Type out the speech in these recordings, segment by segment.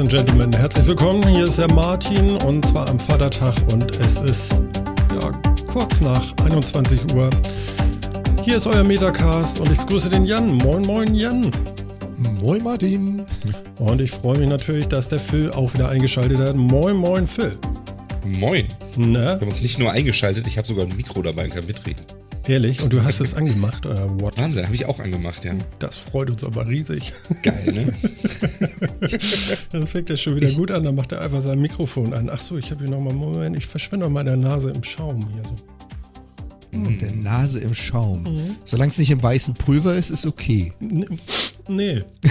Ladies and Gentlemen, herzlich willkommen. Hier ist der Martin und zwar am Vatertag und es ist ja, kurz nach 21 Uhr. Hier ist euer Metacast und ich begrüße den Jan. Moin, moin, Jan. Moin, Martin. Und ich freue mich natürlich, dass der Phil auch wieder eingeschaltet hat. Moin, moin, Phil. Moin. Na? Wir haben uns nicht nur eingeschaltet, ich habe sogar ein Mikro dabei und kann mitreden. Ehrlich? Und du hast es angemacht, oder what? Wahnsinn, habe ich auch angemacht, ja. Das freut uns aber riesig. Geil, ne? Das fängt ja schon wieder gut an. Dann macht er einfach sein Mikrofon an. Ach so, ich habe hier nochmal einen Moment. Ich verschwinde mal der Nase im Schaum hier. So. Und der Nase im Schaum. Solange es nicht im weißen Pulver ist, ist okay. N- Nee,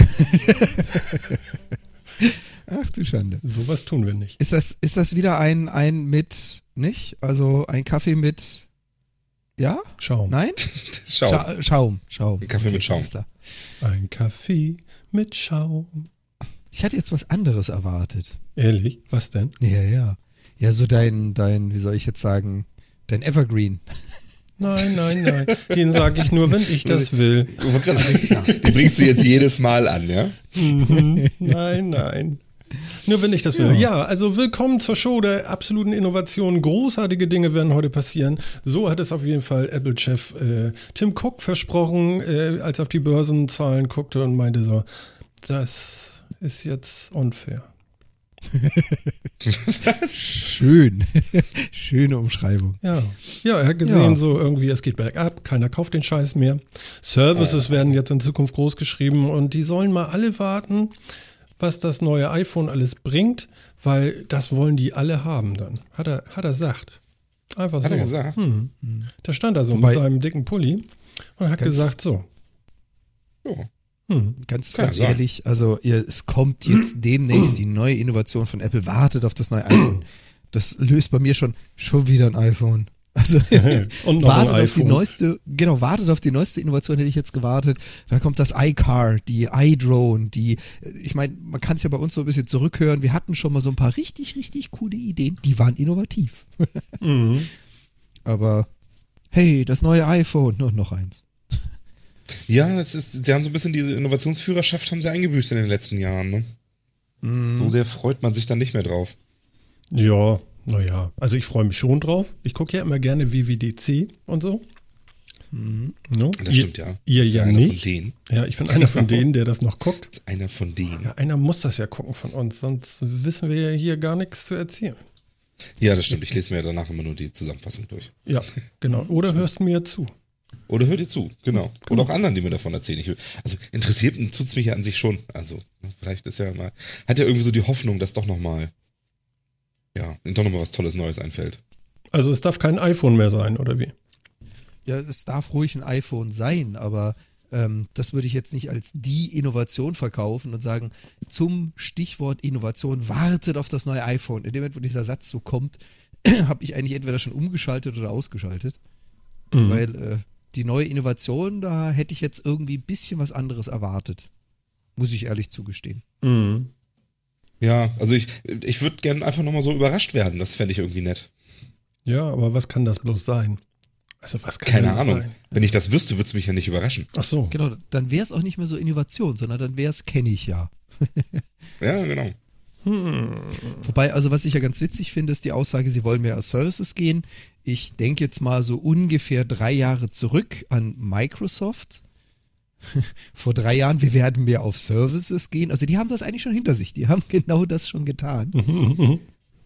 Ach du Schande. sowas tun wir nicht. Ist das, ist das wieder ein, ein mit, nicht? Also ein Kaffee mit, ja? Schaum. Nein? Schau. Scha Schaum. Schaum. Ein Kaffee mit Schaum. Ein Kaffee mit Schaum. Ich hatte jetzt was anderes erwartet. Ehrlich? Was denn? Ja, ja. Ja, so dein, dein, wie soll ich jetzt sagen, dein Evergreen. Nein, nein, nein. Den sage ich nur, wenn ich das will. Die bringst du jetzt jedes Mal an, ja? Mhm. Nein, nein. Nur wenn ich das will. Ja, also willkommen zur Show der absoluten Innovation. Großartige Dinge werden heute passieren. So hat es auf jeden Fall Apple-Chef äh, Tim Cook versprochen, äh, als er auf die Börsenzahlen guckte und meinte so, das ist jetzt unfair. Schön. Schöne Umschreibung. Ja, ja, er hat gesehen, Ja. so irgendwie, es geht bergab, keiner kauft den Scheiß mehr. Services werden jetzt in Zukunft groß geschrieben und die sollen mal alle warten, was das neue iPhone alles bringt, weil das wollen die alle haben dann. Hat er, hat er gesagt. Einfach Hat so. er gesagt? Hm. Da stand er so Wobei- mit seinem dicken Pulli und hat Ganz- gesagt so. Ja. Hm. Ganz, Kann ganz sein. ehrlich, also ihr, es kommt jetzt demnächst die neue Innovation von Apple, wartet auf das neue iPhone. Das löst bei mir schon, schon wieder ein iPhone. Also Und noch wartet ein auf die neueste, genau, wartet auf die neueste Innovation, hätte ich jetzt gewartet. Da kommt das iCar, die iDrone, die, ich meine, man kann es ja bei uns so ein bisschen zurückhören. Wir hatten schon mal so ein paar richtig, richtig coole Ideen, die waren innovativ. Mhm. Aber hey, das neue iPhone, nur noch eins. Ja, es ist, sie haben so ein bisschen diese Innovationsführerschaft haben sie eingebüßt in den letzten Jahren, ne? Mhm. So sehr freut man sich dann nicht mehr drauf. Ja, naja. Also ich freue mich schon drauf. Ich gucke ja immer gerne WWDC und so. Mhm. No? Das stimmt, ja. Ihr ja einer nicht. von denen. Ja, ich bin einer von denen, der das noch guckt. Das ist einer von denen. Ja, einer muss das ja gucken von uns, sonst wissen wir ja hier gar nichts zu erzählen. Ja, das stimmt. Ich lese mir danach immer nur die Zusammenfassung durch. Ja, genau. Oder hörst du mir zu? Oder hört ihr zu, genau. Oder auch anderen, die mir davon erzählen. Ich, will- also interessiert tut es mich ja an sich schon. Also, ne, vielleicht ist ja mal, hat ja irgendwie so die Hoffnung, dass doch nochmal, ja, doch nochmal was Tolles Neues einfällt. Also es darf kein iPhone mehr sein, oder wie? Ja, es darf ruhig ein iPhone sein, aber ähm, das würde ich jetzt nicht als die Innovation verkaufen und sagen, zum Stichwort Innovation wartet auf das neue iPhone. In dem Moment, wo dieser Satz so kommt, habe ich eigentlich entweder schon umgeschaltet oder ausgeschaltet, Mhm. weil äh, die neue Innovation, da hätte ich jetzt irgendwie ein bisschen was anderes erwartet. Muss ich ehrlich zugestehen. Mhm. Ja, also ich, ich würde gerne einfach nochmal so überrascht werden. Das fände ich irgendwie nett. Ja, aber was kann das bloß sein? Also was kann Keine das Ahnung. sein? Wenn ich das wüsste, würde es mich ja nicht überraschen. Ach so. Genau, dann wäre es auch nicht mehr so Innovation, sondern dann wäre es, kenne ich ja. Ja, genau. Hm. Wobei, also was ich ja ganz witzig finde, ist die Aussage, sie wollen mehr aus Services gehen. Ich denke jetzt mal so ungefähr drei Jahre zurück an Microsoft. Vor drei Jahren, wir werden mehr auf Services gehen. Also die haben das eigentlich schon hinter sich. Die haben genau das schon getan.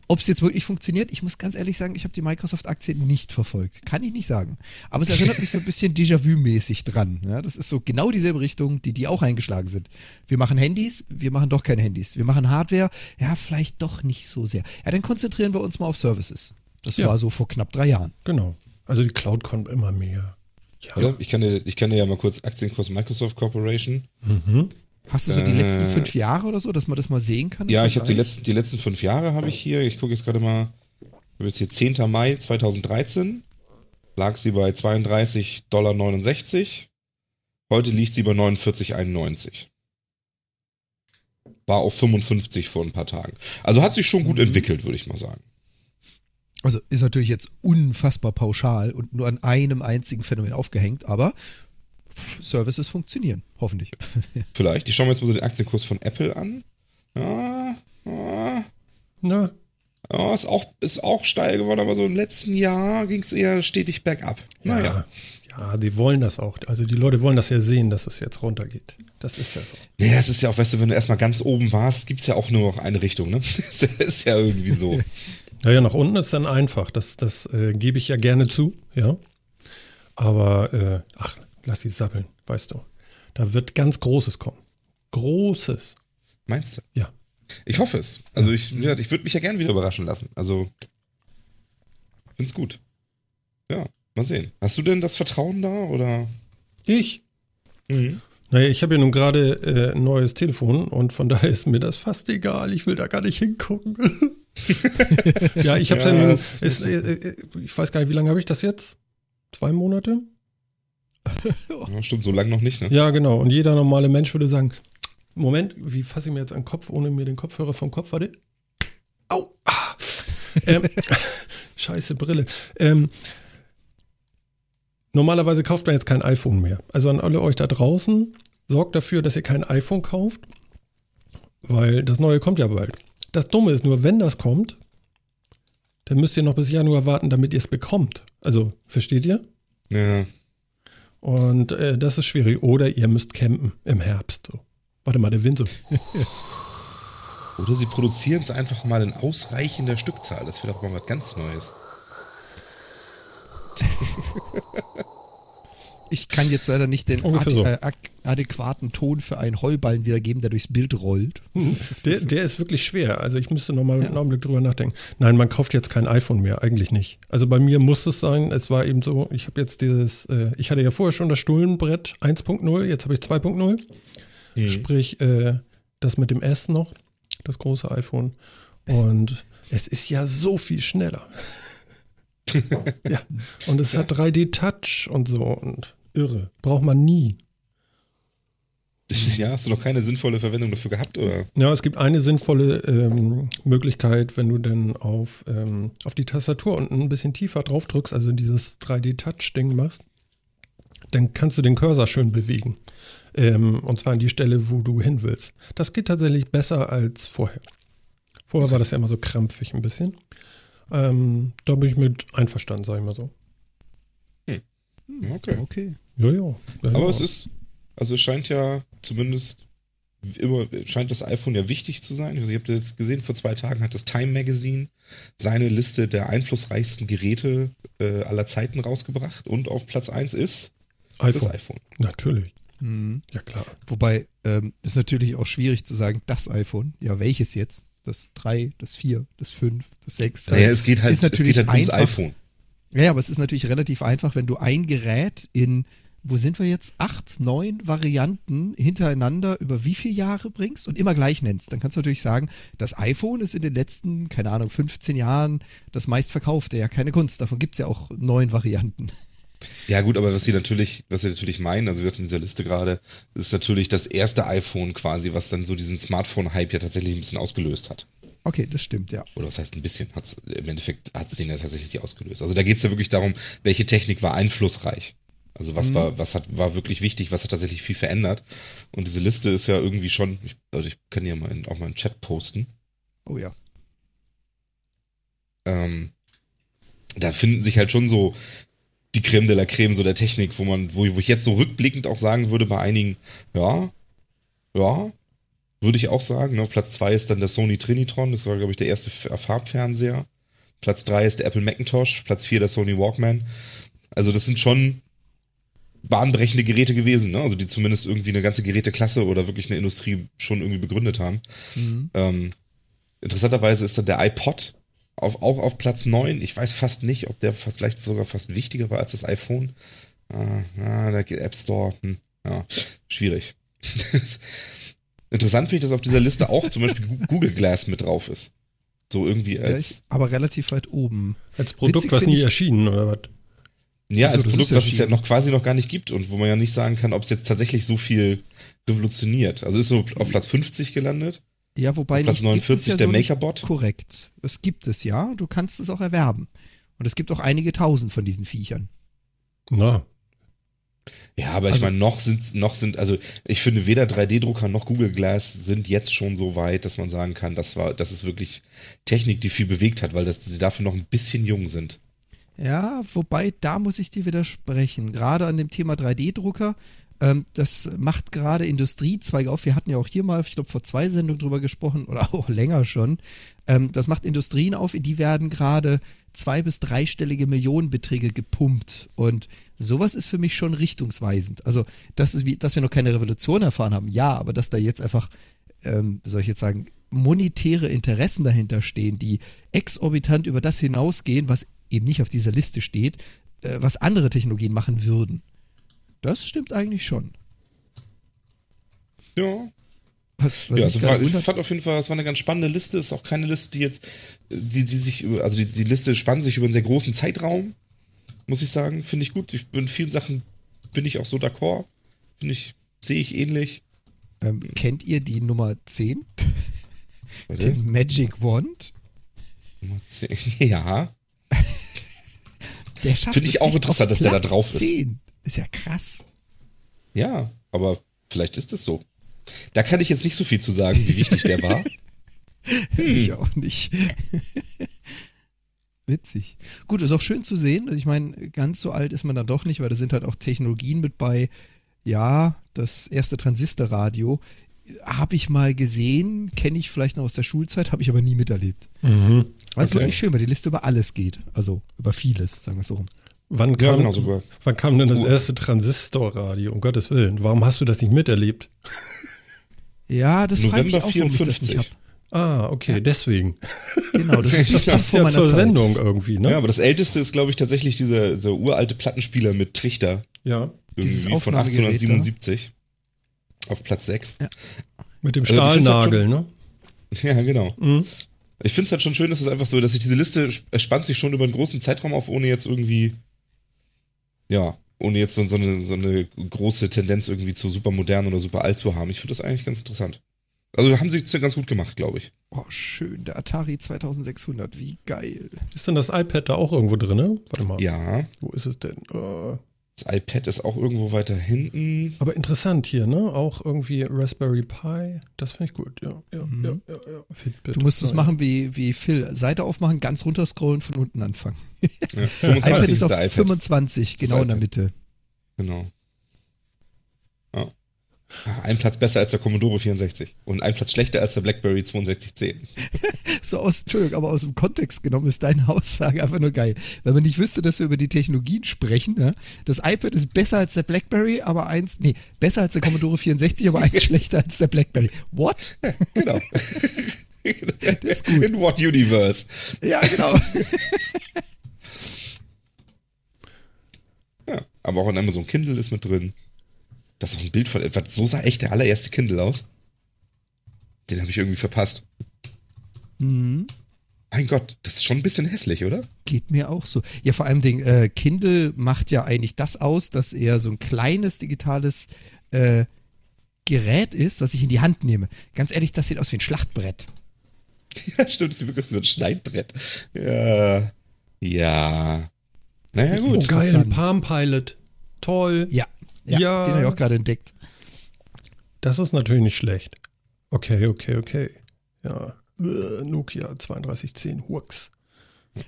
Ob es jetzt wirklich funktioniert, ich muss ganz ehrlich sagen, ich habe die Microsoft-Aktie nicht verfolgt. Kann ich nicht sagen. Aber es erinnert mich so ein bisschen Déjà-vu-mäßig dran. Ja, das ist so genau dieselbe Richtung, die die auch eingeschlagen sind. Wir machen Handys, wir machen doch keine Handys. Wir machen Hardware, ja, vielleicht doch nicht so sehr. Ja, dann konzentrieren wir uns mal auf Services. Das Ja. war so vor knapp drei Jahren. Genau. Also die Cloud kommt immer mehr. Ja. Ja, ich, kann dir, ich kann dir ja mal kurz Aktienkurs Microsoft Corporation. Mhm. Hast du so die Äh, letzten fünf Jahre oder so, dass man das mal sehen kann? Ja, ich habe die letzten, die letzten fünf Jahre habe ich hier. Ich gucke jetzt gerade mal. Ich habe jetzt hier 10. Mai 2013. Lag sie bei 32,69 Dollar. Heute liegt sie bei 49,91. War auf 55 vor ein paar Tagen. Also hat sich schon gut entwickelt, würde ich mal sagen. Also ist natürlich jetzt unfassbar pauschal und nur an einem einzigen Phänomen aufgehängt, aber Services funktionieren, hoffentlich. Vielleicht. Ich schaue mir jetzt mal so den Aktienkurs von Apple an. Ja, Na, Ja, ist auch, ist auch steil geworden, aber so im letzten Jahr ging es eher stetig bergab. Naja. Ja, die wollen das auch. Also die Leute wollen das ja sehen, dass es jetzt runtergeht. Das ist ja so. Naja, es ist ja auch, weißt du, wenn du erstmal ganz oben warst, gibt es ja auch nur noch eine Richtung, ne? Das ist ja irgendwie so. Naja, nach unten ist dann einfach. Das, das äh, gebe ich ja gerne zu, ja. Aber, äh, ach, lass sie sappeln, weißt du. Da wird ganz Großes kommen. Großes. Meinst du? Ja. Ich hoffe es. Also ich, ich würde mich ja gerne wieder überraschen lassen. Also, find's gut. Ja, mal sehen. Hast du denn das Vertrauen da oder? Ich? Mhm. Naja, ich habe ja nun gerade äh, ein neues Telefon und von daher ist mir das fast egal. Ich will da gar nicht hingucken. ja, ich habe es ja, Ja, Ist, äh, äh, ich weiß gar nicht, wie lange habe ich das jetzt? Zwei Monate? Ja, stimmt, so lange noch nicht, ne? Ja, genau. Und jeder normale Mensch würde sagen: Moment, wie fasse ich mir jetzt an den Kopf, ohne mir den Kopfhörer vom Kopf? Warte. Au! Ah. Ähm, scheiße Brille. Ähm, normalerweise kauft man jetzt kein iPhone mehr. Also an alle euch da draußen, sorgt dafür, dass ihr kein iPhone kauft, weil das neue kommt ja bald. Das Dumme ist nur, wenn das kommt, dann müsst ihr noch bis Januar warten, damit ihr es bekommt. Also, versteht ihr? Ja. Und äh, das ist schwierig. Oder ihr müsst campen im Herbst. So. Warte mal, der Wind so. Oder sie produzieren es einfach mal in ausreichender Stückzahl. Das wäre doch mal was ganz Neues. Ich kann jetzt leider nicht den ade so. äh, adäquaten Ton für einen Heuballen wiedergeben, der durchs Bild rollt. Der, der ist wirklich schwer. Also ich müsste noch mal einen Augenblick drüber nachdenken. Nein, man kauft jetzt kein iPhone mehr, eigentlich nicht. Also bei mir muss es sein, es war eben so, ich habe jetzt dieses, äh, ich hatte ja vorher schon das Stullenbrett 1.0, jetzt habe ich 2.0. Sprich, äh, das mit dem S noch, das große iPhone. Und es ist ja so viel schneller. ja, und es hat 3D-Touch und so und irre. Braucht man nie. Ja, hast du noch keine sinnvolle Verwendung dafür gehabt, oder? Ja, es gibt eine sinnvolle ähm, Möglichkeit, wenn du denn auf, ähm, auf die Tastatur unten ein bisschen tiefer drauf drückst, also dieses 3D-Touch-Ding machst, dann kannst du den Cursor schön bewegen. Ähm, und zwar an die Stelle, wo du hin willst. Das geht tatsächlich besser als vorher. Vorher war das ja immer so krampfig ein bisschen. Ähm, da bin ich mit einverstanden, sag ich mal so. Okay. Okay. Ja, ja. ja Aber ja. es ist, also es scheint ja zumindest immer, scheint das iPhone ja wichtig zu sein. Also ich habe das gesehen, vor zwei Tagen hat das Time Magazine seine Liste der einflussreichsten Geräte äh, aller Zeiten rausgebracht und auf Platz 1 ist das iPhone. iPhone. Natürlich. Mhm. Ja, klar. Wobei, ähm, ist natürlich auch schwierig zu sagen, das iPhone. Ja, welches jetzt? Das 3, das 4, das 5, das 6. Naja, es geht halt, ist natürlich es geht halt ums einfach. iPhone. Ja, aber es ist natürlich relativ einfach, wenn du ein Gerät in, wo sind wir jetzt, acht, neun Varianten hintereinander über wie viele Jahre bringst und immer gleich nennst. Dann kannst du natürlich sagen, das iPhone ist in den letzten, keine Ahnung, 15 Jahren das meistverkaufte. Ja, keine Kunst. Davon gibt es ja auch neun Varianten. Ja gut, aber was sie natürlich, was sie natürlich meinen, also wird in dieser Liste gerade, ist natürlich das erste iPhone quasi, was dann so diesen Smartphone-Hype ja tatsächlich ein bisschen ausgelöst hat. Okay, das stimmt, ja. Oder was heißt ein bisschen? Hat's, Im Endeffekt hat es den ja tatsächlich ausgelöst. Also da geht es ja wirklich darum, welche Technik war einflussreich. Also was war, was hat, war wirklich wichtig, was hat tatsächlich viel verändert. Und diese Liste ist ja irgendwie schon, ich, also ich kann ja mal in, auch mal einen Chat posten. Oh ja. Ähm, da finden sich halt schon so die Creme de la Creme so der Technik, wo man, wo, wo ich jetzt so rückblickend auch sagen würde, bei einigen, ja, ja, würde ich auch sagen. Ne? Auf Platz zwei ist dann der Sony Trinitron, das war, glaube ich, der erste F- Farbfernseher. Platz drei ist der Apple Macintosh, Platz vier der Sony Walkman. Also das sind schon bahnbrechende Geräte gewesen, ne? also die zumindest irgendwie eine ganze Geräteklasse oder wirklich eine Industrie schon irgendwie begründet haben. Mhm. Ähm, interessanterweise ist dann der iPod auf, auch auf Platz 9. Ich weiß fast nicht, ob der fast, vielleicht sogar fast wichtiger war als das iPhone. Ah, ah, der geht App Store. Hm, ja, schwierig. Interessant finde ich, dass auf dieser Liste auch zum Beispiel Google Glass mit drauf ist. So irgendwie Der als, ist aber relativ weit oben. Als Produkt, Witzig was nie ich- erschienen, oder was? Ja, Also, als das Produkt, ist was es ja noch quasi noch gar nicht gibt und wo man ja nicht sagen kann, ob es jetzt tatsächlich so viel revolutioniert. Also ist so auf Platz 50 gelandet. Ja, wobei Platz nicht, gibt es 49 ja der so Makerbot. Korrekt. Das gibt es ja. Du kannst es auch erwerben. Und es gibt auch einige tausend von diesen Viechern. Na, Ja, aber ich Also- meine, noch sind, noch sind, also ich finde, weder 3D-Drucker noch Google Glass sind jetzt schon so weit, dass man sagen kann, das war, das ist wirklich Technik, die viel bewegt hat, weil das, sie dafür noch ein bisschen jung sind. Ja, wobei, da muss ich dir widersprechen. Gerade an dem Thema 3D-Drucker, ähm, das macht gerade Industriezweige auf. Wir hatten ja auch hier mal, ich glaube, vor zwei Sendungen drüber gesprochen oder auch länger schon. Ähm, das macht Industrien auf, in die werden gerade zwei- bis dreistellige Millionenbeträge gepumpt. Und sowas ist für mich schon richtungsweisend. Also, das ist wie, dass wir noch keine Revolution erfahren haben, ja, aber dass da jetzt einfach, ähm, soll ich jetzt sagen, monetäre Interessen dahinter stehen, die exorbitant über das hinausgehen, was eben nicht auf dieser Liste steht, äh, was andere Technologien machen würden. Das stimmt eigentlich schon. Ja. Was, was ja, also war, ich fand auf jeden Fall, es war eine ganz spannende Liste. Ist auch keine Liste, die jetzt, die, die sich, also die, die Liste spannt sich über einen sehr großen Zeitraum, muss ich sagen. Finde ich gut. Ich bin in vielen Sachen bin ich auch so d'accord. Finde ich, sehe ich ähnlich. ähm, kennt ihr die Nummer 10? Warte. Den Magic Wand? Nummer 10. Ja. Der schafft Finde ich auch interessant, dass der da drauf ist. 10. Ist ja krass. Ja, aber vielleicht ist es so. Da kann ich jetzt nicht so viel zu sagen, wie wichtig der war. Ich auch nicht. Witzig. Gut, ist auch schön zu sehen. Also ich meine, ganz so alt ist man dann doch nicht, weil da sind halt auch Technologien mit bei. Ja, das erste Transistorradio habe ich mal gesehen, kenne ich vielleicht noch aus der Schulzeit, habe ich aber nie miterlebt. Mhm. Ist Okay. wirklich schön, weil die Liste über alles geht. Also über vieles, sagen wir es so rum. Wann Ja, kam, genau, sogar. wann kam denn das Oh. erste Transistorradio? Um Gottes Willen. Warum hast du das nicht miterlebt? Ja, das frage ich auch, ich das nicht 54. habe. Ah, okay, deswegen. Genau, das ist ein Das vor ja meiner zur Zeit. Sendung irgendwie, ne? Ja, aber das älteste ist, glaube ich, tatsächlich dieser, dieser uralte Plattenspieler mit Trichter. Ja. Dieses von Aufnahmegerät, 1877. Auf Platz 6. Mit dem Also, halt Stahlnagel, ne? Ja, genau. Mhm. Ich finde es halt schon schön, dass es einfach so, dass sich diese Liste es spannt sich schon über einen großen Zeitraum auf, ohne jetzt irgendwie, ja, ohne jetzt so, so, eine, so eine große Tendenz irgendwie zu super modern oder super alt zu haben. Ich finde das eigentlich ganz interessant. Also haben sie es ja ganz gut gemacht, glaube ich. Oh, schön, der Atari 2600, wie geil. Ist denn das iPad da auch irgendwo drin? Ne? Warte mal. Ja, Wo ist es denn? Äh, das iPad ist auch irgendwo weiter hinten. aber interessant hier, ne? Auch irgendwie Raspberry Pi. Das finde ich gut, ja. Ja, ja, ja, ja. Fitbit. Mhm. Du musst es machen wie, wie Phil. Seite aufmachen, ganz runter scrollen, von unten anfangen. Ja, iPad 25 ist ist auf der iPad. 25, genau in der iPad. Mitte. Genau. Ein Platz besser als der Commodore 64 und ein Platz schlechter als der BlackBerry 6210. So aus, Entschuldigung, aber aus dem Kontext genommen ist deine Aussage einfach nur geil. Wenn man nicht wüsste, dass wir über die Technologien sprechen, ja? das iPad ist besser als der BlackBerry, aber eins, nee, besser als der Commodore 64, aber eins schlechter als der BlackBerry. What? Genau. ist gut. In what universe? Ja, genau. Ja, aber auch in Amazon Kindle ist mit drin. Das ist auch ein Bild von etwas. So sah echt der allererste Kindle aus. Den habe ich irgendwie verpasst. Mhm. Mein Gott, das ist schon ein bisschen hässlich, oder? Geht mir auch so. Ja, vor allem Ding, äh, Kindle macht ja eigentlich das aus, dass er so ein kleines digitales äh, Gerät ist, was ich in die Hand nehme. Ganz ehrlich, das sieht aus wie ein Schlachtbrett. Ja, stimmt, das ist wirklich so ein Schneidbrett. Ja. Ja. Naja, Oh, gut. geil, interessant. Palm Pilot. Toll. Ja, ja, Ja. den habe ich auch gerade entdeckt. Das ist natürlich nicht schlecht. Okay, okay, okay. Ja. Äh, Nokia 3210 Hux.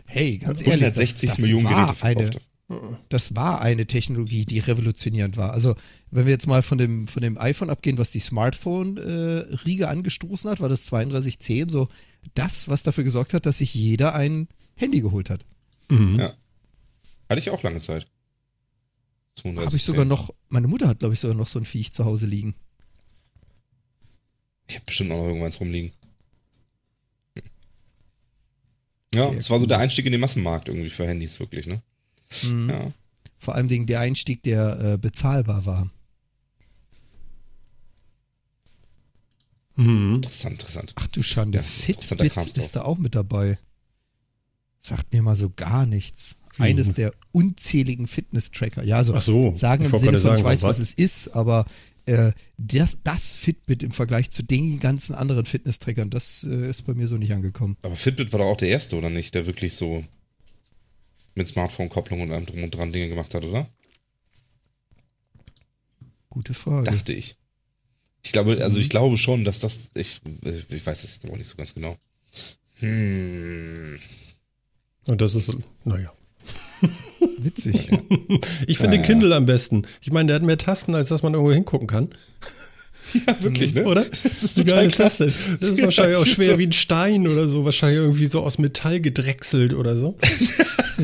Hey, ganz ehrlich, das, 160 das Millionen war Geräte eine, verkauft. das war eine Technologie, die revolutionierend war. Also, wenn wir jetzt mal von dem, von dem iPhone abgehen, was die Smartphone-Riege angestoßen hat, war das 3210 so das, was dafür gesorgt hat, dass sich jeder ein Handy geholt hat. Mhm. Ja. Hatte ich auch lange Zeit. 32, Habe ich sogar noch, meine Mutter hat, glaube ich, sogar noch so ein Viech zu Hause liegen. Ich habe bestimmt auch noch irgendwanns rumliegen. Ja, Sehr es war so der Einstieg in den Massenmarkt irgendwie für Handys, wirklich, ne? Mhm. Ja. Vor allem Dingen der Einstieg, der äh, bezahlbar war. Mhm. Interessant, interessant. Ach du Schande, Ja, Fitbit ist da auch mit dabei. Sagt mir mal so gar nichts. Eines der unzähligen Fitness-Tracker. Ja, so Ach so, sagen ich im Sinne von, ich weiß, was- was es ist, aber äh, das, das Fitbit im Vergleich zu den ganzen anderen Fitness-Trackern, das äh, ist bei mir so nicht angekommen. Aber Fitbit war doch auch der erste, oder nicht, der wirklich so mit Smartphone-Kopplung und allem drum und dran Dinge gemacht hat, oder? Gute Frage. Dachte ich. Ich glaube, also ich glaube schon, dass das, ich, ich weiß das jetzt aber nicht so ganz genau. Hm. Und das ist, naja. Witzig. Ich finde Ja, den Kindle am besten. Ich meine, der hat mehr Tasten, als dass man irgendwo hingucken kann. Ja, wirklich, ne? Oder? Das ist Wie geil total ist das ist Ja, wahrscheinlich auch schwer so- wie ein Stein oder so. Wahrscheinlich irgendwie so aus Metall gedrechselt oder so.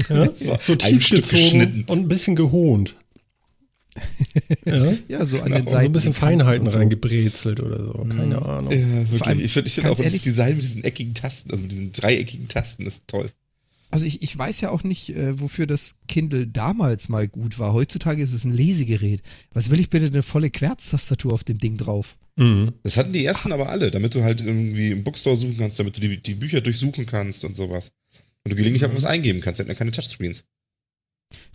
Ja? So So ein tief Stück gezogen geschnitten. und ein bisschen gehont. Ja? Ja, so an Ja, den so Seiten. ein bisschen Feinheiten so. reingebrezelt oder so. Keine Ahnung. Ja, wirklich. allem, ich finde find auch ehrlich- das Design mit diesen eckigen Tasten, also mit diesen dreieckigen Tasten, ist toll. Also ich, ich weiß ja auch nicht, äh, wofür das Kindle damals mal gut war. Heutzutage ist es ein Lesegerät. Was will ich bitte eine volle Querztastatur auf dem Ding drauf? Mhm. Das hatten die ersten aber alle, damit du halt irgendwie im Bookstore suchen kannst, damit du die, die Bücher durchsuchen kannst und sowas. Und du gelegentlich einfach was eingeben kannst, der hat ja keine Touchscreens.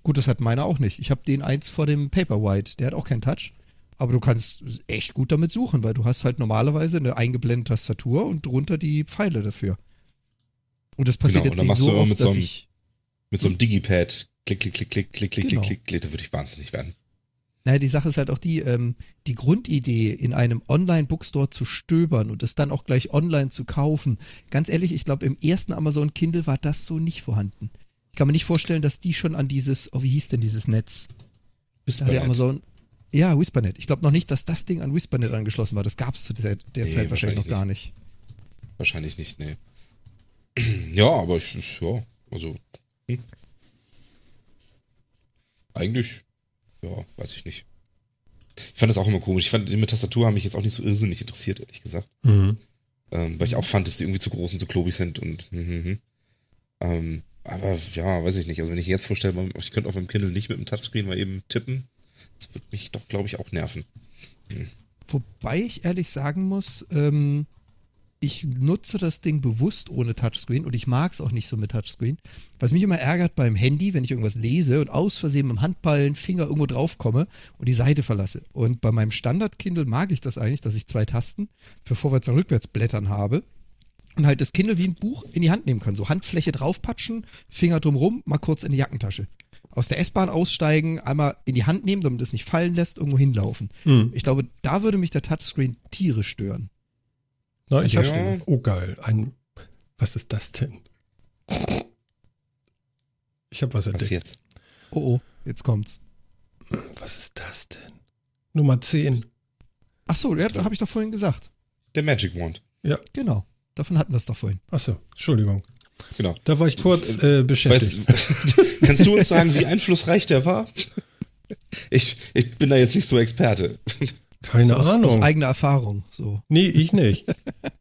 Gut, das hat meiner auch nicht. Ich habe den eins vor dem Paperwhite. Der hat auch keinen Touch. Aber du kannst echt gut damit suchen, weil du hast halt normalerweise eine eingeblendete Tastatur und drunter die Pfeile dafür. Und das passiert Genau, jetzt nicht so oft, mit so dass einem- ich... Mit so einem Digipad, klick, klick, klick, klick, klick, klick, Genau. klick, klick, da würde ich wahnsinnig werden. Naja, die Sache ist halt auch die, ähm, die Grundidee, in einem Online-Bookstore zu stöbern und es dann auch gleich online zu kaufen. Ganz ehrlich, ich glaube, im ersten Amazon Kindle war das so nicht vorhanden. Ich kann mir nicht vorstellen, dass die schon an dieses, oh, wie hieß denn dieses Netz? Der Amazon. Ja, Whispernet. Ich glaube noch nicht, dass das Ding an Whispernet angeschlossen war. Das gab es zu der, der Nee, Zeit wahrscheinlich noch gar nicht. Wahrscheinlich nicht, nee. Ja, aber ich, ich- ja, also. Hm. Eigentlich, ja, weiß ich nicht. Ich fand das auch immer komisch. Ich fand, die mit Tastatur haben mich jetzt auch nicht so irrsinnig interessiert, ehrlich gesagt. Mhm. Ähm, weil ich auch fand, dass die irgendwie zu groß und zu klobig sind und hm, hm, hm. Ähm, aber ja, weiß ich nicht. Also wenn ich jetzt vorstelle, ich könnte auf meinem Kindle nicht mit dem Touchscreen mal eben tippen, das wird mich doch, glaube ich, auch nerven. Wobei ich ehrlich sagen muss, ähm, ich nutze das Ding bewusst ohne Touchscreen und ich mag es auch nicht so mit Touchscreen. Was mich immer ärgert beim Handy, wenn ich irgendwas lese und aus Versehen mit dem Handballen, Finger irgendwo drauf komme und die Seite verlasse. Und bei meinem Standard-Kindle mag ich das eigentlich, dass ich zwei Tasten für Vorwärts- und Rückwärtsblättern habe und halt das Kindle wie ein Buch in die Hand nehmen kann. So Handfläche draufpatschen, Finger drumrum, mal kurz in die Jackentasche. Aus der S-Bahn aussteigen, einmal in die Hand nehmen, damit es nicht fallen lässt, irgendwo hinlaufen. Mhm. Ich glaube, da würde mich der Touchscreen tierisch stören. Na, ich Ja. hab, oh geil, ein, was ist das denn? Ich habe was Was entdeckt. jetzt? Oh oh, jetzt kommt's. Was ist das denn? Nummer 10. Ach so, ja, da habe ich doch vorhin gesagt. Der Magic Wand. Ja, Genau, davon hatten wir es doch vorhin. achso, Entschuldigung. Genau. Da war ich kurz äh, beschäftigt. Weißt, kannst du uns sagen, wie einflussreich der war? Ich, ich bin da jetzt nicht so Experte. Keine so aus, Ahnung. aus eigener Erfahrung. So. nee, ich nicht.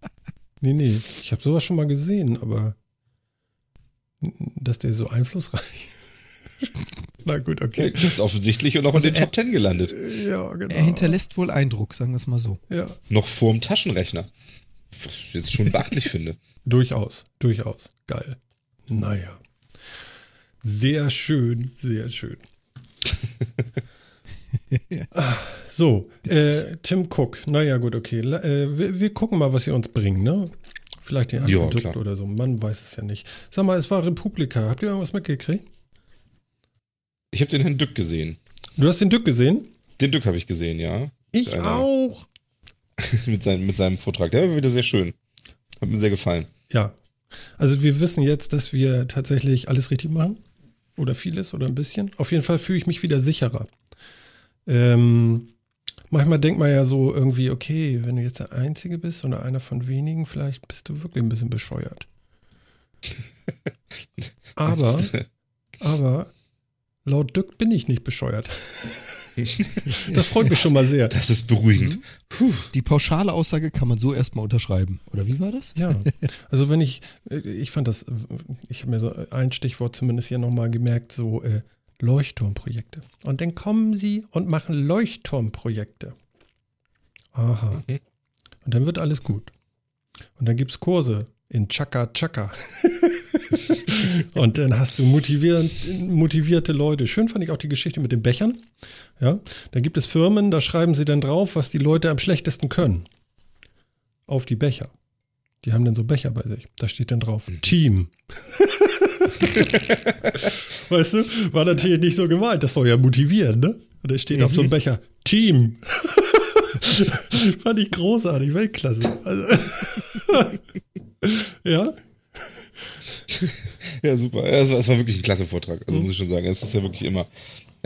nee, nee. Ich habe sowas schon mal gesehen, aber dass der so einflussreich Na gut, okay. Jetzt offensichtlich und auch in Also den er- Top Ten gelandet. Ja, genau. Er hinterlässt wohl Eindruck, sagen wir es mal so. Ja, Noch vorm Taschenrechner. Was ich jetzt schon beachtlich finde. durchaus, durchaus. Geil. Naja. Sehr schön, sehr schön. So, äh, Tim Cook. Naja, gut, okay. Äh, wir, wir gucken mal, was sie uns bringen, ne? Vielleicht den Ja, Aquädukt klar. oder so. Man weiß es ja nicht. Sag mal, es war Republika. Habt ihr irgendwas mitgekriegt? Ich habe den Herrn Dück gesehen. Du hast den Dück gesehen? Den Dück habe ich gesehen, ja. Ich Einer- auch. mit, seinem, mit seinem Vortrag. Der war wieder sehr schön. Hat mir sehr gefallen. Ja. Also wir wissen jetzt, dass wir tatsächlich alles richtig machen. Oder vieles oder ein bisschen. Auf jeden Fall fühle ich mich wieder sicherer. Ähm, manchmal denkt man ja so irgendwie, okay, wenn du jetzt der Einzige bist oder einer von wenigen, vielleicht bist du wirklich ein bisschen bescheuert. Aber, aber laut Dück bin ich nicht bescheuert. Das freut mich schon mal sehr. Das ist beruhigend. Die pauschale Aussage kann man so erstmal unterschreiben. Oder wie war das? Ja, also wenn ich, ich fand das, ich habe mir so ein Stichwort zumindest hier nochmal gemerkt, so äh, Leuchtturmprojekte. Und dann kommen sie und machen Leuchtturmprojekte. Aha. Mhm. Und dann wird alles gut. Und dann gibt es Kurse in Chaka Chaka. und dann hast du motivierte Leute. Schön fand ich auch die Geschichte mit den Bechern. Ja, da gibt es Firmen, da schreiben sie dann drauf, was die Leute am schlechtesten können. Auf die Becher. Die haben dann so Becher bei sich. Da steht dann drauf, Team. weißt du, war natürlich nicht so gemeint. Das soll ja motivieren, ne? Und da steht auf so einem Becher, Team. Fand ich großartig, Weltklasse. Also, ja. Ja, super. Es war, war, wirklich ein klasse Vortrag. Also mhm. muss ich schon sagen. Es ist ja wirklich immer,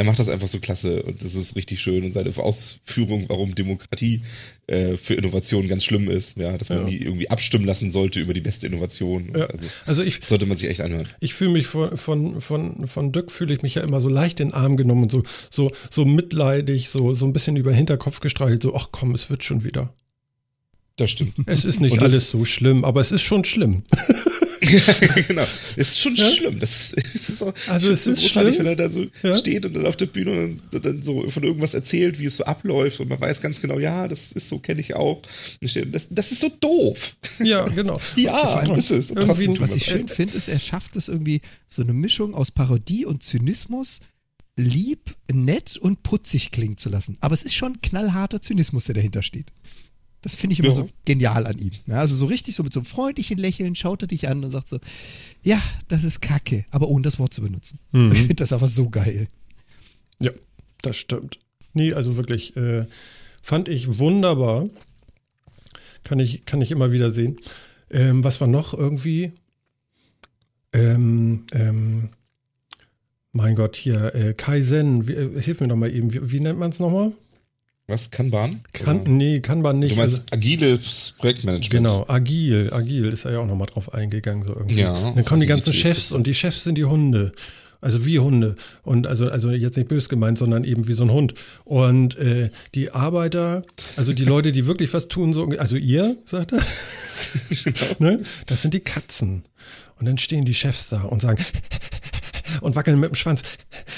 er macht das einfach so klasse und das ist richtig schön und seine Ausführung, warum Demokratie äh, für Innovation ganz schlimm ist, ja, dass man ja. die irgendwie abstimmen lassen sollte über die beste Innovation. Ja. Also, also, ich sollte man sich echt anhören. Ich fühle mich von von von von Dück fühle ich mich ja immer so leicht in den Arm genommen und so so so mitleidig, so so ein bisschen über den Hinterkopf gestreichelt, so ach komm, es wird schon wieder. Das stimmt. Es ist nicht alles so schlimm, aber es ist schon schlimm. genau. Ist schon ja? schlimm. Das, das ist auch, also es so ist großartig, schlimm. wenn er da so ja? steht und dann auf der Bühne und dann so von irgendwas erzählt, wie es so abläuft und man weiß ganz genau, ja, das ist so, kenne ich auch. Das, das ist so doof. Ja, genau. ja, ist es. was ich schön finde, ist, er schafft es irgendwie so eine Mischung aus Parodie und Zynismus lieb, nett und putzig klingen zu lassen. Aber es ist schon knallharter Zynismus, der dahinter steht. Das finde ich immer ja. so genial an ihm. Ja, also so richtig so mit so einem freundlichen Lächeln schaut er dich an und sagt so, ja, das ist Kacke, aber ohne das Wort zu benutzen. Mhm. Ich finde das aber so geil. Ja, das stimmt. Nee, also wirklich, äh, fand ich wunderbar. Kann ich, kann ich immer wieder sehen. Ähm, was war noch irgendwie? Ähm, ähm, mein Gott, hier, äh, Kaizen, wie, äh, hilf mir doch mal eben, wie, wie nennt man es nochmal? Was? Kanban? Kan nee, Kanban nicht. Du meinst also, agiles Projektmanagement? Genau, agil. Agil ist er ja auch nochmal drauf eingegangen. So irgendwie. Ja, dann kommen die ganzen Chefs und die Chefs sind die Hunde. Also wie Hunde. Und also, also jetzt nicht bös gemeint, sondern eben wie so ein Hund. Und äh, die Arbeiter, also die Leute, die wirklich was tun, so, also ihr, sagt er, genau. ne? das sind die Katzen. Und dann stehen die Chefs da und sagen und wackeln mit dem Schwanz.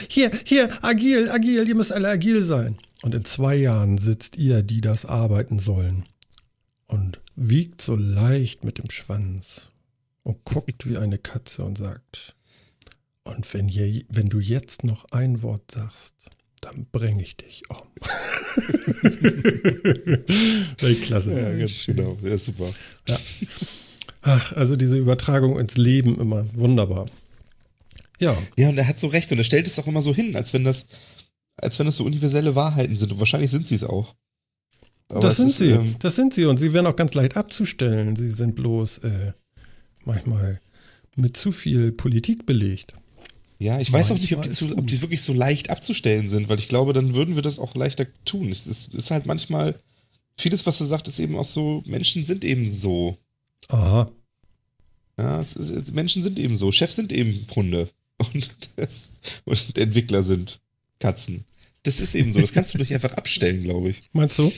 Hier, hier, agil, agil, ihr müsst alle agil sein. Und in zwei Jahren sitzt ihr, die das arbeiten sollen, und wiegt so leicht mit dem Schwanz und guckt wie eine Katze und sagt, und wenn, je, wenn du jetzt noch ein Wort sagst, dann bringe ich dich um. Klasse. Ja, ganz genau. Ja, super. Ja. Ach, also diese Übertragung ins Leben immer wunderbar. Ja. Ja, und er hat so recht und er stellt es auch immer so hin, als wenn das als wenn das so universelle Wahrheiten sind. Und wahrscheinlich sind sie es auch. Aber das sind ist, sie. Ähm, das sind sie. Und sie werden auch ganz leicht abzustellen. Sie sind bloß äh, manchmal mit zu viel Politik belegt. Ja, ich weiß auch nicht, ob die, zu, ob die, wirklich so leicht abzustellen sind, weil ich glaube, dann würden wir das auch leichter tun. Es ist, ist halt manchmal, vieles, was er sagt, ist eben auch so, Menschen sind eben so. Aha. Ja, ist, Menschen sind eben so. Chefs sind eben Hunde. Und, das, und Entwickler sind Katzen. Das ist eben so. Das kannst du nicht einfach abstellen, glaube ich. Meinst du?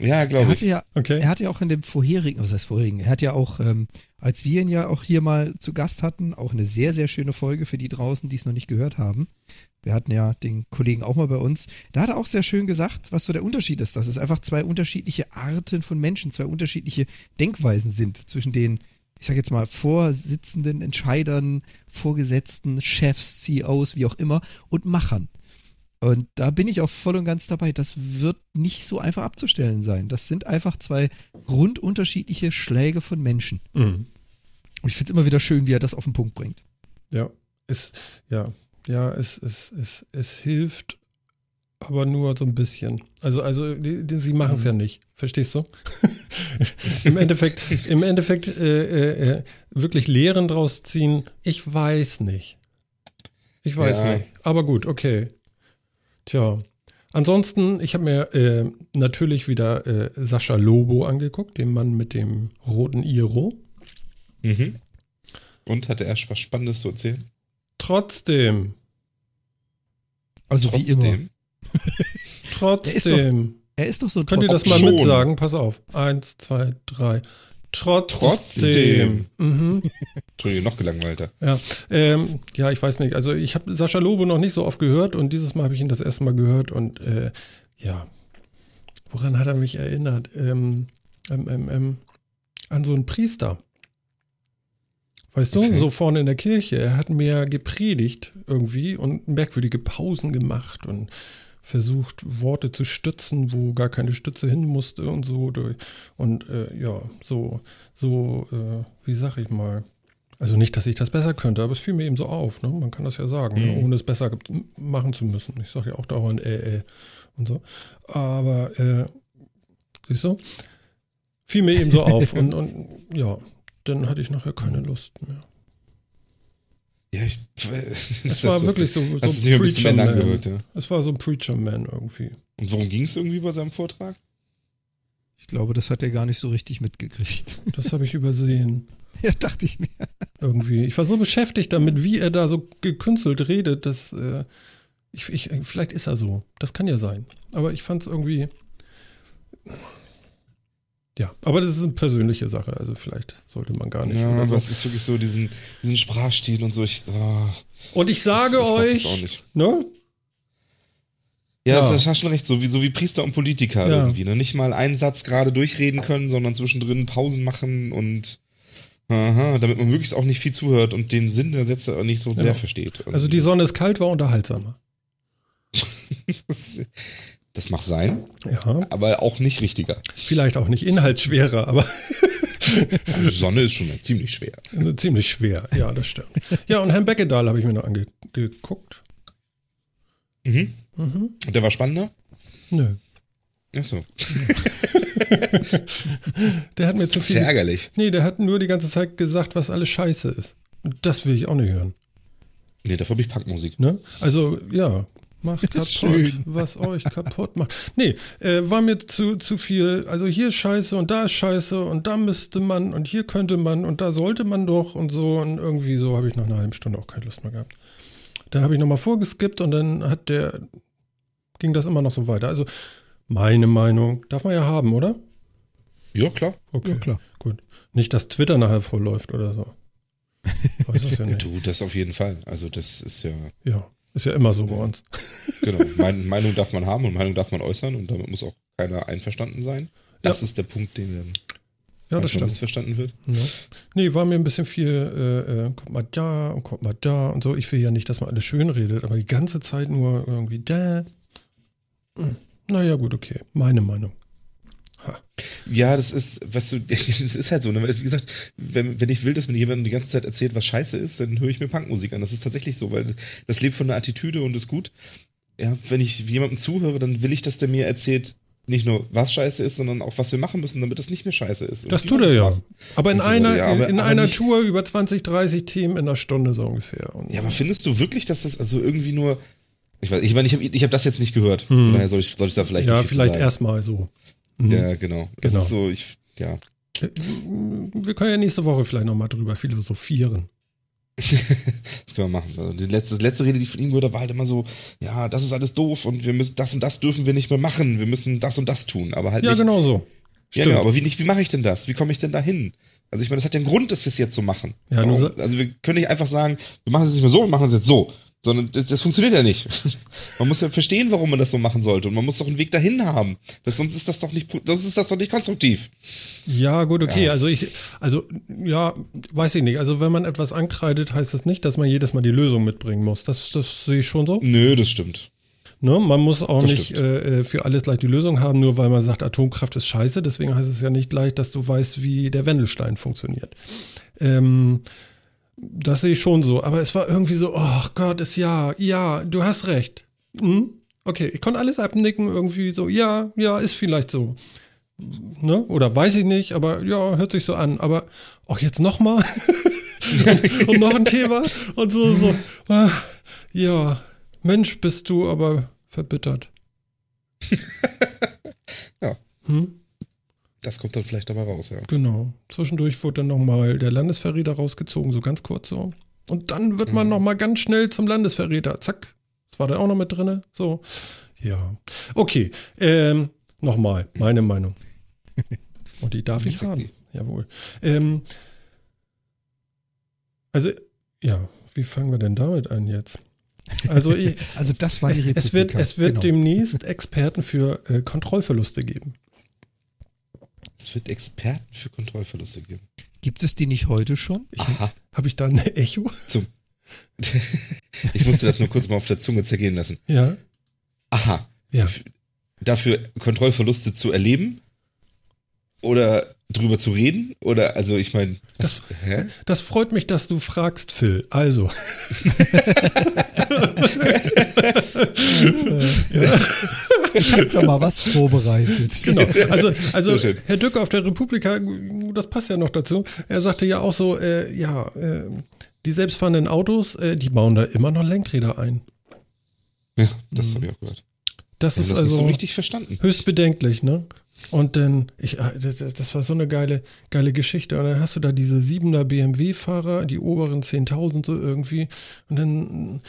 Ja, glaube ich. Ja, okay. Er hatte ja auch in dem vorherigen, was heißt vorherigen, er hat ja auch, ähm, als wir ihn ja auch hier mal zu Gast hatten, auch eine sehr, sehr schöne Folge für die draußen, die es noch nicht gehört haben. Wir hatten ja den Kollegen auch mal bei uns. Da hat er auch sehr schön gesagt, was so der Unterschied ist, dass es einfach zwei unterschiedliche Arten von Menschen, zwei unterschiedliche Denkweisen sind zwischen den, ich sag jetzt mal, Vorsitzenden, Entscheidern, Vorgesetzten, Chefs, CEOs, wie auch immer, und Machern. Und da bin ich auch voll und ganz dabei. Das wird nicht so einfach abzustellen sein. Das sind einfach zwei grundunterschiedliche Schläge von Menschen. Mhm. Und ich finde es immer wieder schön, wie er das auf den Punkt bringt. Ja, es, ja, ja, es, es, es, es hilft, aber nur so ein bisschen. Also, also die, die, sie machen es mhm. ja nicht. Verstehst du? Im Endeffekt, im Endeffekt äh, äh, äh, wirklich Lehren draus ziehen, ich weiß nicht. Ich weiß ja. nicht. Aber gut, okay. Tja. Ansonsten, ich habe mir äh, natürlich wieder äh, Sascha Lobo angeguckt, den Mann mit dem roten Iro. Mhm. Und hatte er was Spannendes zu erzählen? Trotzdem. Also Trotzdem. wie immer. Trotzdem. Er ist doch, er ist doch so Könnt ihr das mal schon. mitsagen? Pass auf. Eins, zwei, drei. Trotzdem. Trotzdem. Mhm. Entschuldigung, noch gelangweilter. Ja, ähm, ja, ich weiß nicht. Also ich habe Sascha Lobo noch nicht so oft gehört und dieses Mal habe ich ihn das erste Mal gehört und äh, ja, woran hat er mich erinnert? Ähm, ähm, ähm, ähm an so einen Priester. Weißt okay. du, so vorne in der Kirche. Er hat mir gepredigt irgendwie und merkwürdige Pausen gemacht und versucht, Worte zu stützen, wo gar keine Stütze hin musste und so. Und äh, ja, so, so, äh, wie sag ich mal, Also nicht, dass ich das besser könnte, aber es fiel mir eben so auf. Ne? Man kann das ja sagen, ne? ohne es besser machen zu müssen. Ich sage ja auch dauernd äh, äh und so. Aber äh, siehst du, fiel mir eben so auf. und, und ja, dann hatte ich nachher keine Lust mehr. Ja, ich, es war wirklich so, so hast ein Preacher Man. Angehört, ja. Es war so ein Preacher Man irgendwie. Und worum ging es irgendwie bei seinem Vortrag? Ich glaube, das hat er gar nicht so richtig mitgekriegt. Das habe ich übersehen. Ja, dachte ich mir. Irgendwie. Ich war so beschäftigt damit, wie er da so gekünstelt redet, dass äh, ich, ich, vielleicht ist er so. Das kann ja sein. Aber ich fand es irgendwie. Ja, aber das ist eine persönliche Sache, also vielleicht sollte man gar nicht. Ja, aber so. es ist wirklich so diesen, diesen Sprachstil und so. Ich, oh, und ich sage ich, ich euch, ne? Ja, ja. das hast schon recht, so wie, so wie Priester und Politiker ja. irgendwie. Ne? Nicht mal einen Satz gerade durchreden können, sondern zwischendrin Pausen machen und aha, damit man möglichst auch nicht viel zuhört und den Sinn der Sätze nicht so ja. sehr versteht. Irgendwie. Also die Sonne ist kalt, war unterhaltsamer. das, das mag sein. Ja. Aber auch nicht richtiger. Vielleicht auch nicht inhaltsschwerer, aber. Die Sonne ist schon ziemlich schwer. Ziemlich schwer, ja, das stimmt. Ja, und Herrn Beckedahl habe ich mir noch angeguckt. Mhm. mhm. Und der war spannender? Nö. Ach so. der hat mir zu viel. Sehr ärgerlich. Nee, der hat nur die ganze Zeit gesagt, was alles scheiße ist. Und das will ich auch nicht hören. Nee, dafür habe ich Punkmusik. Ne? Also, ja, macht kaputt, Schön. was euch kaputt macht. Nee, äh, war mir zu, zu viel. Also hier ist scheiße und da ist scheiße und da müsste man und hier könnte man und da sollte man doch und so. Und irgendwie so habe ich nach einer halben Stunde auch keine Lust mehr gehabt. Da habe ich nochmal vorgeskippt und dann hat der, ging das immer noch so weiter. Also meine Meinung darf man ja haben, oder? Ja, klar. Okay, ja, klar. Gut. Nicht, dass Twitter nachher vollläuft oder so. Weiß das ja nicht. Du, das auf jeden Fall. Also das ist ja. Ja. Ist ja immer so bei uns. Genau. Meinung darf man haben und Meinung darf man äußern und damit muss auch keiner einverstanden sein. Das ja. ist der Punkt, den dann ja, das stimmt. missverstanden wird. Ja. Nee, war mir ein bisschen viel, äh, äh, kommt mal da und kommt mal da und so. Ich will ja nicht, dass man alles schön redet, aber die ganze Zeit nur irgendwie da. Hm. Naja, gut, okay. Meine Meinung. Ja, das ist, was du, das ist halt so. Ne? Wie gesagt, wenn, wenn ich will, dass mir jemand die ganze Zeit erzählt, was scheiße ist, dann höre ich mir Punkmusik an. Das ist tatsächlich so, weil das lebt von der Attitüde und ist gut. Ja, wenn ich jemandem zuhöre, dann will ich, dass der mir erzählt, nicht nur was scheiße ist, sondern auch was wir machen müssen, damit es nicht mehr scheiße ist. Das tut er ja. Machen. Aber in so, einer, ja, aber, in aber einer nicht, Tour über 20, 30 Themen in einer Stunde so ungefähr. Und ja, aber findest du wirklich, dass das also irgendwie nur. Ich weiß, ich meine, ich habe ich hab das jetzt nicht gehört. Hm. Daher soll ich, soll ich da vielleicht Ja, vielleicht erstmal so. Mhm. Ja, genau. Das genau. ist so, ich, ja. Wir können ja nächste Woche vielleicht nochmal drüber philosophieren. das können wir machen. Also die letzte, letzte Rede, die von ihm wurde, war halt immer so, ja, das ist alles doof und wir müssen, das und das dürfen wir nicht mehr machen. Wir müssen das und das tun. Aber halt ja, nicht. Genau so. Ja, genau. Aber wie, nicht, wie mache ich denn das? Wie komme ich denn da hin? Also ich meine, das hat ja einen Grund, dass wir es jetzt so machen. Ja, also wir können nicht einfach sagen, wir machen es nicht mehr so, wir machen es jetzt so. Sondern das, das, funktioniert ja nicht. Man muss ja verstehen, warum man das so machen sollte. Und man muss doch einen Weg dahin haben. Das, sonst ist das doch nicht, das ist das doch nicht konstruktiv. Ja, gut, okay. Ja. Also ich, also, ja, weiß ich nicht. Also wenn man etwas ankreidet, heißt das nicht, dass man jedes Mal die Lösung mitbringen muss. Das, das sehe ich schon so. Nö, das stimmt. Ne, man muss auch das nicht äh, für alles gleich die Lösung haben, nur weil man sagt, Atomkraft ist scheiße. Deswegen heißt es ja nicht gleich, dass du weißt, wie der Wendelstein funktioniert. Ähm, das sehe ich schon so. Aber es war irgendwie so, oh Gott, ist ja, ja, du hast recht. Hm? Okay, ich konnte alles abnicken, irgendwie so, ja, ja, ist vielleicht so. Ne? Oder weiß ich nicht, aber ja, hört sich so an. Aber auch jetzt nochmal und, und noch ein Thema und so, so. Ah, ja, Mensch, bist du aber verbittert. ja. Hm? Das kommt dann vielleicht dabei raus, ja. Genau. Zwischendurch wurde dann nochmal der Landesverräter rausgezogen, so ganz kurz so. Und dann wird man mhm. nochmal ganz schnell zum Landesverräter. Zack. Das war dann auch noch mit drin. So. Ja. Okay. Ähm, nochmal, meine Meinung. Und die darf ich haben. Jawohl. Ähm, also, ja, wie fangen wir denn damit an jetzt? Also, ich, also das war die Republika. Es wird, es wird genau. demnächst Experten für äh, Kontrollverluste geben. Es wird Experten für Kontrollverluste geben. Gibt es die nicht heute schon? Aha. Habe ich da ein Echo? Zum ich musste das nur kurz mal auf der Zunge zergehen lassen. Ja. Aha. Ja. Dafür Kontrollverluste zu erleben oder drüber zu reden? Oder, also ich meine, das, das, freut mich, dass du fragst, Phil. Also. Ich habe da mal was vorbereitet. Genau. Also, also Herr Dücke auf der Republika, das passt ja noch dazu. Er sagte ja auch so, äh, ja, äh, die selbstfahrenden Autos, äh, die bauen da immer noch Lenkräder ein. Ja, das mhm. habe ich auch gehört. Das ist das also so richtig verstanden. höchst bedenklich, ne? Und dann, ich, äh, das war so eine geile, geile Geschichte. Und dann hast du da diese 7er BMW-Fahrer, die oberen 10.000 so irgendwie. Und dann,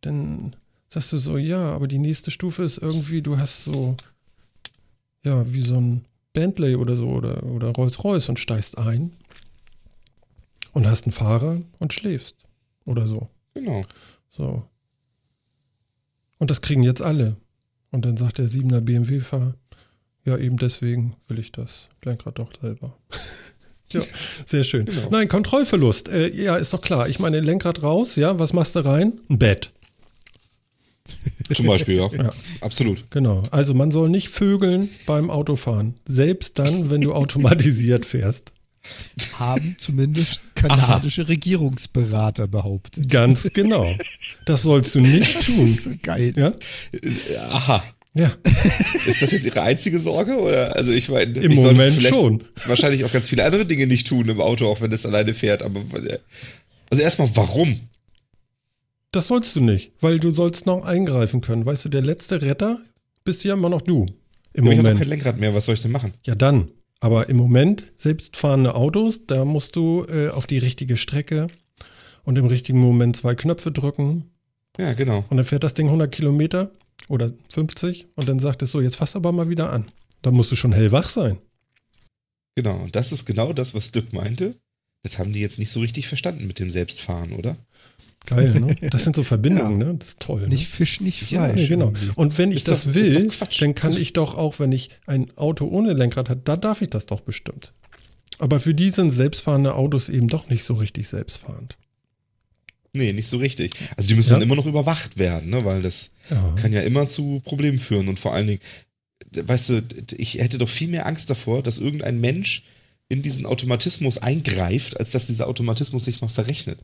dann sagst du so, ja, aber die nächste Stufe ist irgendwie, du hast so, ja, wie so ein Bentley oder so oder, oder Rolls-Royce und steigst ein und hast einen Fahrer und schläfst oder so. Genau. So. Und das kriegen jetzt alle. Und dann sagt der 7er BMW-Fahrer, ja, eben deswegen will ich das Lenkrad doch selber. ja, sehr schön. Genau. Nein, Kontrollverlust. Äh, ja, ist doch klar. Ich meine, Lenkrad raus, ja, was machst du rein? Ein Bett. Zum Beispiel, ja. ja. Absolut. Genau. Also man soll nicht vögeln beim Autofahren. Selbst dann, wenn du automatisiert fährst. Haben zumindest kanadische Aha. Regierungsberater behauptet. Ganz genau. Das sollst du nicht tun. Das ist so geil. Ja? Aha. Ja. Ist das jetzt Ihre einzige Sorge? Oder? Also ich meine, Im ich Moment schon. Wahrscheinlich auch ganz viele andere Dinge nicht tun im Auto, auch wenn es alleine fährt. Aber also erstmal, warum? Das sollst du nicht, weil du sollst noch eingreifen können. Weißt du, der letzte Retter bist ja immer noch du. Im Aber Moment. Ich habe kein Lenkrad mehr. Was soll ich denn machen? Ja, dann. Aber im Moment, selbstfahrende Autos, da musst du äh, auf die richtige Strecke und im richtigen Moment zwei Knöpfe drücken. Ja, genau. Und dann fährt das Ding 100 Kilometer oder 50 und dann sagt es so, jetzt fass aber mal wieder an. Da musst du schon hellwach sein. Genau, und das ist genau das, was Dirk meinte. Das haben die jetzt nicht so richtig verstanden mit dem Selbstfahren, oder? Geil, ne? Das sind so Verbindungen, ja. ne? Das ist toll. Ne? Nicht Fisch, nicht Fleisch. Ja, genau. Irgendwie. Und wenn ich ist das doch, will, dann kann ich doch auch, wenn ich ein Auto ohne Lenkrad habe, da darf ich das doch bestimmt. Aber für die sind selbstfahrende Autos eben doch nicht so richtig selbstfahrend. Nee, nicht so richtig. Also die müssen ja. dann immer noch überwacht werden, ne? weil das ja. kann ja immer zu Problemen führen. Und vor allen Dingen, weißt du, ich hätte doch viel mehr Angst davor, dass irgendein Mensch in diesen Automatismus eingreift, als dass dieser Automatismus sich mal verrechnet.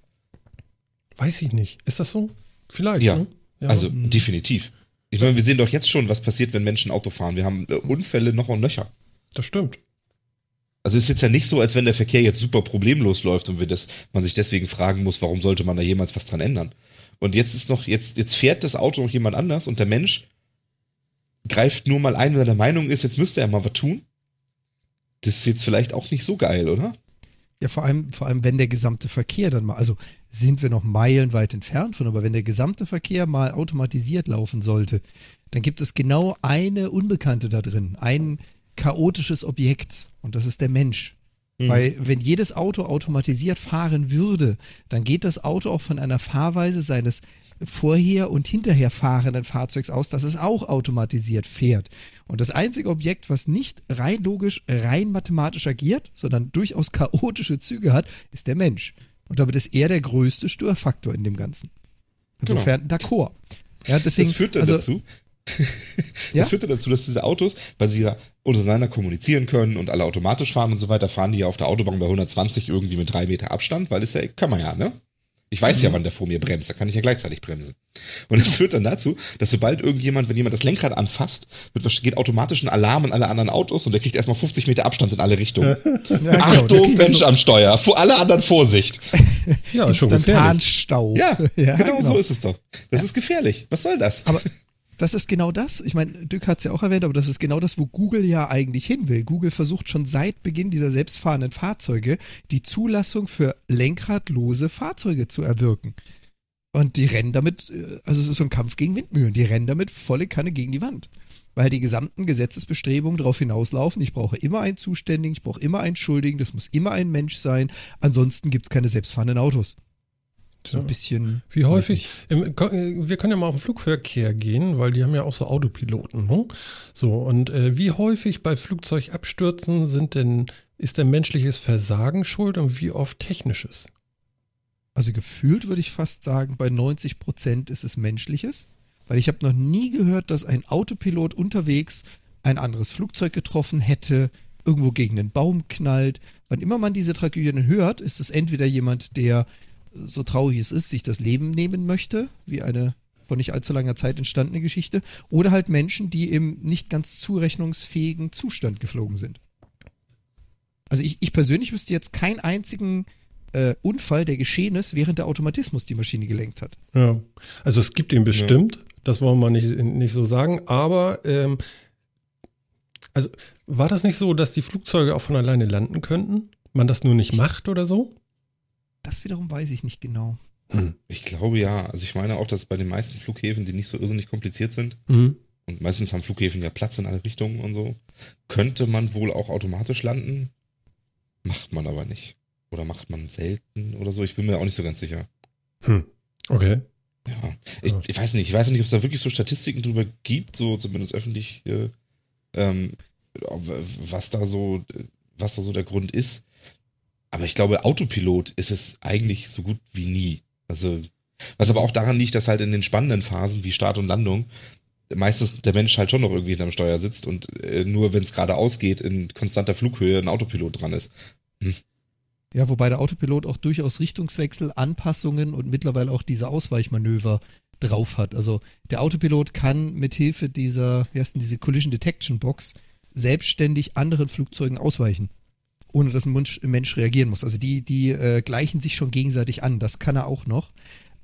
Weiß ich nicht. Ist das so? Vielleicht. Ja. Ne? ja. Also mhm. definitiv. Ich meine, wir sehen doch jetzt schon, was passiert, wenn Menschen Auto fahren. Wir haben äh, Unfälle noch und nöcher. Das stimmt. Also ist jetzt ja nicht so, als wenn der Verkehr jetzt super problemlos läuft und wir das, man sich deswegen fragen muss, warum sollte man da jemals was dran ändern? Und jetzt ist noch, jetzt, jetzt fährt das Auto noch jemand anders und der Mensch greift nur mal ein, wenn er der Meinung ist, jetzt müsste er mal was tun. Das ist jetzt vielleicht auch nicht so geil, oder? Ja, vor allem, vor allem, wenn der gesamte Verkehr dann mal, also sind wir noch meilenweit entfernt von, aber wenn der gesamte Verkehr mal automatisiert laufen sollte, dann gibt es genau eine Unbekannte da drin, einen chaotisches Objekt und das ist der Mensch. Mhm. Weil wenn jedes Auto automatisiert fahren würde, dann geht das Auto auch von einer Fahrweise seines vorher und hinterher fahrenden Fahrzeugs aus, dass es auch automatisiert fährt. Und das einzige Objekt, was nicht rein logisch, rein mathematisch agiert, sondern durchaus chaotische Züge hat, ist der Mensch. Und damit ist er der größte Störfaktor in dem Ganzen. Insofern genau. d'accord. Ja, deswegen, das führt dann also, dazu, das ja? führt dazu, dass diese Autos, weil sie ja untereinander kommunizieren können und alle automatisch fahren und so weiter, fahren die ja auf der Autobahn bei 120 irgendwie mit drei Meter Abstand, weil es ja, kann man ja, ne? Ich weiß mhm. ja, wann der vor mir bremst, da kann ich ja gleichzeitig bremsen. Und das führt dann dazu, dass sobald irgendjemand, wenn jemand das Lenkrad anfasst, wird, geht automatisch ein Alarm in alle anderen Autos und der kriegt erstmal 50 Meter Abstand in alle Richtungen. Ja, genau, Achtung, Mensch so am Steuer, vor alle anderen Vorsicht. Ja, Instantanstau. Ja, ja, genau, genau, so ist es doch. Das ja. ist gefährlich. Was soll das? Aber das ist genau das. Ich meine, Dück hat es ja auch erwähnt, aber das ist genau das, wo Google ja eigentlich hin will. Google versucht schon seit Beginn dieser selbstfahrenden Fahrzeuge die Zulassung für lenkradlose Fahrzeuge zu erwirken. Und die rennen damit, äh, also es ist so ein Kampf gegen Windmühlen, die rennen damit volle Kanne gegen die Wand. Weil die gesamten Gesetzesbestrebungen darauf hinauslaufen, ich brauche immer einen Zuständigen, ich brauche immer einen Schuldigen, das muss immer ein Mensch sein, ansonsten gibt es keine selbstfahrenden Autos. So ein bisschen. Wie häufig, im, wir können ja mal auf den Flugverkehr gehen, weil die haben ja auch so Autopiloten. Ne? So, und äh, wie häufig bei Flugzeugabstürzen sind denn, ist denn menschliches Versagen schuld und wie oft technisches? Also gefühlt würde ich fast sagen, bei 90 Prozent ist es menschliches, weil ich habe noch nie gehört, dass ein Autopilot unterwegs ein anderes Flugzeug getroffen hätte, irgendwo gegen einen Baum knallt. Wann immer man diese Tragödien hört, ist es entweder jemand, der, so traurig es ist, sich das Leben nehmen möchte, wie eine vor nicht allzu langer Zeit entstandene Geschichte, oder halt Menschen, die im nicht ganz zurechnungsfähigen Zustand geflogen sind. Also ich, ich persönlich wüsste jetzt keinen einzigen äh, Unfall, der geschehen ist, während der Automatismus die Maschine gelenkt hat. Ja, also es gibt ihn bestimmt, ja. das wollen wir nicht, nicht so sagen, aber ähm, also war das nicht so, dass die Flugzeuge auch von alleine landen könnten? Man das nur nicht macht oder so? Das wiederum weiß ich nicht genau. Hm. Ich glaube ja. Also ich meine auch, dass bei den meisten Flughäfen, die nicht so irrsinnig kompliziert sind, mhm. und meistens haben Flughäfen ja Platz in alle Richtungen und so, könnte man wohl auch automatisch landen. Macht man aber nicht. Oder macht man selten oder so. Ich bin mir auch nicht so ganz sicher. Hm. Okay. Ja. Ich, ich weiß nicht, ich weiß nicht, ob es da wirklich so Statistiken drüber gibt, so zumindest öffentlich, äh, ähm, was da so, was da so der Grund ist. Aber ich glaube, Autopilot ist es eigentlich so gut wie nie. Also, was aber auch daran liegt, dass halt in den spannenden Phasen wie Start und Landung meistens der Mensch halt schon noch irgendwie hinterm Steuer sitzt und äh, nur wenn es gerade ausgeht, in konstanter Flughöhe ein Autopilot dran ist. Hm. Ja, wobei der Autopilot auch durchaus Richtungswechsel, Anpassungen und mittlerweile auch diese Ausweichmanöver drauf hat. Also der Autopilot kann mit Hilfe dieser, wie heißt denn diese Collision Detection Box selbstständig anderen Flugzeugen ausweichen, ohne dass ein Mensch, ein Mensch reagieren muss. Also die, die äh, gleichen sich schon gegenseitig an. Das kann er auch noch.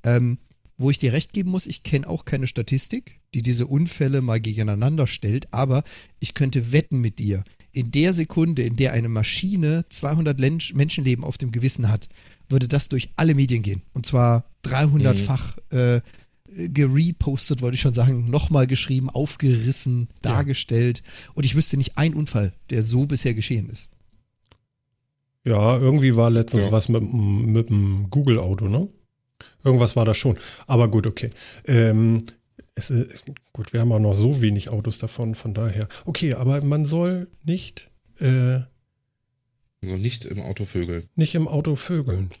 Ähm, wo ich dir recht geben muss, ich kenne auch keine Statistik, die diese Unfälle mal gegeneinander stellt, aber ich könnte wetten mit dir, in der Sekunde, in der eine Maschine 200 Menschenleben auf dem Gewissen hat, würde das durch alle Medien gehen. Und zwar 300-fach mhm. äh, gerepostet, wollte ich schon sagen, nochmal geschrieben, aufgerissen, dargestellt. Ja. Und ich wüsste nicht einen Unfall, der so bisher geschehen ist. Ja, irgendwie war letztens ja. was mit, mit dem Google-Auto, ne? Irgendwas war da schon. Aber gut, okay. Ähm, es ist, gut, wir haben auch noch so wenig Autos davon, von daher. Okay, aber man soll nicht. Äh, soll nicht im Auto vögeln. Nicht im Auto vögeln.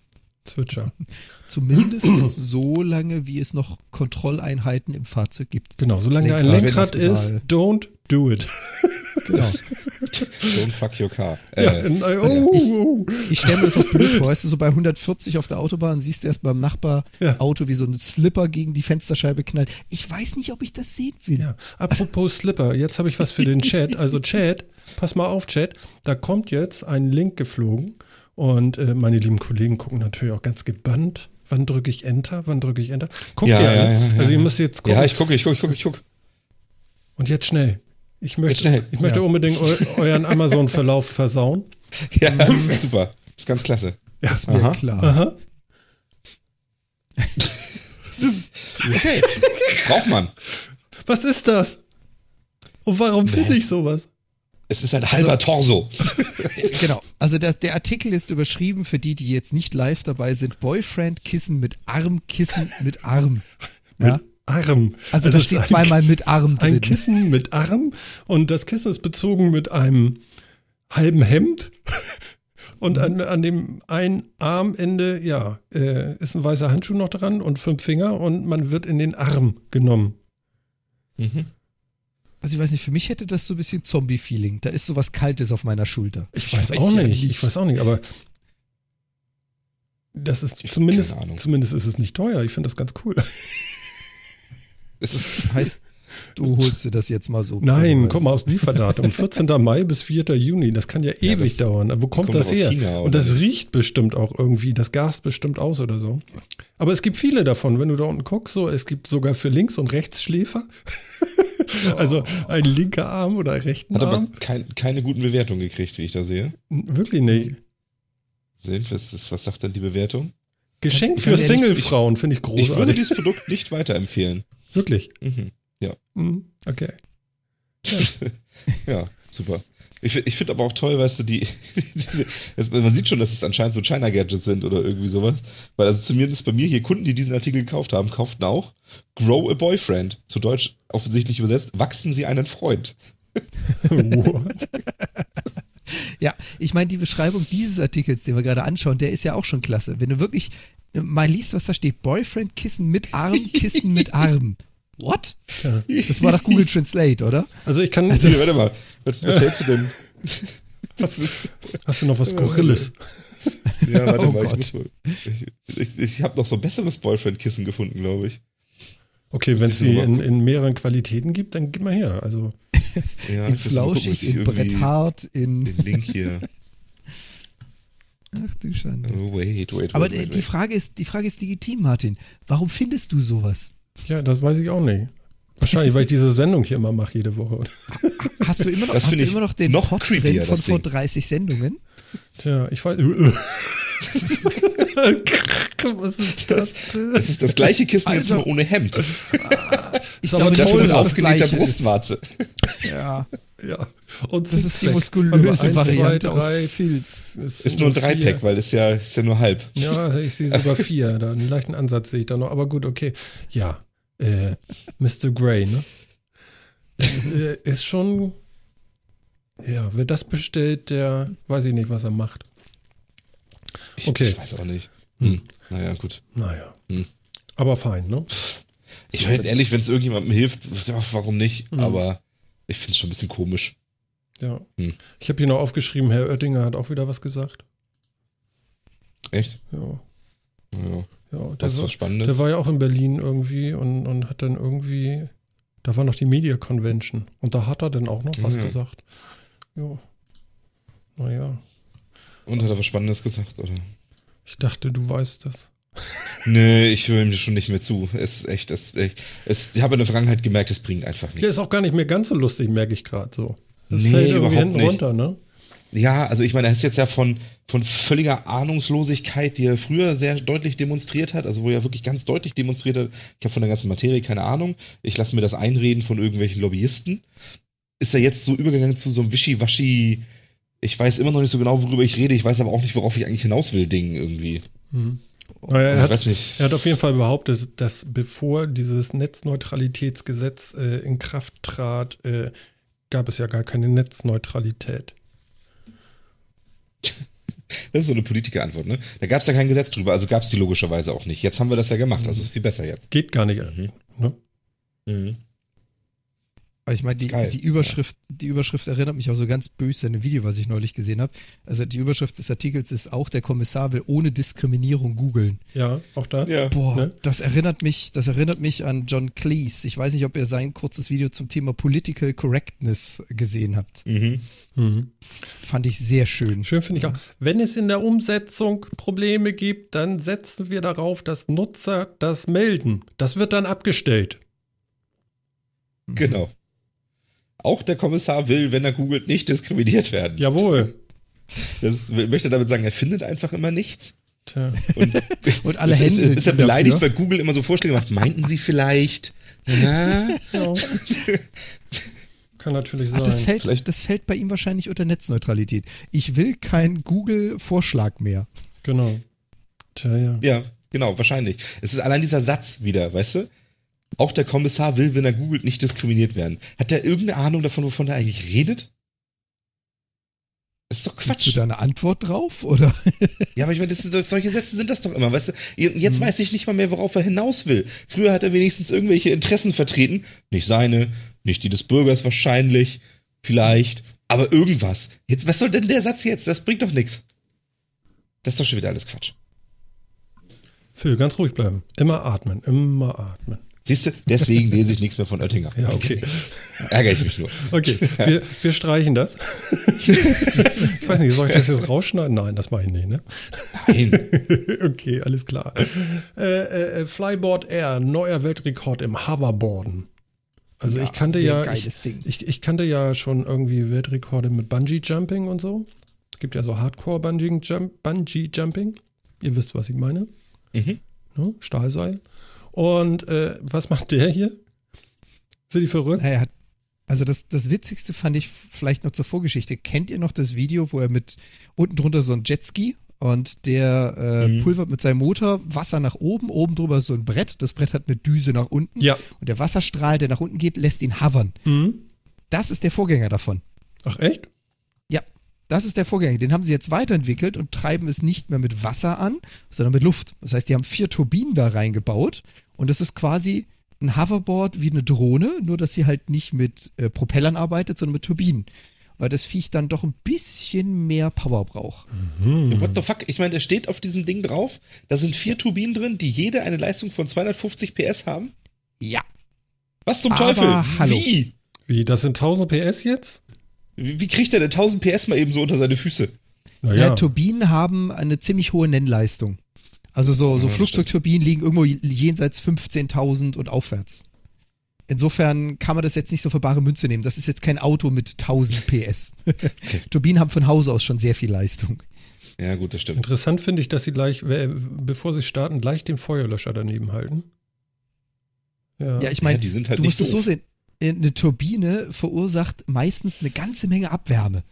Zwitscher. Zumindest so lange, wie es noch Kontrolleinheiten im Fahrzeug gibt. Genau, solange Lenkrad, ein Lenkrad ist, don't do it. Genau. Don't fuck your car. Ja, äh, oh, ich, oh. ich stelle mir das auch blöd vor. Weißt du, so bei 140 auf der Autobahn siehst du erst beim Nachbarauto, ja. wie so ein Slipper gegen die Fensterscheibe knallt. Ich weiß nicht, ob ich das sehen will. Ja. Apropos Slipper, jetzt habe ich was für den Chat. Also Chat, pass mal auf, Chat. Da kommt jetzt ein Link geflogen und äh, meine lieben Kollegen gucken natürlich auch ganz gebannt. Wann drücke ich Enter? Wann drücke ich Enter? Guckt ja, ihr ja, ja, Also ihr müsst jetzt gucken. Ja, ich gucke, ich gucke, ich gucke, ich gucke. Und jetzt schnell. Ich möchte, ich möchte ja. unbedingt eu euren Amazon-Verlauf versauen. Ja, super. Das ist ganz klasse. Ja. Das ist mir Aha. klar. Aha. okay. Braucht man. Was ist das? Und warum finde ich sowas? Es ist ein halber also, Torso. genau. Also der, der Artikel ist überschrieben für die, die jetzt nicht live dabei sind. Boyfriend Kissen mit Arm, Kissen mit Arm. Ja? Mit Arm. Also, also da steht zweimal mit Arm drin. Ein Kissen mit Arm und das Kissen ist bezogen mit einem halben Hemd. Und an, an dem einen Armende, ja, äh, ist ein weißer Handschuh noch dran und fünf Finger und man wird in den Arm genommen. Mhm. Also ich weiß nicht, für mich hätte das so ein bisschen Zombie-Feeling. Da ist so was Kaltes auf meiner Schulter. Ich, ich weiß, weiß, auch ja nicht. Ich weiß auch nicht, aber das ist zumindest, zumindest ist es nicht teuer. Ich finde das ganz cool. Das heißt, du holst dir das jetzt mal so. Nein, komm mal aus Lieferdatum. 14. Mai bis 4. Juni. Das kann ja ewig ja, das, dauern. Wo kommt, das her? China, Und das riecht bestimmt auch irgendwie. Das Gas bestimmt aus oder so. Aber es gibt viele davon. Wenn du da unten guckst, so, es gibt sogar für Links- und Rechtsschläfer. also ein linker Arm oder rechten Hat Arm. Hat aber kein, keine guten Bewertungen gekriegt, wie ich da sehe. Wirklich nicht. Sehen, was, ist, was sagt denn die Bewertung? Geschenk für Singlefrauen, finde ich großartig. Ich würde dieses Produkt nicht weiterempfehlen. Wirklich? Mhm. Ja. Mhm. Okay. Ja, ja super. Ich, ich finde aber auch toll, weißt du, die, diese, man sieht schon, dass es anscheinend so China-Gadgets sind oder irgendwie sowas. Weil also zumindest bei mir hier Kunden, die diesen Artikel gekauft haben, kauften auch Grow a Boyfriend. Zu Deutsch offensichtlich übersetzt, wachsen Sie einen Freund. What? Ja, ich meine, die Beschreibung dieses Artikels, den wir gerade anschauen, der ist ja auch schon klasse. Wenn du wirklich mal liest, was da steht, Boyfriend Kissen mit Arm, Kissen mit Arm. What? Das war doch Google Translate, oder? Also ich kann. Also, warte mal, was, was hältst du denn? Hast, hast du noch was Gorilles? Ja, warte Oh mal, ich, Gott. mal- ich, ich, ich habe noch so ein besseres Boyfriend-Kissen gefunden, glaube ich. Okay, wenn es ich die in, in mehreren Qualitäten gibt, dann gib mal her. Also, Ja, in gucken, flauschig, ich in irgendwie Bretthart, in. Den Link hier. Ach du Schande. Oh, wait, wait, Aber wait, wait, die wait. Frage ist, die Frage ist legitim, Martin. Warum findest du sowas? ja, das weiß ich auch nicht. Wahrscheinlich, weil ich diese Sendung hier immer mache, jede Woche. Hast du immer noch, hast du immer noch den noch Pod drin von vor Ding. 30 Sendungen? Tja, ich weiß. Was ist das denn? Das ist das gleiche Kissen jetzt Also- nur ohne Hemd. Ich Ist aber Das das aufgelegter Brustwarze. Ist. Ja, Ja. Und das ist die muskulöse eins, Variante zwei, aus Filz. Ist sind nur ein. Dreipack, weil das ja, ist ja nur halb. Ja, ich sehe sogar vier. Da einen leichten Ansatz sehe ich da noch. Aber gut, okay. Ja, äh, Mr. Grey, ne? Äh, ist schon. Ja, wer das bestellt, der weiß ich nicht, was er macht. Ich, Okay. ich weiß auch nicht. Hm. Naja, gut. Naja. Hm. Aber fein, ne? Ich meine, ehrlich, wenn es irgendjemandem hilft, warum nicht? Mhm. Aber ich finde es schon ein bisschen komisch. Ja. Hm. Ich habe hier noch aufgeschrieben, Herr Oettinger hat auch wieder was gesagt. Echt? Ja. Ja. Ja, der, Was, was Spannendes? der war ja auch in Berlin irgendwie und, und hat dann irgendwie, da war noch die Media Convention und da hat er dann auch noch was Ja. gesagt. Ja. Naja, Und hat er was Spannendes gesagt, oder? ich dachte, du weißt das. Nee, ich höre ihm schon nicht mehr zu. Es ist echt, es, echt es, ich habe in der Vergangenheit gemerkt, es bringt einfach Der nichts. ist auch gar nicht mehr ganz so lustig, merke ich gerade so. Das Nee, fällt irgendwie überhaupt nicht. runter, ne? Ja, also ich meine, er ist jetzt ja von, von völliger Ahnungslosigkeit, die er früher sehr deutlich demonstriert hat, also wo er wirklich ganz deutlich demonstriert hat, ich habe von der ganzen Materie keine Ahnung, ich lasse mir das einreden von irgendwelchen Lobbyisten, ist er jetzt so übergegangen zu so einem Wischiwaschi, ich weiß immer noch nicht so genau, worüber ich rede, ich weiß aber auch nicht, worauf ich eigentlich hinaus will, Ding irgendwie. Naja, er ich hat, weiß nicht. er hat auf jeden Fall behauptet, dass bevor dieses Netzneutralitätsgesetz äh, in Kraft trat, äh, gab es ja gar keine Netzneutralität. Das ist so eine Politikerantwort, ne? Da gab es ja kein Gesetz drüber, also gab es die logischerweise auch nicht. Jetzt haben wir das ja gemacht, also ist viel besser jetzt. Geht gar nicht. Mhm. Ne? Mhm. Aber ich meine, die, die, Überschrift, die Überschrift erinnert mich auch so ganz böse an ein Video, was ich neulich gesehen habe. Also die Überschrift des Artikels ist auch, der Kommissar will ohne Diskriminierung googeln. Ja, auch da. Ja. Boah, Ne? das erinnert mich, das erinnert mich an John Cleese. Ich weiß nicht, ob ihr sein kurzes Video zum Thema Political Correctness gesehen habt. Mhm. Mhm. Fand ich sehr schön. Schön finde ich auch. Wenn es in der Umsetzung Probleme gibt, dann setzen wir darauf, dass Nutzer das melden. Das wird dann abgestellt. Genau. Auch der Kommissar will, wenn er googelt, nicht diskriminiert werden. Jawohl. Das möchte damit sagen, er findet einfach immer nichts. Tja. Und, Und alle ist, ist, Hände ist er beleidigt, dafür. weil Google immer so Vorschläge macht. Meinten sie vielleicht? Ja. Ja. Kann natürlich Ach, sein. das, fällt, Vielleicht- das fällt bei ihm wahrscheinlich unter Netzneutralität. Ich will keinen Google-Vorschlag mehr. genau. Tja, ja. ja, genau, wahrscheinlich. Es ist allein dieser Satz wieder, weißt du? Auch der Kommissar will, wenn er googelt, nicht diskriminiert werden. Hat der irgendeine Ahnung davon, wovon er eigentlich redet? Das ist doch Hast du Quatsch. da eine Antwort drauf? Oder? Ja, aber ich meine, solche Sätze sind das doch immer, weißt du? Jetzt Mhm. weiß ich nicht mal mehr, worauf er hinaus will. Früher hat er wenigstens irgendwelche Interessen vertreten. Nicht seine, nicht die des Bürgers wahrscheinlich, vielleicht, aber irgendwas. Jetzt, was soll denn der Satz jetzt? Das bringt doch nichts. Das ist doch schon wieder alles Quatsch. Phil, ganz ruhig bleiben. Immer atmen, immer atmen. Siehst du, deswegen lese ich nichts mehr von Oettinger. Ja, okay. Ärgere ich mich nur. Okay, wir, wir streichen das. ich weiß nicht, soll ich das jetzt rausschneiden? Nein, das mache ich nicht, ne? Nein. okay, alles klar. Äh, äh, Flyboard Air, neuer Weltrekord im Hoverboarden. Also Ja, ich kannte sehr ja, geiles ich, Ding. Ich, ich kannte ja schon irgendwie Weltrekorde mit Bungee Jumping und so. Es gibt ja so Hardcore Bungee, Jump, Bungee Jumping. Ihr wisst, was ich meine. Mhm. Ne? Stahlseil. Und äh, was macht der hier? Sind die verrückt? Er hat, also das, das Witzigste fand ich vielleicht noch zur Vorgeschichte. Kennt ihr noch das Video, wo er mit unten drunter so ein Jetski und der äh, Mhm. pulvert mit seinem Motor Wasser nach oben, oben drüber so ein Brett, das Brett hat eine Düse nach unten Ja. und der Wasserstrahl, der nach unten geht, lässt ihn hovern. Mhm. Das ist der Vorgänger davon. Ach echt? Das ist der Vorgänger. Den haben sie jetzt weiterentwickelt und treiben es nicht mehr mit Wasser an, sondern mit Luft. Das heißt, die haben vier Turbinen da reingebaut und es ist quasi ein Hoverboard wie eine Drohne, nur dass sie halt nicht mit äh, Propellern arbeitet, sondern mit Turbinen. weil das Viech dann doch ein bisschen mehr Power braucht. What the fuck? Ich meine, der steht auf diesem Ding drauf. Da sind vier Turbinen drin, die jede eine Leistung von 250 PS haben. Ja. Was zum Aber Teufel? hallo. Wie? Wie, das sind 1000 PS jetzt? Wie wie kriegt er denn 1000 PS mal eben so unter seine Füße? Ja. Turbinen haben eine ziemlich hohe Nennleistung. Also so, so Ja, Flugzeugturbinen liegen irgendwo jenseits 15.000 und aufwärts. Insofern kann man das jetzt nicht so für bare Münze nehmen. Das ist jetzt kein Auto mit 1000 PS. Turbinen haben von Hause aus schon sehr viel Leistung. Ja, gut, das stimmt. Interessant finde ich, dass sie gleich, bevor sie starten, gleich den Feuerlöscher daneben halten. Ja. Ja, ich meine, Ja, die sind halt du nicht musst es so sehen. Eine Turbine verursacht meistens eine ganze Menge Abwärme.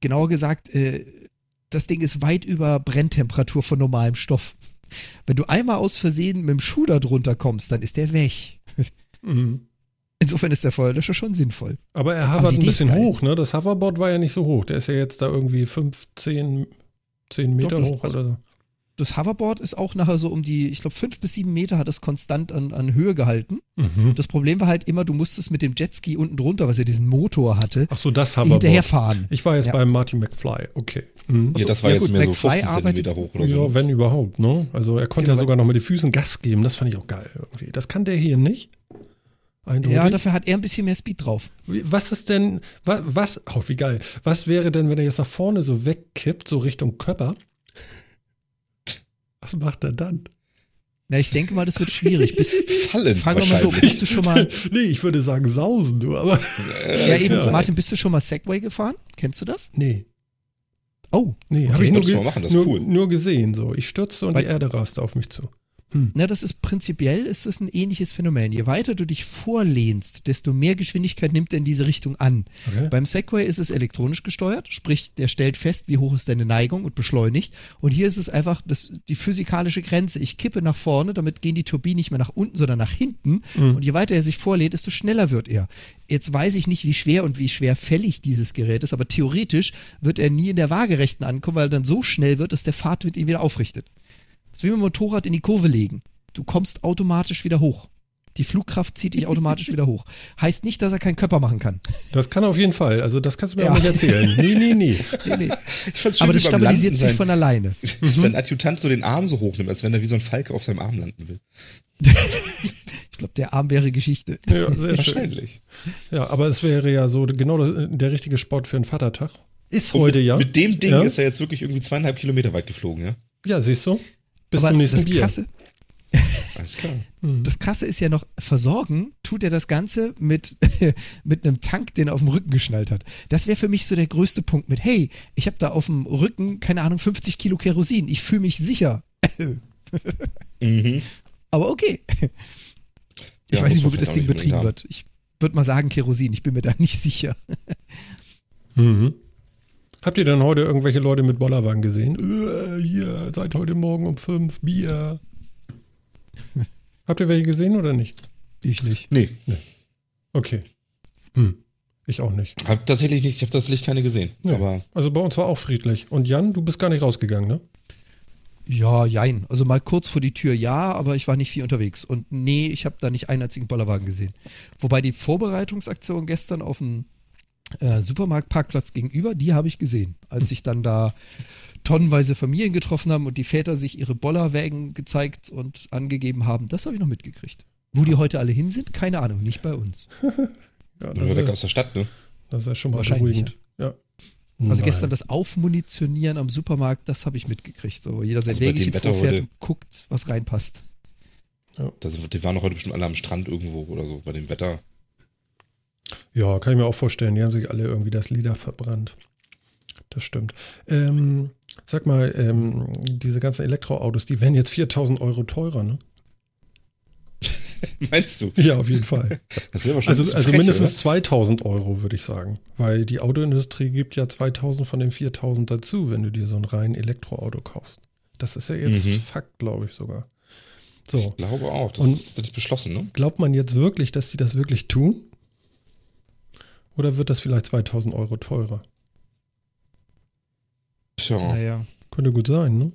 Genauer gesagt, äh, das Ding ist weit über Brenntemperatur von normalem Stoff. Wenn du einmal aus Versehen mit dem Schuh da drunter kommst, dann ist der weg. Mhm. Insofern ist der Feuerlöscher schon sinnvoll. Aber er die ein bisschen hoch, ne? Das Hoverboard war ja nicht so hoch. Der ist ja jetzt da irgendwie 15, 10 Meter das- hoch also- oder so. Das Hoverboard ist auch nachher so um die, ich glaube, fünf bis sieben Meter hat es konstant an, an Höhe gehalten. Mhm. Das Problem war halt immer, du musstest mit dem Jetski unten drunter, was ja diesen Motor hatte, Ach so, das Hoverboard. hinterherfahren. Ich war jetzt Ja. beim Marty McFly. Okay. Mhm. Ja, das war ja jetzt gut, mehr so McFly 15 arbeitet- Zentimeter hoch oder so. Ja, wenn überhaupt, ne? Also er konnte Genau, ja sogar noch mit den Füßen Gas geben. Das fand ich auch geil irgendwie. Das kann der hier nicht. Eindeutig. Ja, dafür hat er ein bisschen mehr Speed drauf. Was ist denn, was, was, oh, wie geil. Was wäre denn, wenn er jetzt nach vorne so wegkippt, so Richtung Körper? Was macht er dann? Na, ich denke mal, das wird schwierig. Bis, Fallen fragen wir mal so, bist du schon mal, nee, ich würde sagen sausen, du, aber. ja eben, ja. Martin, bist du schon mal Segway gefahren? Kennst du das? Nee. Oh, Nee, Okay, habe ich nur, ge mal machen, das ist nur, cool. nur gesehen. So. Ich stürzte und Weil- die Erde raste auf mich zu. Na, das ist prinzipiell ist das ein ähnliches Phänomen. Je weiter du dich vorlehnst, desto mehr Geschwindigkeit nimmt er in diese Richtung an. Okay. Beim Segway ist es elektronisch gesteuert, sprich, der stellt fest, wie hoch ist deine Neigung und beschleunigt. Und hier ist es einfach das, die physikalische Grenze. Ich kippe nach vorne, damit gehen die Turbinen nicht mehr nach unten, sondern nach hinten. Und je weiter er sich vorlädt, desto schneller wird er. Jetzt weiß ich nicht, wie schwer und wie schwerfällig dieses Gerät ist, aber theoretisch wird er nie in der Waagerechten ankommen, weil er dann so schnell wird, dass der Fahrtwind ihn wieder aufrichtet. Das ist wie mit dem Motorrad in die Kurve legen. Du kommst automatisch wieder hoch. Die Flugkraft zieht dich automatisch wieder hoch. Heißt nicht, dass er keinen Körper machen kann. Das kann auf jeden Fall. Also, das kannst du mir Ja. auch nicht erzählen. Nee, nee, nee. Nee, nee. Ich fand's schön, Aber das stabilisiert sich sein, von alleine. sein Adjutant so den Arm so hochnimmt, als wenn er wie so ein Falke auf seinem Arm landen will. Ich glaube, der Arm wäre Geschichte. Ja, sehr schön. Wahrscheinlich. Ja, aber es wäre ja so genau der, der richtige Sport für einen Vatertag. Ist heute ja. Mit dem Ding Ja. ist er jetzt wirklich irgendwie zweieinhalb Kilometer weit geflogen, ja? Ja, siehst du? Bis Aber zum das nächsten Bier. Krasse, Alles klar. das Krasse ist ja noch, versorgen tut er das Ganze mit, mit einem Tank, den er auf dem Rücken geschnallt hat. Das wäre für mich so der größte Punkt mit, hey, ich habe da auf dem Rücken, keine Ahnung, 50 Kilo Kerosin. Ich fühle mich sicher. Mhm. Aber okay. Ich Ja, weiß nicht, womit das Ding betrieben wird. Ich würde mal sagen Kerosin. Ich bin mir da nicht sicher. Mhm. Habt ihr denn heute irgendwelche Leute mit Bollerwagen gesehen? Äh, hier, seit heute Morgen um fünf Bier. Habt ihr welche gesehen oder nicht? Ich nicht. Nee, Okay. Hm. Ich auch nicht. hab tatsächlich nicht, ich habe das Licht keine gesehen. Ja. Aber Also bei uns war auch friedlich. Und Jan, du bist gar nicht rausgegangen, ne? Ja, jein. Also mal kurz vor die Tür ja, aber ich war nicht viel unterwegs. Und nee, ich habe da nicht einen einzigen Bollerwagen gesehen. Wobei die Vorbereitungsaktion gestern auf dem äh, Supermarktparkplatz gegenüber, die habe ich gesehen. Als sich dann da tonnenweise Familien getroffen haben und die Väter sich ihre Bollerwägen gezeigt und angegeben haben, das habe ich noch mitgekriegt. Wo die heute alle hin sind, keine Ahnung, nicht bei uns. Ja, nur weg das, aus ist, der Stadt, ne? das ist schon mal Wahrscheinlich, beruhigend. Ja. Also Nein. gestern das Aufmunitionieren am Supermarkt, das habe ich mitgekriegt. So jeder sein Also Wägelchen vorfährt heute- und guckt, was reinpasst. Da sind, die waren doch heute bestimmt alle am Strand irgendwo oder so, bei dem Wetter. Ja, kann ich mir auch vorstellen. Die haben sich alle irgendwie das Lieder verbrannt. Das stimmt. Ähm, sag mal, ähm, diese ganzen Elektroautos, die werden jetzt 4000 Euro teurer, ne? Meinst du? Ja, auf jeden Fall. Das Also, also frech, mindestens oder? 2000 Euro, würde ich sagen. Weil die Autoindustrie gibt ja 2000 von den 4000 dazu, wenn du dir so ein rein Elektroauto kaufst. Das ist ja jetzt Mhm. Fakt, glaube ich sogar. So, Ich glaube auch. Das Und- ist tatsächlich beschlossen, ne? glaubt man jetzt wirklich, dass die das wirklich tun? Oder wird das vielleicht 2000 Euro teurer? Tja, Naja. Könnte gut sein, ne?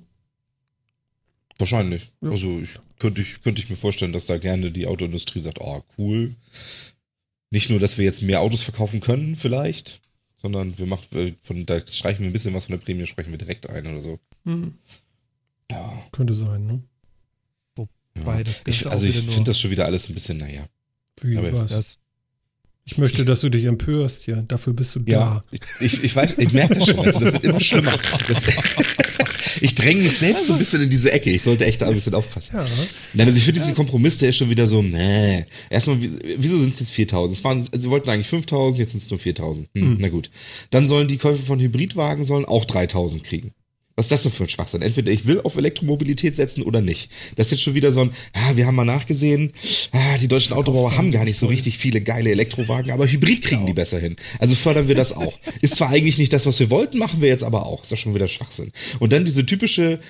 wahrscheinlich. Ja. Also ich könnte, ich könnte ich mir vorstellen, dass da gerne die Autoindustrie sagt, oh, cool. Nicht nur, dass wir jetzt mehr Autos verkaufen können, vielleicht, sondern wir machen, äh, von, da streichen wir ein bisschen was von der Prämie, sprechen wir direkt ein oder so. Hm. Ja. Könnte sein, ne? Wobei das Ganze Ich, auch also ich wieder nur- finde das schon wieder alles ein bisschen, naja. Wie Aber was? Das, Ich möchte, dass du dich empörst hier. Dafür bist du Ja, da. ich, ich, weiß, ich merke das schon, du, das wird immer schlimmer. Das, ich dränge mich selbst so ein bisschen in diese Ecke. Ich sollte echt da ein bisschen aufpassen. Ja. Nein, also ich finde diesen Kompromiss, der ist schon wieder so, nee. Erstmal, wie- wieso sind es jetzt 4000? Es waren, also sie wollten eigentlich 5000, jetzt sind es nur 4000. Hm, Na gut. Dann sollen die Käufer von Hybridwagen sollen auch 3000 kriegen. Was ist das denn für ein Schwachsinn? Entweder ich will auf Elektromobilität setzen oder nicht. Das ist jetzt schon wieder so ein, ah, wir haben mal nachgesehen, ah, die deutschen Autobauer haben gar nicht so richtig viele geile Elektrowagen, aber Hybrid kriegen die besser hin. Also fördern wir das auch. Ist zwar eigentlich nicht das, was wir wollten, machen wir jetzt aber auch. Ist doch schon wieder Schwachsinn. Und dann diese typische,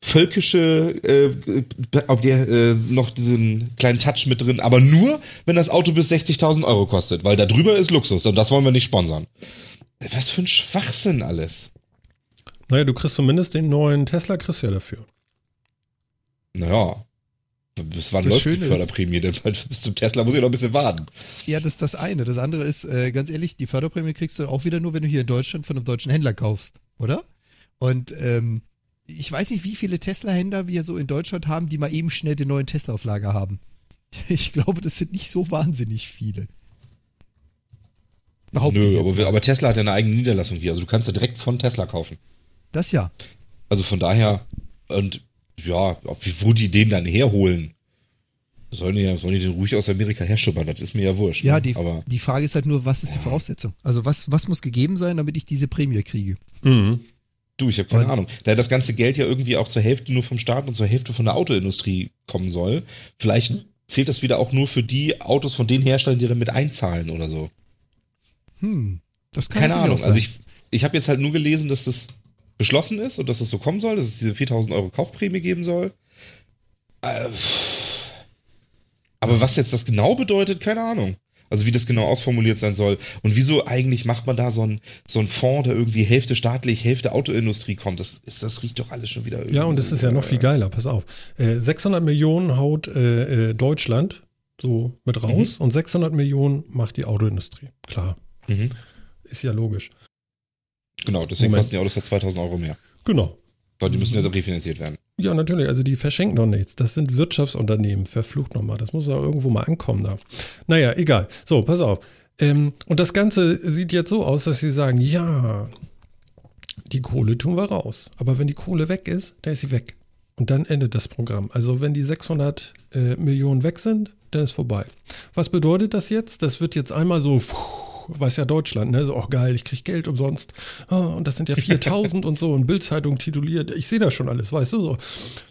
völkische, äh, ob der äh, noch diesen kleinen Touch mit drin, aber nur, wenn das Auto bis 60.000 Euro kostet, weil da drüber ist Luxus und das wollen wir nicht sponsern. Was für ein Schwachsinn alles. Naja, du kriegst zumindest den neuen Tesla, kriegst du ja dafür. Naja. Bis wann Das läuft die Schöne ist- Förderprämie denn? Bis zum Tesla muss ich noch ein bisschen warten. ja, das ist das eine. Das andere ist, äh, ganz ehrlich, die Förderprämie kriegst du auch wieder nur, wenn du hier in Deutschland von einem deutschen Händler kaufst, oder? Und ähm, ich weiß nicht, wie viele Tesla-Händler wir so in Deutschland haben, die mal eben schnell den neuen Tesla auf Lager haben. Ich glaube, das sind nicht so wahnsinnig viele. Behaupte ich Nö, jetzt aber, aber Tesla hat ja eine eigene Niederlassung hier. Also du kannst ja direkt von Tesla kaufen. Das ja. Also von daher, und ja, wo die den dann herholen, sollen die, ja, sollen die den ruhig aus Amerika herschubbern, das ist mir ja wurscht. Ja, ne? die, aber die Frage ist halt nur, was ist die Voraussetzung? Also was, was muss gegeben sein, damit ich diese Prämie kriege? Mhm. du, ich habe keine Und- Ahnung. Da das ganze Geld ja irgendwie auch zur Hälfte nur vom Staat und zur Hälfte von der Autoindustrie kommen soll, vielleicht zählt das wieder auch nur für die Autos von den Herstellern, die damit einzahlen oder so. Hm, das kann Keine Ahnung. auch Also ich, ich habe jetzt halt nur gelesen, dass das beschlossen ist und dass es so kommen soll, dass es diese 4000 Euro Kaufprämie geben soll. Äh, aber was jetzt das genau bedeutet, keine Ahnung. Also wie das genau ausformuliert sein soll. Und wieso eigentlich macht man da so einen so einen Fonds, der irgendwie Hälfte staatlich, Hälfte Autoindustrie kommt? Das, ist, das riecht doch alles schon wieder irgendwie. Ja, und es so, ist ja noch äh, viel geiler, pass auf. Äh, 600 Millionen haut äh, äh, Deutschland so mit raus und 600 Millionen macht die Autoindustrie. Klar, Mhm. ist ja logisch. Genau, deswegen Moment. kosten die Autos ja 2000 Euro mehr. Genau. Weil die müssen ja refinanziert werden. Ja, natürlich. Also die verschenken doch nichts. Das sind Wirtschaftsunternehmen. Verflucht nochmal. Das muss ja irgendwo mal ankommen da. Naja, egal. So, pass auf. Ähm, und das Ganze sieht jetzt so aus, dass sie sagen, ja, die Kohle tun wir raus. Aber wenn die Kohle weg ist, dann ist sie weg. Und dann endet das Programm. Also wenn die 600 äh, Millionen weg sind, dann ist vorbei. Was bedeutet das jetzt? Das wird jetzt einmal so, puh, weiß ja Deutschland, ne? So, oh geil, ich krieg Geld umsonst. Ah, und das sind ja 4000 und so. Und Bildzeitung tituliert. Ich sehe das schon alles, weißt du so.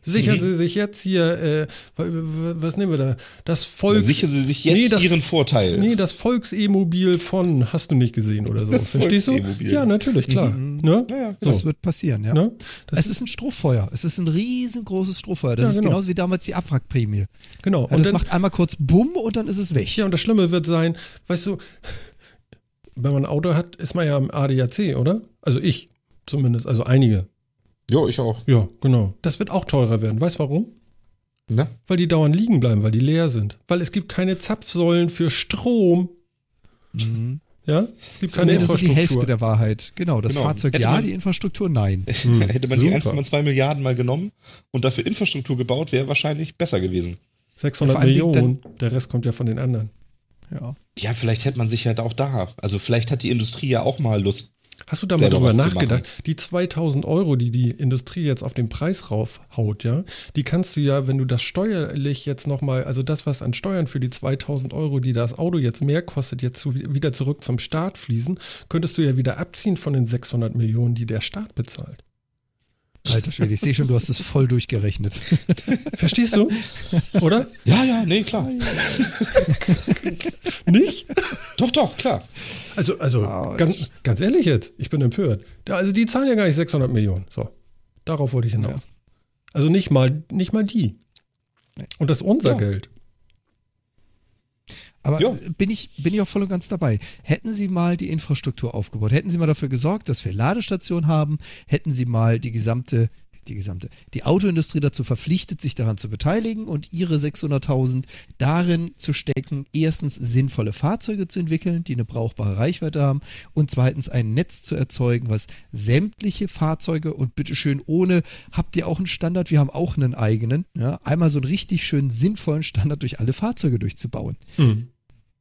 Sichern Mhm. Sie sich jetzt hier, äh, was nehmen wir da? Das Volks... Sichern Sie sich jetzt Nee, das- Ihren Vorteil. Nee, das Volksemobil von hast du nicht gesehen oder so. Das Verstehst du? Volksemobil. Ja, natürlich, klar. Ne? Ja, ja, Das So. wird passieren, ja. Ne? Das es ist ein Strohfeuer. Es ist ein riesengroßes Strohfeuer. Das Ja, ist genau. genauso wie damals die Abwrackprämie. Genau. Ja, Und das dann- macht einmal kurz Bumm und dann ist es weg. Ja, und das Schlimme wird sein, weißt du, wenn man ein Auto hat, ist man ja im ADAC, oder? Also ich zumindest, also einige. Jo, ich auch. Ja, genau. Das wird auch teurer werden. Weißt du warum? Na? Weil die dauernd liegen bleiben, weil die leer sind. Weil es gibt keine Zapfsäulen für Strom. Mhm. Ja? Es gibt So, keine nee, das ist die Infrastruktur. Hälfte der Wahrheit. Genau, das Genau. Fahrzeug Hätte ja, man- die Infrastruktur nein. Hm, Hätte man die super. 1,2 Milliarden mal genommen und dafür Infrastruktur gebaut, wäre wahrscheinlich besser gewesen. 600 Vor allen Dingen Millionen. Der Rest kommt ja von den anderen. Ja. Ja, vielleicht hätte man sich ja auch da. Also vielleicht hat die Industrie ja auch mal Lust. Hast du da mal drüber nachgedacht? Die 2000 Euro, die die Industrie jetzt auf den Preis raufhaut, ja, die kannst du ja, wenn du das steuerlich jetzt nochmal, also das, was an Steuern für die 2000 Euro, die das Auto jetzt mehr kostet, jetzt zu, wieder zurück zum Staat fließen, könntest du ja wieder abziehen von den 600 Millionen, die der Staat bezahlt. Alter Schwede, ich sehe schon, du hast es voll durchgerechnet. Verstehst du? Oder? Ja, ja, nee, klar. Nicht? Doch, doch, klar. Also, also Autsch. ganz, ganz ehrlich jetzt, ich bin empört. Also die zahlen ja gar nicht 600 Millionen. So, darauf wollte ich hinaus. Ja. Also nicht mal, nicht mal die. Und das ist unser Ja. Geld. Aber Ja. bin ich, bin ich auch voll und ganz dabei. Hätten Sie mal die Infrastruktur aufgebaut, hätten Sie mal dafür gesorgt, dass wir Ladestationen haben, hätten Sie mal die gesamte die gesamte, die Autoindustrie dazu verpflichtet, sich daran zu beteiligen und ihre 600.000 darin zu stecken, erstens sinnvolle Fahrzeuge zu entwickeln, die eine brauchbare Reichweite haben und zweitens ein Netz zu erzeugen, was sämtliche Fahrzeuge und bitteschön ohne, habt ihr auch einen Standard, wir haben auch einen eigenen, ja, einmal so einen richtig schönen sinnvollen Standard durch alle Fahrzeuge durchzubauen. Mhm.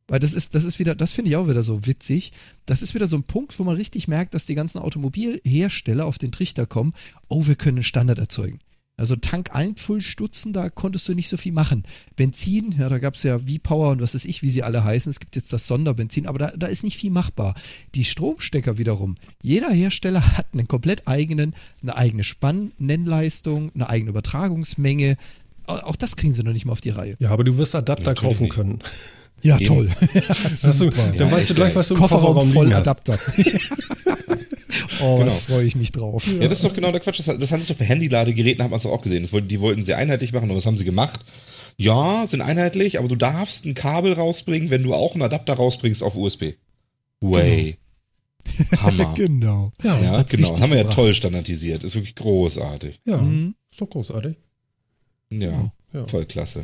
Weil das ist, das ist wieder, das finde ich auch wieder so witzig. Das ist wieder so ein Punkt, wo man richtig merkt, dass die ganzen Automobilhersteller auf den Trichter kommen, oh, wir können einen Standard erzeugen. Also Tank-Einfüllstutzen, da konntest du nicht so viel machen. Benzin, ja, da gab es ja V-Power und was weiß ich, wie sie alle heißen. Es gibt jetzt das Sonderbenzin, aber da, da ist nicht viel machbar. Die Stromstecker wiederum. Jeder Hersteller hat einen komplett eigenen, eine eigene Spannnennleistung, eine eigene Übertragungsmenge. Auch das kriegen sie noch nicht mal auf die Reihe. Ja, aber du wirst Adapter Natürlich kaufen nicht. können. Ja, Eben. toll. Hast du, Super. dann Ja, weißt du gleich, was du im Kofferraum Kofferraum voll. Adapter. oh, was Genau. freue ich mich drauf. Ja, das ist doch genau der Quatsch. Das, das haben sie doch bei Handyladegeräten, hat man es doch auch gesehen. Das wollten, die wollten sie einheitlich machen, und was haben sie gemacht? Ja, sind einheitlich, aber du darfst ein Kabel rausbringen, wenn du auch einen Adapter rausbringst auf USB. Way. Hammer. Genau. Ja, Ja, genau. Haben wir ja toll standardisiert. Ist wirklich großartig. ja. Mhm. ist doch großartig. Ja, Ja. voll klasse.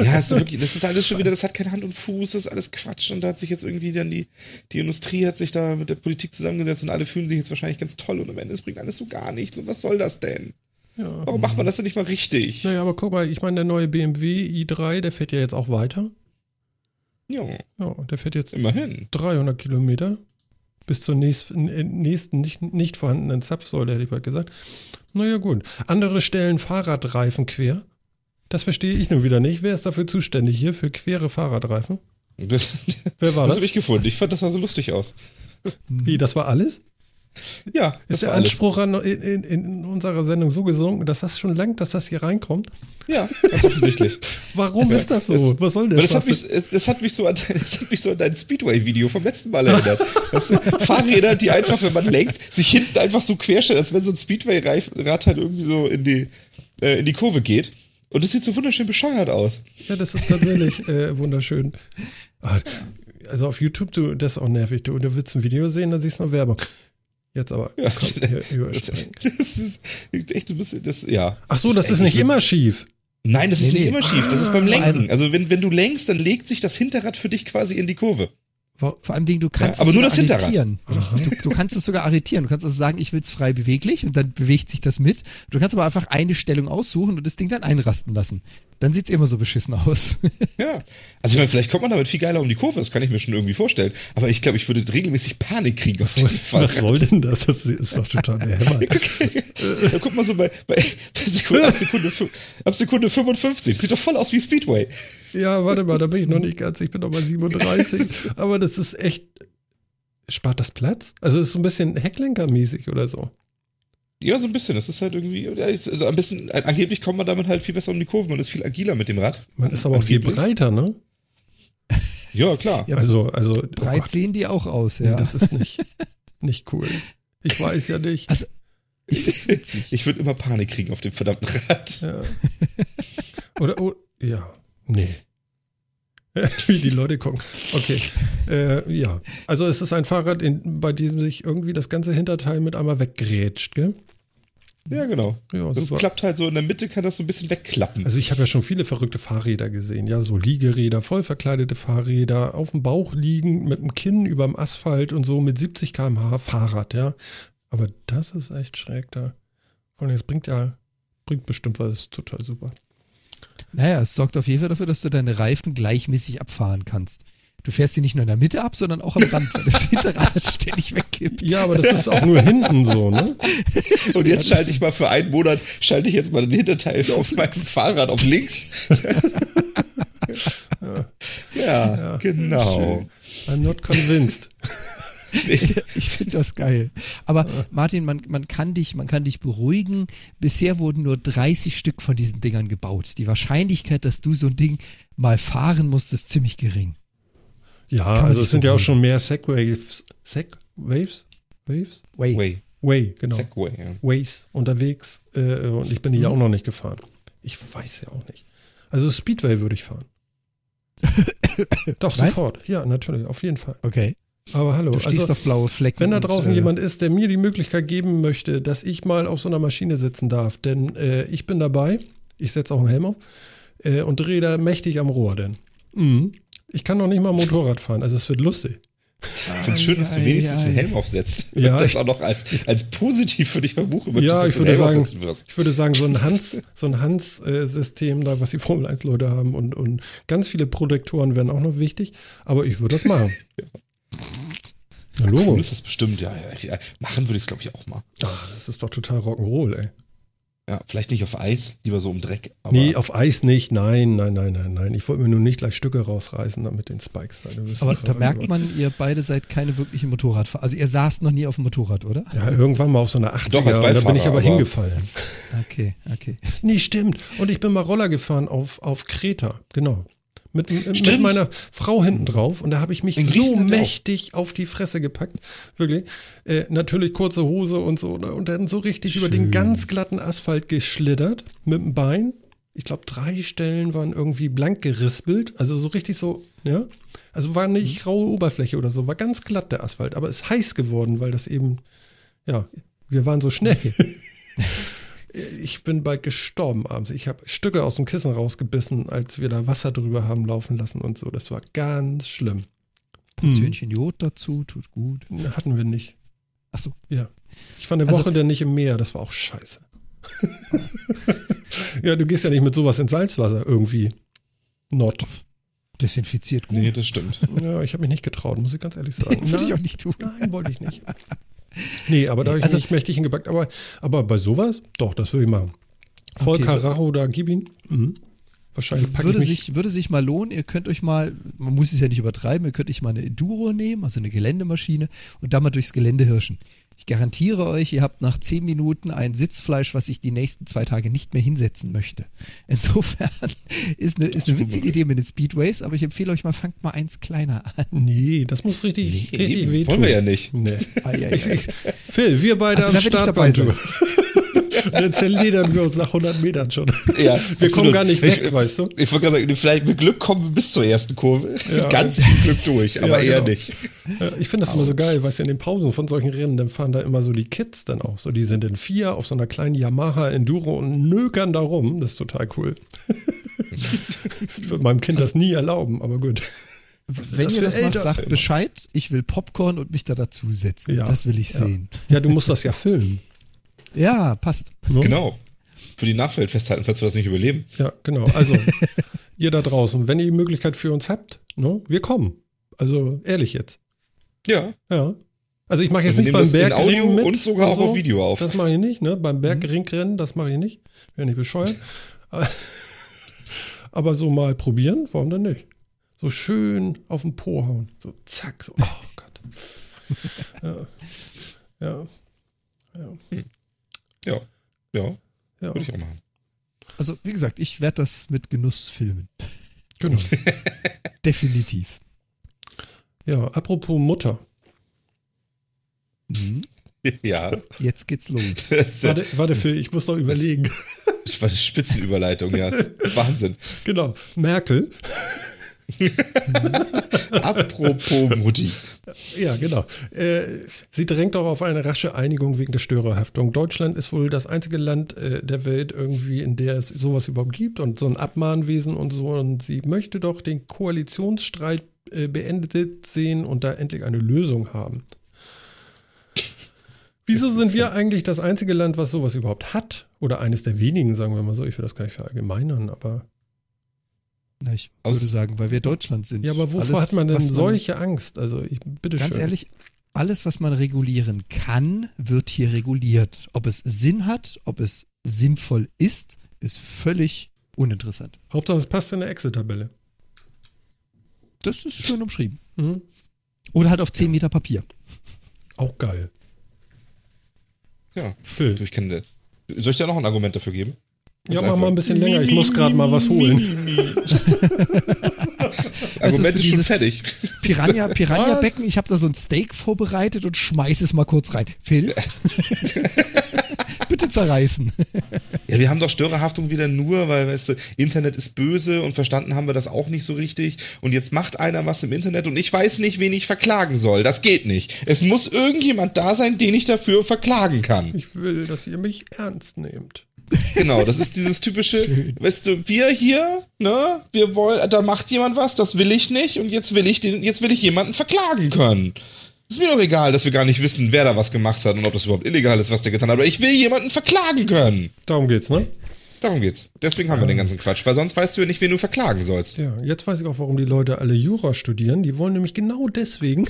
Ja, ist so wirklich, das ist alles schon wieder, das hat keine Hand und Fuß, das ist alles Quatsch. Und da hat sich jetzt irgendwie dann die, die Industrie hat sich da mit der Politik zusammengesetzt und alle fühlen sich jetzt wahrscheinlich ganz toll und am Ende es bringt alles so gar nichts. Und was soll das denn? Ja. Warum macht man das denn nicht mal richtig? Naja, aber guck mal, ich meine, der neue BMW i3, der fährt ja jetzt auch weiter. Ja, Ja, der fährt jetzt immerhin. 300 Kilometer bis zur nächsten, äh, nächsten nicht, nicht vorhandenen Zapfsäule, hätte ich mal gesagt. Naja, gut. Andere stellen Fahrradreifen quer. Das verstehe ich nun wieder nicht. Wer ist dafür zuständig hier für quere Fahrradreifen? Das, Wer war das das? habe ich gefunden. Ich fand das sah so lustig aus. Wie, das war alles? Ja, das Ist der war alles. Anspruch an, in, in, unserer Sendung so gesunken, dass das schon langt, dass das hier reinkommt? Ja, ganz offensichtlich. Warum Es- ist das so? es- Was soll Weil das? das, hat mich, es- das, hat mich so an, das hat mich so an dein Speedway-Video vom letzten Mal erinnert. Du, Fahrräder, die einfach, wenn man lenkt, sich hinten einfach so querstellen, als wenn so ein Speedway-Rad halt irgendwie so in die, äh, in die Kurve geht. Und das sieht so wunderschön bescheuert aus. Ja, das ist tatsächlich äh, wunderschön. Ah, Also auf YouTube, du, das ist auch nervig. Du, du willst ein Video sehen, dann siehst du nur Werbung. Jetzt aber. Ja. Komm, hier, überspringen. Das ist echt, du bist, das, ja. Ach so, das ist eigentlich nicht immer schief. Nein, das ist Nee, nicht nee. immer schief. Das ist beim vor allem- Lenken. Also wenn, wenn du lenkst, dann legt sich das Hinterrad für dich quasi in die Kurve. Vor allem Dingen, du kannst Ja, aber es nur sogar das arretieren. Du, du kannst es sogar arretieren. Du kannst also sagen, ich will es frei beweglich und dann bewegt sich das mit. Du kannst aber einfach eine Stellung aussuchen und das Ding dann einrasten lassen. Dann sieht es immer so beschissen aus. Ja. Also ich meine, vielleicht kommt man damit viel geiler um die Kurve, das kann ich mir schon irgendwie vorstellen. Aber ich glaube, ich würde regelmäßig Panik kriegen auf diesem Was Fahrrad. soll denn das? Das ist doch total der Hammer. Ja, guck mal so bei, bei, bei Sekunde, ab, Sekunde, ab Sekunde 55. Sieht doch voll aus wie Speedway. Ja, warte mal, da bin ich noch nicht ganz. Ich bin noch bei 37. Aber das ist echt. Spart das Platz? Also, es ist so ein bisschen Hecklenker-mäßig oder so. Ja, so ein bisschen. Das ist halt irgendwie, also ein bisschen, angeblich kommt man damit halt viel besser um die Kurve. Man ist viel agiler mit dem Rad. Man ist aber auch viel breiter, ne? Ja, klar. Ja, Also, also. oh Breit Gott, sehen die auch aus, nee, ja. Das ist nicht, nicht cool. Ich weiß ja nicht. Also, ich find's witzig. Ich würde immer Panik kriegen auf dem verdammten Rad. Ja. Oder, oh, ja, nee. Wie die Leute gucken. Okay. Äh, ja. Also es ist ein Fahrrad, in, bei dem sich irgendwie das ganze Hinterteil mit einmal weggrätscht, gell? Ja, genau. Ja, Das super. klappt halt so in der Mitte, kann das so ein bisschen wegklappen. Also ich habe ja schon viele verrückte Fahrräder gesehen. Ja, so Liegeräder, voll verkleidete Fahrräder, auf dem Bauch liegen, mit dem Kinn überm Asphalt und so mit 70 km/h Fahrrad, ja. Aber das ist echt schräg da. Und es bringt ja, bringt bestimmt was, ist total super. Naja, es sorgt auf jeden Fall dafür, dass du deine Reifen gleichmäßig abfahren kannst. Du fährst sie nicht nur in der Mitte ab, sondern auch am Rand, weil das Hinterrad halt ständig wegkippt. Ja, aber das ist auch nur hinten so, ne? Und jetzt schalte ich mal für einen Monat, schalte ich jetzt mal den Hinterteil auf meinem Fahrrad auf links. ja, Ja, genau. I'm not convinced. Ich, Ich finde das geil. Aber Martin, man, man, kann dich, man kann dich beruhigen. Bisher wurden nur 30 Stück von diesen Dingern gebaut. Die Wahrscheinlichkeit, dass du so ein Ding mal fahren musst, ist ziemlich gering. Ja, man also es sind ja auch schon mehr Segwaves. Segwaves? Waves? Way. Way, Way, genau. Segway, ja. Ways unterwegs. Äh, und ich bin die ja auch noch nicht gefahren. Ich weiß ja auch nicht. Also Speedway würde ich fahren. Doch, Was? sofort. Ja, natürlich, auf jeden Fall. Okay. Aber hallo. Du stehst also, auf blaue Flecken. wenn da und, draußen äh, jemand ist, der mir die Möglichkeit geben möchte, dass ich mal auf so einer Maschine sitzen darf, denn äh, ich bin dabei, ich setze auch einen Helm auf äh, und drehe da mächtig am Rohr, denn mhm. ich kann noch nicht mal Motorrad fahren, also es wird lustig. Ich finde es schön, dass du wenigstens ei, einen ei. Helm aufsetzt. Ja, und das ich- auch noch als, als positiv für dich verbuchen Ja, dass ich du einen Helm sagen, aufsetzen wirst. ich würde sagen, so ein Hans, so ein Hans-System da, was die Formel 1 Leute haben und, und ganz viele Protektoren wären auch noch wichtig, aber ich würde das machen. Na, Logo. Cool ist das bestimmt, ja. ja. Machen würde ich es, glaube ich, auch mal. Ah, das ist doch total Rock'n'Roll, ey. Ja, vielleicht nicht auf Eis, lieber so im Dreck. Aber Nee, auf Eis nicht. Nein, nein, nein, nein, nein. Ich wollte mir nur nicht gleich Stücke rausreißen da mit den Spikes. Aber da merkt man, ihr beide seid keine wirklichen Motorradfahrer. Also ihr saßt noch nie auf dem Motorrad, oder? Ja, irgendwann mal auf so einer 80er Doch, als und da bin ich Beifahrer, aber, aber- hingefallen. Okay, okay. Nee, stimmt. Und ich bin mal Roller gefahren auf, auf Kreta, genau. Mit, mit meiner Frau hinten drauf und da habe ich mich so Griechenland auch. mächtig auf die Fresse gepackt. Wirklich. Äh, natürlich kurze Hose und so. ne? Und dann so richtig über den Schön. ganz glatten Asphalt geschlittert mit dem Bein. Ich glaube, drei Stellen waren irgendwie blank gerispelt. Also so richtig so, ja. Also war nicht raue Oberfläche oder so, war ganz glatt der Asphalt, aber ist heiß geworden, weil das eben, ja, wir waren so schnell. Ich bin bald gestorben abends. Ich habe Stücke aus dem Kissen rausgebissen, als wir da Wasser drüber haben laufen lassen und so. Das war ganz schlimm. Portionchen Jod dazu, tut gut. Hatten wir nicht. Achso, Ja. Ich war eine Also- Woche dann nicht im Meer. Das war auch scheiße. ja, du gehst ja nicht mit sowas ins Salzwasser irgendwie. Not. desinfiziert gut. Nee, das stimmt. Ja, ich habe mich nicht getraut, muss ich ganz ehrlich sagen. Würde ich auch nicht tun. Nein, wollte ich nicht. Nee, aber da habe ich Also- nicht mächtig hingepackt. Aber, aber bei sowas, doch, das würde ich machen. Voll Okay, so- Karacho da, gib ihn. Mhm. Wahrscheinlich Würde sich, würde sich mal lohnen, ihr könnt euch mal, man muss es ja nicht übertreiben, ihr könnt euch mal eine Enduro nehmen, also eine Geländemaschine und da mal durchs Gelände hirschen. Ich garantiere euch, ihr habt nach zehn Minuten ein Sitzfleisch, was ich die nächsten zwei Tage nicht mehr hinsetzen möchte. Insofern ist eine, ist eine witzige Idee mit den Speedways, aber ich empfehle euch mal, fangt mal eins kleiner an. Nee, das muss richtig, Nee, richtig wehtun. Wollen wir ja nicht. Nee. Ich, ich, Phil, wir beide Also am Start dabei beim Dann zerledern wir uns nach 100 Metern schon. Ja, wir absolut. kommen gar nicht weg, Ich- weißt du? Ich wollte gerade sagen, vielleicht mit Glück kommen wir bis zur ersten Kurve. Ja. Ganz viel Glück durch, aber Ja, eher genau. nicht. Ich finde das immer so geil, weißt du, in den Pausen von solchen Rennen, dann fahren da immer so die Kids dann auch. So, die sind in vier auf so einer kleinen Yamaha Enduro und nökern da rum. Das ist total cool. ich würde meinem Kind das nie erlauben, aber gut. Wenn das ihr das macht, Ältere sagt? Bescheid, ich will Popcorn und mich da dazusetzen. Ja. Das will ich Ja. sehen. Ja, du musst das ja filmen. Ja, passt. ne? Genau. Für die Nachwelt festhalten, falls wir das nicht überleben. Ja, genau. Also, ihr da draußen, wenn ihr die Möglichkeit für uns habt, ne, wir kommen. Also, ehrlich jetzt. Ja. Ja. Also, ich mache jetzt Wir nicht beim das in Bergring Audio mit und sogar auch auf Video auf. Das mache ich nicht, ne? Beim Bergringrennen, das mache ich nicht. Wäre nicht bescheuert. Aber so mal probieren, warum denn nicht? So schön auf den Po hauen. So zack, so. Oh Gott. Ja. Ja. Ja. Ja. Ja, ja. würde ich auch machen. Also, wie gesagt, ich werde das mit Genuss filmen. Genau. Definitiv. Ja, apropos Mutter. Mhm. Ja. Jetzt geht's los. Das Warte, warte Phil, ich muss noch überlegen. war eine Spitzenüberleitung, ja. Das Wahnsinn. Genau. Merkel. Apropos Mutti. Ja, genau. Äh, sie drängt auch auf eine rasche Einigung wegen der Störerhaftung. Deutschland ist wohl das einzige Land äh, der Welt irgendwie, in der es sowas überhaupt gibt und so ein Abmahnwesen und so. Und sie möchte doch den Koalitionsstreit äh, beendet sehen und da endlich eine Lösung haben. Wieso sind wir eigentlich das einzige Land, was sowas überhaupt hat? Oder eines der wenigen, sagen wir mal so. Ich will das gar nicht verallgemeinern, aber. Na, ich Aus- würde sagen, weil wir Deutschland sind. Ja, aber wovor Alles, hat man denn man- solche Angst? Also, ich bitte Ganz schön. ehrlich, alles, was man regulieren kann, wird hier reguliert. Ob es Sinn hat, ob es sinnvoll ist, ist völlig uninteressant. Hauptsache, es passt in der Excel-Tabelle. Das ist schön umschrieben. Mhm. Oder halt auf 10 Meter Papier. Auch geil. Ja. Phil. Du, ich kenne. Soll ich dir noch ein Argument dafür geben? Ja, mach mal ein bisschen länger. Ich muss gerade mal was holen. Argument ist, so schon fertig. Piranha, Piranha-Becken, ich habe da so ein Steak vorbereitet und schmeiß es mal kurz rein. Phil? bitte zerreißen. Ja, wir haben doch Störerhaftung wieder nur, weil, weißt du, Internet ist böse und verstanden haben wir das auch nicht so richtig. Und jetzt macht einer was im Internet und ich weiß nicht, wen ich verklagen soll. Das geht nicht. Es muss irgendjemand da sein, den ich dafür verklagen kann. Ich will, dass ihr mich ernst nehmt. Genau, das ist dieses typische, weißt du, wir hier, ne, wir wollen, da macht jemand was, das will ich nicht und jetzt will ich den, jetzt will ich jemanden verklagen können. Ist mir doch egal, dass wir gar nicht wissen, wer da was gemacht hat und ob das überhaupt illegal ist, was der getan hat, aber ich will jemanden verklagen können. Darum geht's, ne? Darum geht's. Deswegen haben wir den ganzen Quatsch, weil sonst weißt du ja nicht, wen du verklagen sollst. Ja, jetzt weiß ich auch, warum die Leute alle Jura studieren. Die wollen nämlich genau deswegen.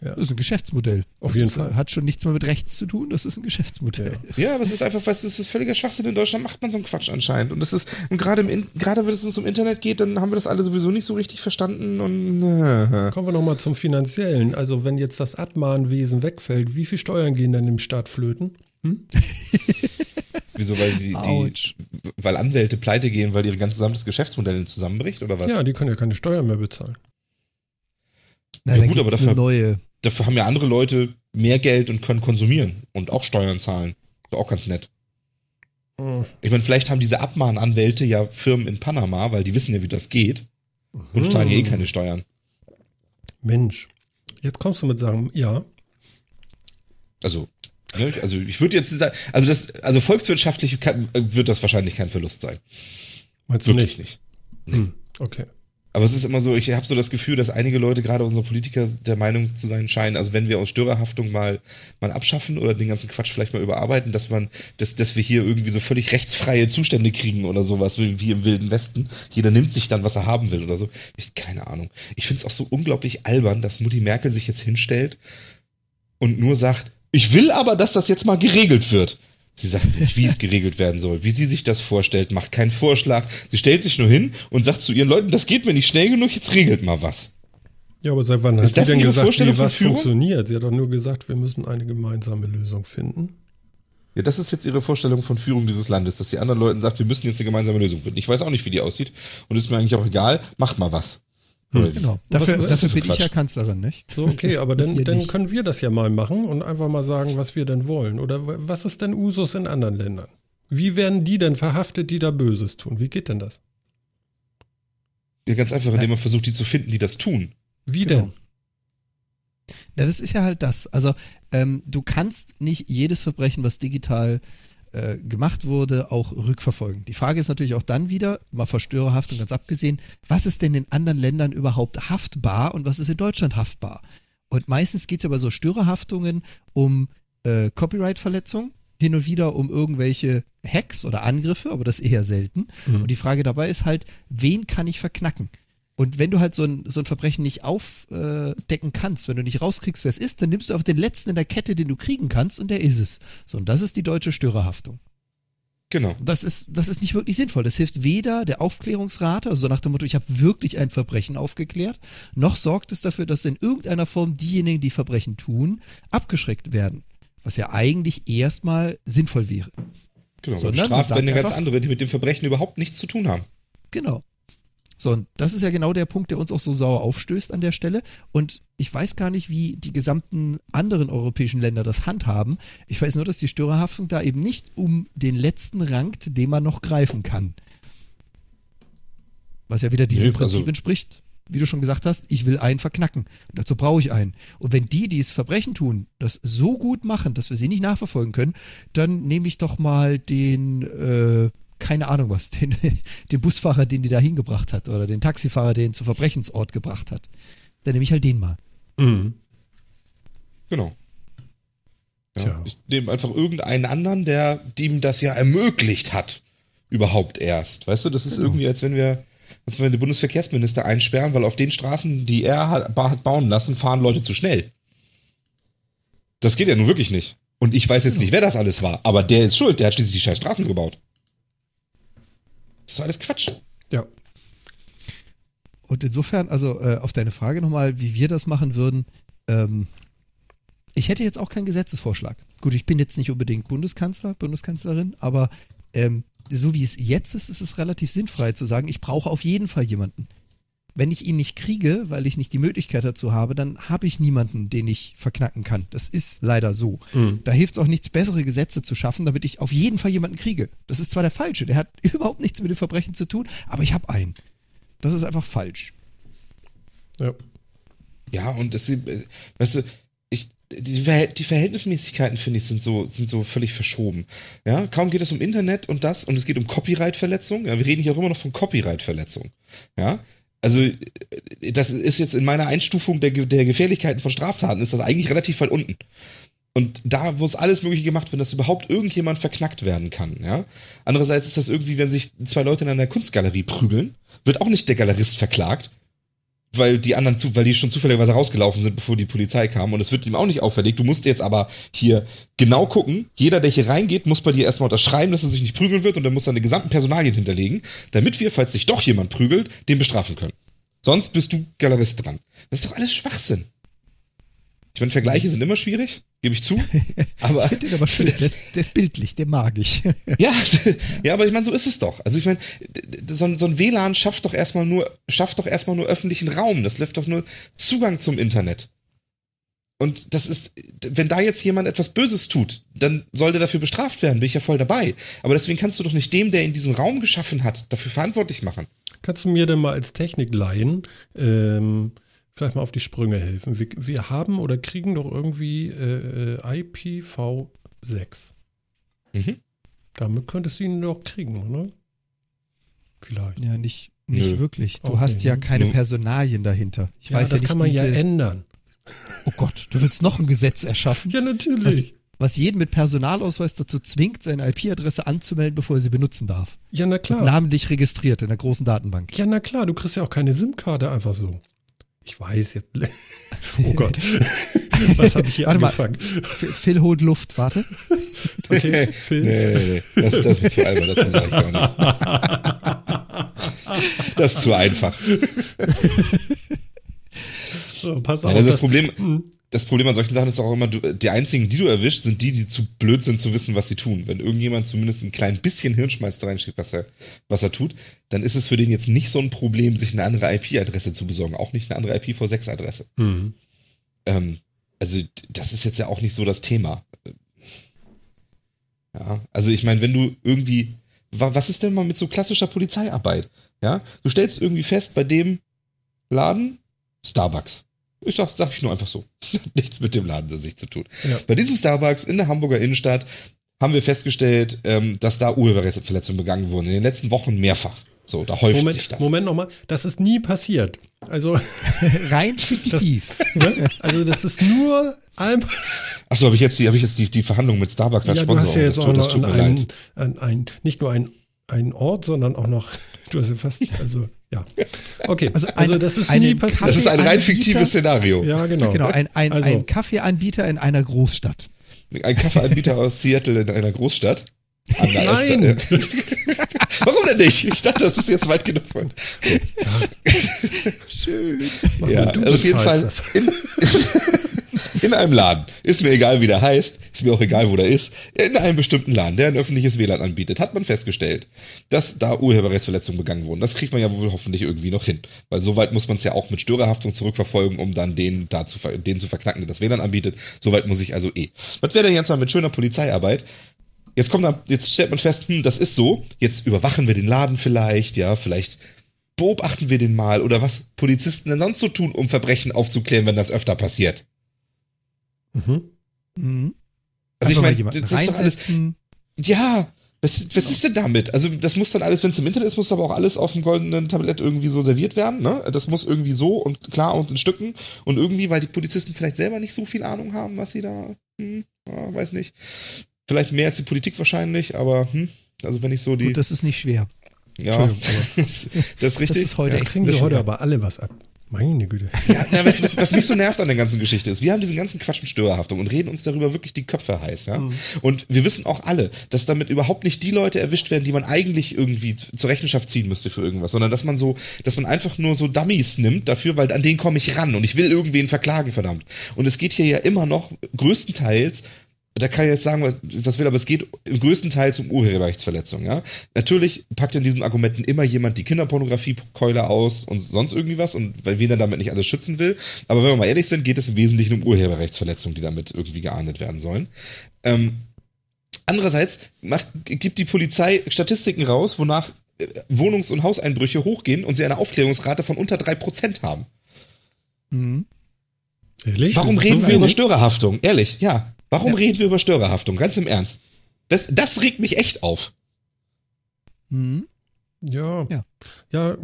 Das ist ein Geschäftsmodell. Auf das jeden Fall. Hat schon nichts mehr mit rechts zu tun, das ist ein Geschäftsmodell. Ja, aber es ist einfach, weißt du, es ist völliger Schwachsinn. In Deutschland macht man so einen Quatsch anscheinend. Und das ist, und gerade im, gerade wenn es ums Internet geht, dann haben wir das alle sowieso nicht so richtig verstanden und, äh, Kommen wir nochmal zum Finanziellen. Also, wenn jetzt das Abmahnwesen wegfällt, wie viel Steuern gehen dann im Staat flöten? wieso, weil die, die, weil Anwälte pleite gehen, weil ihr ganzes gesamtes Geschäftsmodell zusammenbricht oder was? Ja, die können ja keine Steuern mehr bezahlen. Na, Ja, gut, aber dafür- neue. Dafür haben ja andere Leute mehr Geld und können konsumieren und auch Steuern zahlen. Ist auch ganz nett. Hm. Ich meine, vielleicht haben diese Abmahnanwälte ja Firmen in Panama, weil die wissen ja, wie das geht und zahlen ja eh keine Steuern. Mensch, jetzt kommst du mit Sachen, ja. Also, ne, also ich würde jetzt sagen, also das, also volkswirtschaftlich kann, wird das wahrscheinlich kein Verlust sein. Meinst du Wirklich nicht? nicht. Hm. Okay. Aber es ist immer so, ich habe so das Gefühl, dass einige Leute, gerade unsere Politiker, der Meinung zu sein scheinen, also wenn wir aus Störerhaftung mal, mal abschaffen oder den ganzen Quatsch vielleicht mal überarbeiten, dass man, dass, dass wir hier irgendwie so völlig rechtsfreie Zustände kriegen oder sowas, wie, wie im Wilden Westen. Jeder nimmt sich dann, was er haben will oder so. Ich, keine Ahnung. Ich finde es auch so unglaublich albern, dass Mutti Merkel sich jetzt hinstellt und nur sagt, ich will aber, dass das jetzt mal geregelt wird. Sie sagt nicht, wie es geregelt werden soll, wie sie sich das vorstellt, macht keinen Vorschlag. Sie stellt sich nur hin und sagt zu ihren Leuten, das geht mir nicht schnell genug, jetzt regelt mal was. Ja, aber seit wann Ist hat das sie denn Ihre gesagt, Vorstellung wie was Führung? funktioniert? Sie hat doch nur gesagt, wir müssen eine gemeinsame Lösung finden. Ja, das ist jetzt ihre Vorstellung von Führung dieses Landes, dass sie anderen Leuten sagt, wir müssen jetzt eine gemeinsame Lösung finden. Ich weiß auch nicht, wie die aussieht und ist mir eigentlich auch egal, macht mal was. Wie? Genau. Dafür, was dafür bin ich Quatsch? ja Kanzlerin, nicht? So, okay, aber dann, dann können wir das ja mal machen und einfach mal sagen, was wir denn wollen. Oder was ist denn Usus in anderen Ländern? Wie werden die denn verhaftet, die da Böses tun? Wie geht denn das? Ja, ganz einfach, indem man versucht, die zu finden, die das tun. Wie Genau. denn? Ja, das ist ja halt das. Also ähm, du kannst nicht jedes Verbrechen, was digital äh, gemacht wurde, auch rückverfolgen. Die Frage ist natürlich auch dann wieder, mal Verstörerhaftung ganz abgesehen, was ist denn in anderen Ländern überhaupt haftbar und was ist in Deutschland haftbar? Und meistens geht es ja bei so Störerhaftungen um äh, Copyright-Verletzung, hin und wieder um irgendwelche Hacks oder Angriffe, aber das eher selten. Und die Frage dabei ist halt, wen kann ich verknacken? Und wenn du halt so ein, so ein Verbrechen nicht aufdecken kannst, wenn du nicht rauskriegst, wer es ist, dann nimmst du auf den letzten in der Kette, den du kriegen kannst, und der ist es. So, und das ist die deutsche Störerhaftung. Genau. Das ist, das ist nicht wirklich sinnvoll. Das hilft weder der Aufklärungsrate, also nach dem Motto, ich habe wirklich ein Verbrechen aufgeklärt, noch sorgt es dafür, dass in irgendeiner Form diejenigen, die Verbrechen tun, abgeschreckt werden. Was ja eigentlich erstmal sinnvoll wäre. Genau. Sondern ja ganz andere, die mit dem Verbrechen überhaupt nichts zu tun haben. Genau. So, und das ist ja genau der Punkt, der uns auch so sauer aufstößt an der Stelle. Und ich weiß gar nicht, wie die gesamten anderen europäischen Länder das handhaben. Ich weiß nur, dass die Störerhaftung da eben nicht um den letzten rankt, den man noch greifen kann. Was ja wieder diesem Nee, Prinzip also- entspricht, wie du schon gesagt hast, ich will einen verknacken. Und dazu brauche ich einen. Und wenn die, die es Verbrechen tun, das so gut machen, dass wir sie nicht nachverfolgen können, dann nehme ich doch mal den, äh, keine Ahnung was, den, den Busfahrer, den die da hingebracht hat, oder den Taxifahrer, den zum Verbrechensort gebracht hat. Dann nehme ich halt den mal. Mhm. Genau. Ja. Ich nehme einfach irgendeinen anderen, der ihm das ja ermöglicht hat. Überhaupt erst. Weißt du, das ist irgendwie, als wenn wir, als wenn wir den Bundesverkehrsminister einsperren, weil auf den Straßen, die er hat, ba- hat bauen lassen, fahren Leute zu schnell. Das geht ja nun wirklich nicht. Und ich weiß jetzt nicht, wer das alles war, aber der ist schuld, der hat schließlich die scheiß Straßen gebaut. Das ist doch alles Quatsch. Ja. Und insofern, also äh, auf deine Frage nochmal, wie wir das machen würden, ähm, ich hätte jetzt auch keinen Gesetzesvorschlag. Gut, ich bin jetzt nicht unbedingt Bundeskanzler, Bundeskanzlerin, aber ähm, so wie es jetzt ist, ist es relativ sinnfrei zu sagen, ich brauche auf jeden Fall jemanden. Wenn ich ihn nicht kriege, weil ich nicht die Möglichkeit dazu habe, dann habe ich niemanden, den ich verknacken kann. Das ist leider so. Mhm. Da hilft es auch nichts, bessere Gesetze zu schaffen, damit ich auf jeden Fall jemanden kriege. Das ist zwar der falsche, der hat überhaupt nichts mit dem Verbrechen zu tun, aber ich habe einen. Das ist einfach falsch. Ja. Ja, und das, äh, weißt du, ich, die, Verhält- die Verhältnismäßigkeiten, finde ich, sind so, sind so völlig verschoben. Ja, kaum geht es um Internet und das und es geht um Copyright-Verletzung. Ja, wir reden hier auch immer noch von Copyright-Verletzung. Ja, also äh, das ist jetzt in meiner Einstufung der, der Gefährlichkeiten von Straftaten, ist das eigentlich relativ weit unten. Und da muss alles Mögliche gemacht werden, dass überhaupt irgendjemand verknackt werden kann. Ja? Andererseits ist das irgendwie, wenn sich zwei Leute in einer Kunstgalerie prügeln, wird auch nicht der Galerist verklagt, weil die anderen zu, weil die schon zufälligerweise rausgelaufen sind, bevor die Polizei kam. Und es wird ihm auch nicht auferlegt. Du musst jetzt aber hier genau gucken. Jeder, der hier reingeht, muss bei dir erstmal unterschreiben, dass er sich nicht prügeln wird und dann muss seine gesamten Personalien hinterlegen, damit wir, falls sich doch jemand prügelt, den bestrafen können. Sonst bist du Galerist dran. Das ist doch alles Schwachsinn. Ich meine, Vergleiche sind immer schwierig, gebe ich zu. Aber Ich finde den aber schön. Der ist, der ist bildlich, den mag ich. ja, ja, aber ich meine, so ist es doch. Also ich meine, so, ein- so ein WLAN schafft doch erstmal nur, schafft doch erstmal nur öffentlichen Raum. Das läuft doch nur Zugang zum Internet. Und das ist, wenn da jetzt jemand etwas Böses tut, dann soll der dafür bestraft werden, bin ich ja voll dabei. Aber deswegen kannst du doch nicht dem, der in diesen Raum geschaffen hat, dafür verantwortlich machen. Kannst du mir denn mal als Technikleihen ähm, vielleicht mal auf die Sprünge helfen? Wir, wir haben oder kriegen doch irgendwie äh, äh, IPv6. Mhm. Damit könntest du ihn doch kriegen, oder? Vielleicht. Ja, nicht, nicht Nö. wirklich. Du Okay, hast ja ne? keine Nö. Personalien dahinter. Ich Ja, weiß das ja nicht, kann man diese, ja ändern. Oh Gott, du willst noch ein Gesetz erschaffen, Ja, was, natürlich. was jeden mit Personalausweis dazu zwingt, seine IP-Adresse anzumelden, bevor er sie benutzen darf. Ja, na Und klar. namentlich registriert in der großen Datenbank. Ja, na klar, du kriegst ja auch keine SIM-Karte einfach so. Ich weiß jetzt. Oh Gott. Was habe ich hier Warte mal. angefangen? Phil Phil holt Luft, warte. Okay, Phil. Nee, nee, nee. Das, das ist zu albern, dazu sage ich gar nichts. Das ist zu einfach. So, pass auf. das, ist das, das- Problem, das Problem an solchen Sachen ist auch immer, du, die einzigen, die du erwischst, sind die, die zu blöd sind zu wissen, was sie tun. Wenn irgendjemand zumindest ein klein bisschen Hirnschmalz da reinschickt, was er, was er tut, dann ist es für den jetzt nicht so ein Problem, sich eine andere IP-Adresse zu besorgen. Auch nicht eine andere IPv6-Adresse. Hm. Ähm, also, das ist jetzt ja auch nicht so das Thema. Ja, also ich meine, wenn du irgendwie, wa- was ist denn mal mit so klassischer Polizeiarbeit? Ja, du stellst irgendwie fest, bei dem Laden Starbucks. Ich sag, sag ich nur einfach so. Nichts mit dem Laden an sich zu tun. Ja. Bei diesem Starbucks in der Hamburger Innenstadt haben wir festgestellt, ähm, dass da Urheberrechtsverletzungen begangen wurden. In den letzten Wochen mehrfach. So, da häuft sich Moment, das. Moment nochmal. Das ist nie passiert. Also, Rein fiktiv. ne? also das ist nur einfach. Achso, habe ich jetzt, die, hab ich jetzt die, die Verhandlung mit Starbucks als Ja, du Sponsor? hast ja jetzt das auch tut, das noch tut mir einen, leid. an ein, nicht nur ein, ein Ort, sondern auch noch, du hast ja fast, also, ja. Okay, Also also, eine- das ist nie passiert. Das ist ein rein fiktives Szenario. ja, genau. Genau, ein, ein, Also- ein Kaffeeanbieter in einer Großstadt. Ein Kaffeeanbieter aus Seattle in einer Großstadt. Nein. Warum denn nicht? Ich dachte, das ist jetzt weit genug. Von. Schön. Mach Ja, also auf jeden Fall in, in einem Laden. Ist mir egal, wie der heißt. Ist mir auch egal, wo der ist. In einem bestimmten Laden, der ein öffentliches WLAN anbietet, hat man festgestellt, dass da Urheberrechtsverletzungen begangen wurden. Das kriegt man ja wohl hoffentlich irgendwie noch hin. Weil so weit muss man es ja auch mit Störerhaftung zurückverfolgen, um dann den, da zu, den zu verknacken, der das WLAN anbietet. So weit muss ich also eh. Was wäre denn jetzt mal mit schöner Polizeiarbeit? Jetzt kommt da, jetzt stellt man fest, hm, das ist so, jetzt überwachen wir den Laden vielleicht, ja, vielleicht beobachten wir den mal oder was Polizisten denn sonst so tun, um Verbrechen aufzuklären, wenn das öfter passiert. Mhm. Mhm. Also ich meine, das ist doch alles, ja, was, was ist denn damit? Also das muss dann alles, wenn es im Internet ist, muss aber auch alles auf dem goldenen Tablett irgendwie so serviert werden, ne? Das muss irgendwie so und klar und in Stücken und irgendwie, weil die Polizisten vielleicht selber nicht so viel Ahnung haben, was sie da, hm, ja, weiß nicht. Vielleicht mehr als die Politik wahrscheinlich, aber hm, also wenn ich so die, Gut, das ist nicht schwer. ja, das, das ist richtig. Das ist heute Da echt kriegen wir heute aber alle was ab. Meine Güte. Ja, na, was, was, was mich so nervt an der ganzen Geschichte ist, wir haben diesen ganzen Quatsch mit Störerhaftung und reden uns darüber wirklich die Köpfe heiß, ja. Und wir wissen auch alle, dass damit überhaupt nicht die Leute erwischt werden, die man eigentlich irgendwie zur Rechenschaft ziehen müsste für irgendwas, sondern dass man so, dass man einfach nur so Dummies nimmt dafür, weil an denen komme ich ran und ich will irgendwen verklagen, verdammt. Und es geht hier ja immer noch größtenteils da kann ich jetzt sagen, was, will, aber es geht im größten Teil um Urheberrechtsverletzung, ja. Natürlich packt in diesen Argumenten immer jemand die Kinderpornografie-Keule aus und sonst irgendwie was und weil wen er damit nicht alles schützen will. Aber wenn wir mal ehrlich sind, geht es im Wesentlichen um Urheberrechtsverletzungen, die damit irgendwie geahndet werden sollen. Ähm, andererseits macht, gibt die Polizei Statistiken raus, wonach äh, Wohnungs- und Hauseinbrüche hochgehen und sie eine Aufklärungsrate von unter drei Prozent haben. Mhm. Ehrlich? Warum reden wir über Störerhaftung? Ehrlich, ja. Warum reden wir über Störerhaftung? Ganz im Ernst. Das, das regt mich echt auf. Mhm. Ja. Ja. Ja.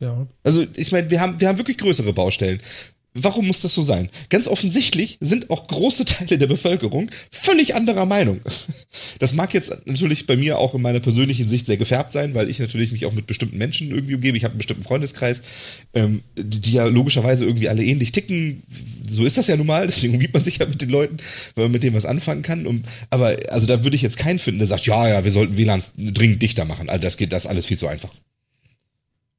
Ja. Also, ich meine, wir haben, wir haben wirklich größere Baustellen. Warum muss das so sein? Ganz offensichtlich sind auch große Teile der Bevölkerung völlig anderer Meinung. Das mag jetzt natürlich bei mir auch in meiner persönlichen Sicht sehr gefärbt sein, weil ich natürlich mich auch mit bestimmten Menschen irgendwie umgebe. Ich habe einen bestimmten Freundeskreis, ähm, die, die ja logischerweise irgendwie alle ähnlich ticken. So ist das ja nun mal, deswegen umgibt man sich ja mit den Leuten, weil man mit denen was anfangen kann. Um, aber also da würde ich jetzt keinen finden, der sagt, ja, ja, wir sollten WLANs dringend dichter machen. Also das geht, das ist alles viel zu einfach.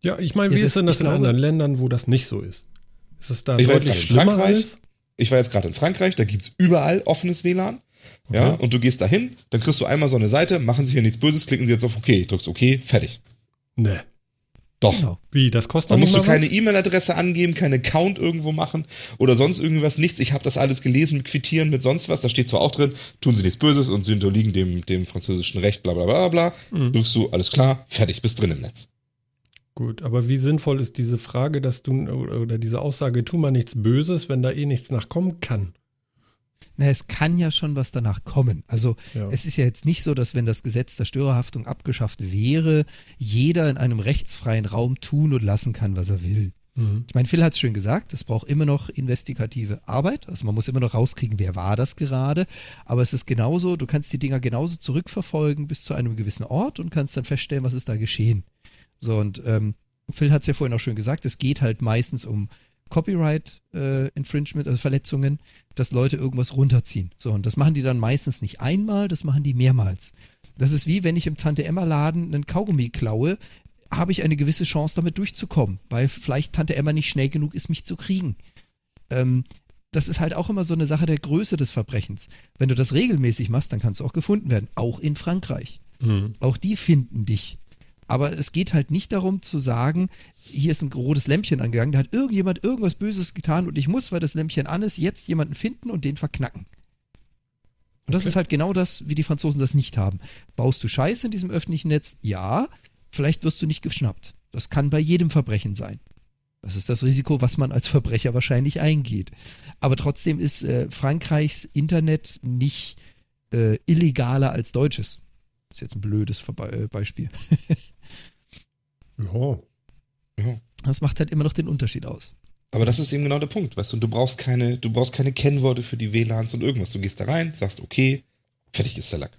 Ja, ich meine, Ja, wie das- ist denn das in glaube- anderen Ländern, wo das nicht so ist? Ist es da Ich war jetzt deutlich gerade in schlimmer Frankreich. alles? Ich war jetzt gerade in Frankreich, da gibt's überall offenes WLAN. Ja, Okay. und du gehst da hin, dann kriegst du einmal so eine Seite, machen sie hier nichts Böses, klicken sie jetzt auf OK, drückst OK, fertig. Ne. Doch. Genau. Wie, das kostet Da noch musst du keine E-Mail-Adresse angeben, keinen Account irgendwo machen oder sonst irgendwas, nichts. Ich habe das alles gelesen, mit Quittieren, mit sonst was. Da steht zwar auch drin, tun sie nichts Böses und sie unterliegen dem, dem französischen Recht, bla bla bla bla. Mhm. Drückst du, alles klar, fertig, bist drin im Netz. Gut, aber wie sinnvoll ist diese Frage, dass du oder diese Aussage, tu mal nichts Böses, wenn da eh nichts nachkommen kann? Na, es kann ja schon was danach kommen. Also Ja. es ist ja jetzt nicht so, dass wenn das Gesetz der Störerhaftung abgeschafft wäre, jeder in einem rechtsfreien Raum tun und lassen kann, was er will. Mhm. Ich meine, Phil hat es schön gesagt, es braucht immer noch investigative Arbeit. Also man muss immer noch rauskriegen, wer war das gerade. Aber es ist genauso, du kannst die Dinger genauso zurückverfolgen bis zu einem gewissen Ort und kannst dann feststellen, was ist da geschehen. So, und ähm, Phil hat es ja vorhin auch schon gesagt, es geht halt meistens um Copyright äh, Infringement, also Verletzungen, dass Leute irgendwas runterziehen. So, und das machen die dann meistens nicht einmal, das machen die mehrmals. Das ist wie wenn ich im Tante Emma Laden einen Kaugummi klaue, habe ich eine gewisse Chance damit durchzukommen, weil vielleicht Tante Emma nicht schnell genug ist, mich zu kriegen. Ähm, das ist halt auch immer so eine Sache der Größe des Verbrechens. Wenn du das regelmäßig machst, dann kannst du auch gefunden werden, auch in Frankreich. Mhm. Auch die finden dich. Aber es geht halt nicht darum zu sagen, hier ist ein rotes Lämpchen angegangen, da hat irgendjemand irgendwas Böses getan und ich muss, weil das Lämpchen an ist, jetzt jemanden finden und den verknacken. Und das Okay. ist halt genau das, wie die Franzosen das nicht haben. Baust du Scheiße in diesem öffentlichen Netz? Ja. Vielleicht wirst du nicht geschnappt. Das kann bei jedem Verbrechen sein. Das ist das Risiko, was man als Verbrecher wahrscheinlich eingeht. Aber trotzdem ist äh, Frankreichs Internet nicht äh, illegaler als deutsches. Ist jetzt ein blödes äh, Beispiel. Ja. Ja. Das macht halt immer noch den Unterschied aus. Aber das ist eben genau der Punkt, weißt du, du brauchst keine, du brauchst keine Kennworte für die WLANs und irgendwas. Du gehst da rein, sagst okay, fertig ist der Lack.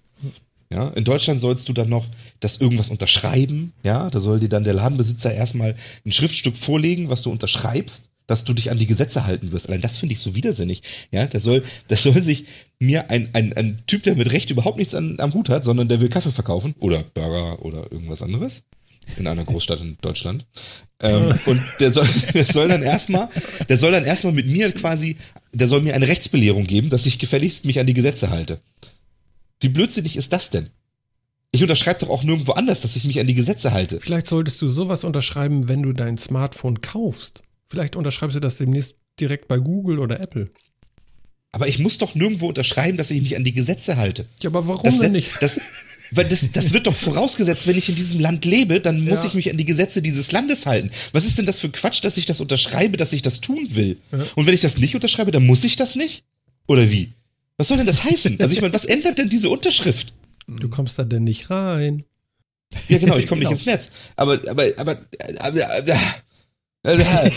Ja, in Deutschland sollst du dann noch das irgendwas unterschreiben, ja, da soll dir dann der Ladenbesitzer erstmal ein Schriftstück vorlegen, was du unterschreibst, dass du dich an die Gesetze halten wirst. Allein das finde ich so widersinnig. Ja, da soll, das soll sich mir ein, ein, ein Typ, der mit Recht überhaupt nichts an, am Hut hat, sondern der will Kaffee verkaufen oder Burger oder irgendwas anderes in einer Großstadt in Deutschland. Ähm, und der soll, der soll dann erstmal, der soll dann erstmal mit mir quasi, der soll mir eine Rechtsbelehrung geben, dass ich gefälligst mich an die Gesetze halte. Wie blödsinnig ist das denn? Ich unterschreibe doch auch nirgendwo anders, dass ich mich an die Gesetze halte. Vielleicht solltest du sowas unterschreiben, wenn du dein Smartphone kaufst. Vielleicht unterschreibst du das demnächst direkt bei Google oder Apple. Aber ich muss doch nirgendwo unterschreiben, dass ich mich an die Gesetze halte. Ja, aber warum Das, denn setzt- nicht? das, weil das, das wird doch vorausgesetzt, wenn ich in diesem Land lebe, dann muss Ja. ich mich an die Gesetze dieses Landes halten. Was ist denn das für Quatsch, dass ich das unterschreibe, dass ich das tun will? Ja. Und wenn ich das nicht unterschreibe, dann muss ich das nicht? Oder wie? Was soll denn das heißen? Also ich meine, was ändert denn diese Unterschrift? Du kommst da denn nicht rein. Ja, genau, ich komme Genau. nicht ins Netz. Aber, aber, aber, aber, aber, aber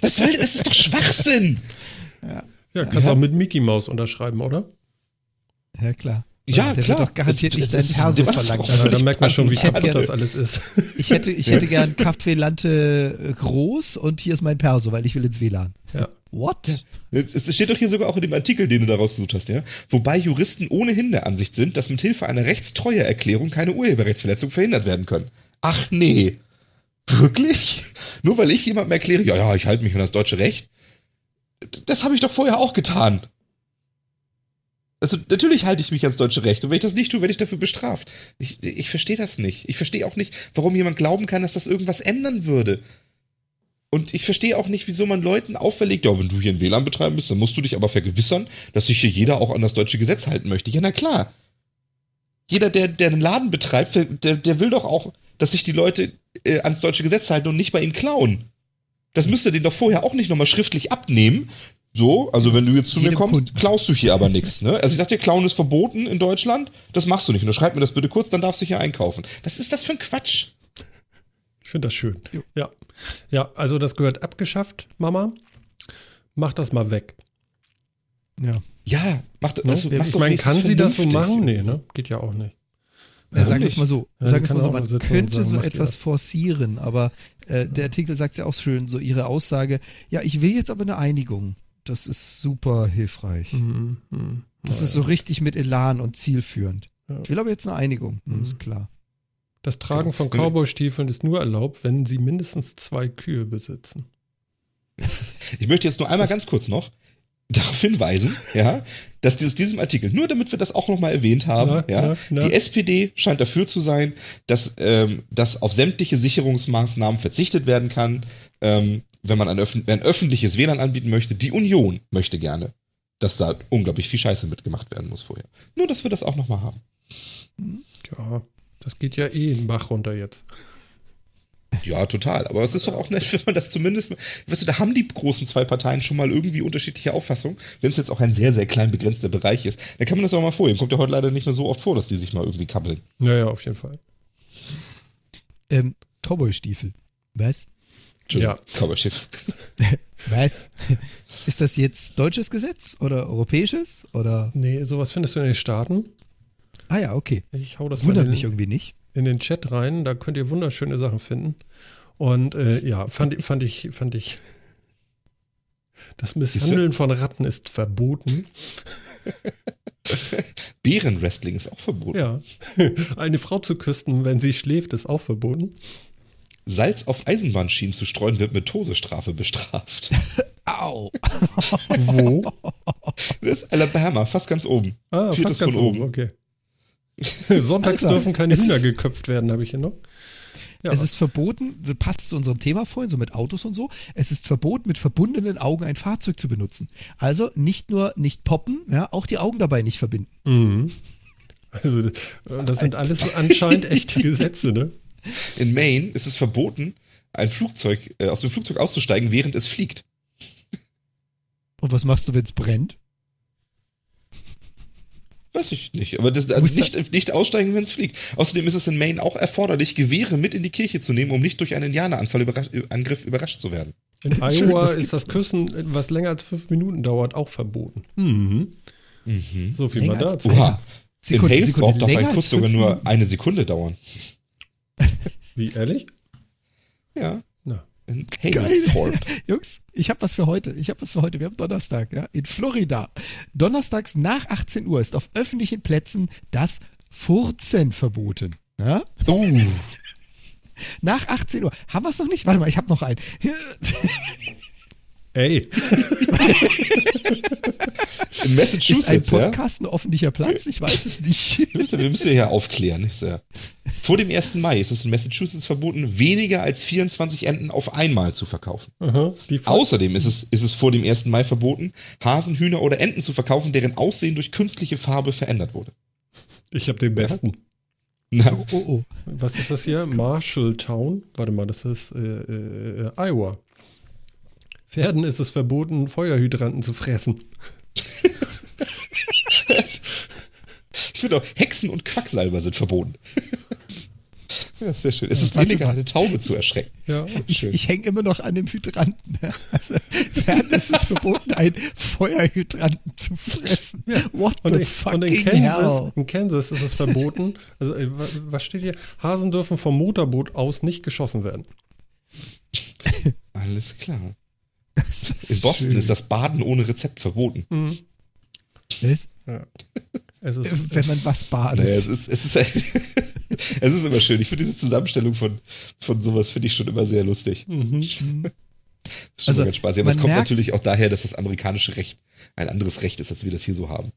was soll denn, das ist doch Schwachsinn. Ja, kannst auch mit Mickey Maus unterschreiben, oder? Ja, klar. Ja, der klar. wird doch garantiert Das- nicht das dein ist Perso verlangt. Ja, da merkt man schon, wie kaputt das alles ist. Ich hätte, ich hätte gern Café Lante äh, groß und hier ist mein Perso, weil ich will ins WLAN. Ja. What? Es es steht doch hier sogar auch in dem Artikel, den du da rausgesucht hast, ja. Wobei Juristen ohnehin der Ansicht sind, dass mithilfe einer Rechtstreueerklärung keine Urheberrechtsverletzungen verhindert werden können. Ach nee. Wirklich? Nur weil ich jemandem erkläre, ja, ja, ich halte mich an das deutsche Recht? Das habe ich doch vorher auch getan. Also natürlich halte ich mich ans deutsche Recht und wenn ich das nicht tue, werde ich dafür bestraft. Ich, ich verstehe das nicht. Ich verstehe auch nicht, warum jemand glauben kann, dass das irgendwas ändern würde. Und ich verstehe auch nicht, wieso man Leuten auferlegt, ja, wenn du hier ein WLAN betreiben bist, dann musst du dich aber vergewissern, dass sich hier jeder auch an das deutsche Gesetz halten möchte. Ja, na klar. Jeder, der, der einen Laden betreibt, der, der will doch auch, dass sich die Leute äh, ans deutsche Gesetz halten und nicht bei ihm klauen. Das müsste den doch vorher auch nicht nochmal schriftlich abnehmen. So, also wenn du jetzt zu Jedem mir kommst, Kunden. klaust du hier aber nichts. Ne? Also ich sag dir, klauen ist verboten in Deutschland. Das machst du nicht. Und du schreib mir das bitte kurz, dann darfst du hier einkaufen. Was ist das für ein Quatsch? Ich finde das schön. Jo. Ja. Ja, also das gehört abgeschafft, Mama. Mach das mal weg. Ja. Ja, mach, Ne? also, mach's ich meine, kann sie das so machen? Nee, ne? Geht ja auch nicht. Ja, sagen wir es mal so, Ja, sagen wir mal so, man könnte sagen, so etwas das. forcieren, aber äh, der Artikel sagt es ja auch schön, so ihre Aussage, ja, ich will jetzt aber eine Einigung. Das ist super hilfreich. Mhm, mhm. Das ist so richtig mit Elan und zielführend. Ja. Ich will aber jetzt eine Einigung, Mhm. ist klar. Das Tragen von Genau. Cowboy-Stiefeln ist nur erlaubt, wenn sie mindestens zwei Kühe besitzen. Ich möchte jetzt nur einmal ganz kurz noch darauf hinweisen, ja, dass dieses diesem Artikel, nur damit wir das auch nochmal erwähnt haben, Na, ja, na, na. die SPD scheint dafür zu sein, dass, ähm, dass auf sämtliche Sicherungsmaßnahmen verzichtet werden kann, ähm, wenn man ein, öffn ein öffentliches WLAN anbieten möchte. Die Union möchte gerne, dass da unglaublich viel Scheiße mitgemacht werden muss vorher. Nur, dass wir das auch nochmal haben. Ja, das geht ja eh in den Bach runter jetzt. Ja, total. Aber es ist doch auch nett, wenn man das zumindest, weißt du, da haben die großen zwei Parteien schon mal irgendwie unterschiedliche Auffassungen. Wenn es jetzt auch ein sehr, sehr klein begrenzter Bereich ist, dann kann man das auch mal vorheben. Kommt ja heute leider nicht mehr so oft vor, dass die sich mal irgendwie kappeln. Naja, auf jeden Fall. Ähm, Cowboy-Stiefel. Was? Entschuldigung, Cowboy-Schiff. Was? Ist das jetzt deutsches Gesetz oder europäisches? Oder? Nee, sowas findest du in den Staaten. Ah ja, okay. Ich hau das mal Wundert mich irgendwie nicht. In den Chat rein, da könnt ihr wunderschöne Sachen finden. Und äh, ja, fand, fand ich, fand ich. Das Misshandeln von Ratten ist verboten. Bärenwrestling ist auch verboten. Ja. Eine Frau zu küssen, wenn sie schläft, ist auch verboten. Salz auf Eisenbahnschienen zu streuen, wird mit Todesstrafe bestraft. Au! Wo? Das ist Alabama, fast ganz oben. Ah, Viertes fast ganz von oben. okay. Sonntags Alter, dürfen keine Hühner ist- geköpft werden, habe ich hier noch. Ja, Es ist verboten, das passt zu unserem Thema vorhin, so mit Autos und so. Es ist verboten, mit verbundenen Augen ein Fahrzeug zu benutzen. Also nicht nur nicht poppen, ja, auch die Augen dabei nicht verbinden. Mhm. Also, äh, das sind alles anscheinend echte Gesetze, ne? In Maine ist es verboten, ein Flugzeug, äh, aus dem Flugzeug auszusteigen, während es fliegt. Und was machst du, wenn es brennt? Weiß ich nicht, aber das, also musst nicht, nicht aussteigen, wenn es fliegt. Außerdem ist es in Maine auch erforderlich, Gewehre mit in die Kirche zu nehmen, um nicht durch einen Indianerangriff überrasch Angriff überrascht zu werden. In Schön, Iowa das ist das. Küssen, was länger als fünf Minuten dauert, auch verboten. Mhm. So viel mal Länger als- dazu. Oha. Sekunde, in Sekunde, darf ein Kuss sogar nur eine Sekunde dauern. Wie ehrlich? Ja. In Geil. Halethorpe. Jungs, ich habe was für heute. Ich habe was für heute. Wir haben Donnerstag, ja, in Florida. Donnerstags nach 18 Uhr ist auf öffentlichen Plätzen das Furzen verboten. Ja? Oh. Nach 18 Uhr. Haben wir es noch nicht? Warte mal, ich habe noch einen. Ey, In Ist ein Massachusetts, ja? Podcast ein öffentlicher Platz? Ich weiß es nicht. Wir müssen, hier aufklären. Ist ja. Vor dem 1. Mai ist es in Massachusetts verboten, weniger als 24 Enten auf einmal zu verkaufen. aha, Außerdem ist es, ist es vor dem 1. Mai verboten, Hasen, Hühner oder Enten zu verkaufen, deren Aussehen durch künstliche Farbe verändert wurde. Ich habe den besten. Na, Oh, oh, oh. Was ist das hier? Marshalltown? Warte mal, das ist äh, äh, äh, Iowa. Pferden ist es verboten, Feuerhydranten zu fressen. ich finde auch, Hexen und Quacksalber sind verboten. ja, sehr schön. Es ist warte illegal, eine Taube zu erschrecken. Ja, Ich, ich hänge immer noch an dem Hydranten. ja. Also, werden ist es verboten, einen Feuerhydranten zu fressen. What Und the in, und in, Kansas, hell? in Kansas ist es verboten. Also, äh, wa- was steht hier? Hasen dürfen vom Motorboot aus nicht geschossen werden. Alles klar. In Boston schön. ist das Baden ohne Rezept verboten. Das, Ja. Es ist, wenn man was badet. Naja, es ist, es ist, es ist immer schön. Ich finde diese Zusammenstellung von, von sowas finde ich schon immer sehr lustig. mhm. Das ist schon Also, ganz spaßig. Aber es kommt merkt- natürlich auch daher, dass das amerikanische Recht ein anderes Recht ist, als wir das hier so haben.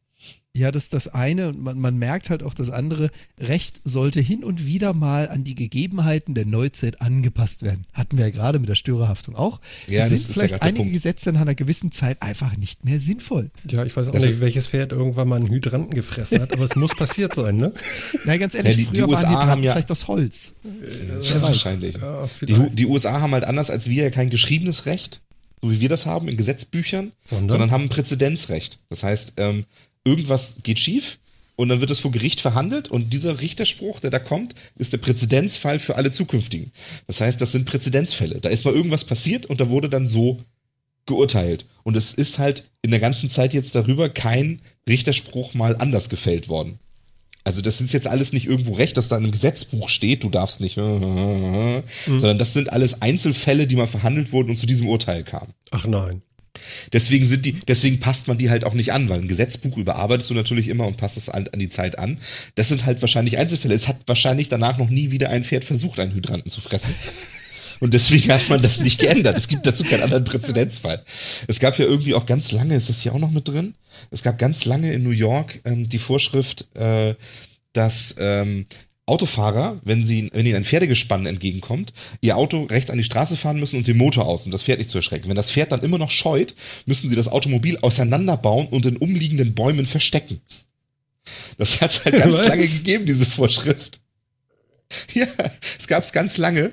Ja, das ist das eine und man, man merkt halt auch das andere. Recht sollte hin und wieder mal an die Gegebenheiten der Neuzeit angepasst werden. Hatten wir ja gerade mit der Störerhaftung auch. Ja, das sind ist vielleicht ja einige Punkt. Gesetze nach einer gewissen Zeit einfach nicht mehr sinnvoll. Ja, ich weiß auch Das- nicht, welches Pferd irgendwann mal einen Hydranten gefressen hat, aber es muss passiert sein, ne? Na, ganz ehrlich, Ja, die- die USA waren die haben Hydranten ja- vielleicht aus Holz. Ja, weiß. wahrscheinlich. Ja, die, die USA haben halt anders als wir ja kein geschriebenes Recht, so wie wir das haben in Gesetzbüchern, Sondern? sondern, haben ein Präzedenzrecht. Das heißt, ähm, irgendwas geht schief und dann wird es vor Gericht verhandelt und dieser Richterspruch, der da kommt, ist der Präzedenzfall für alle zukünftigen. Das heißt, das sind Präzedenzfälle. Da ist mal irgendwas passiert und da wurde dann so geurteilt. Und es ist halt in der ganzen Zeit jetzt darüber kein Richterspruch mal anders gefällt worden. Also das ist jetzt alles nicht irgendwo recht, dass da in einem Gesetzbuch steht, du darfst nicht, sondern das sind alles Einzelfälle, die mal verhandelt wurden und zu diesem Urteil kamen. Ach nein. Deswegen sind die, deswegen passt man die halt auch nicht an, weil ein Gesetzbuch überarbeitest du natürlich immer und passt es halt an die Zeit an. Das sind halt wahrscheinlich Einzelfälle. Es hat wahrscheinlich danach noch nie wieder ein Pferd versucht, einen Hydranten zu fressen. Und deswegen hat man das nicht geändert. Es gibt dazu keinen anderen Präzedenzfall. Es gab ja irgendwie auch ganz lange, ist das hier auch noch mit drin? Es gab ganz lange in New York ähm, die Vorschrift, äh, dass ähm, Autofahrer, wenn, sie, wenn ihnen ein Pferdegespann entgegenkommt, ihr Auto rechts an die Straße fahren müssen und den Motor aus, um das Pferd nicht zu erschrecken. Wenn das Pferd dann immer noch scheut, müssen sie das Automobil auseinanderbauen und in umliegenden Bäumen verstecken. Das hat es halt ganz Was? lange gegeben, diese Vorschrift. Ja, es gab es ganz lange,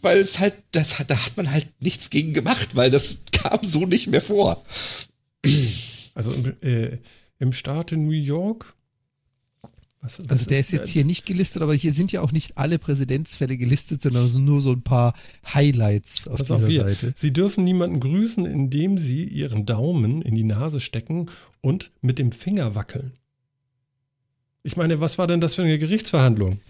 weil es halt, das hat, da hat man halt nichts gegen gemacht, weil das kam so nicht mehr vor. Also im, äh, im Staat in New York. Was, was Also der ist jetzt hier nicht gelistet, aber hier sind ja auch nicht alle Präzedenzfälle gelistet, sondern so- nur so ein paar Highlights auf Pass dieser auf. Seite. Sie dürfen niemanden grüßen, indem sie ihren Daumen in die Nase stecken und mit dem Finger wackeln. Ich meine, was war denn das für eine Gerichtsverhandlung?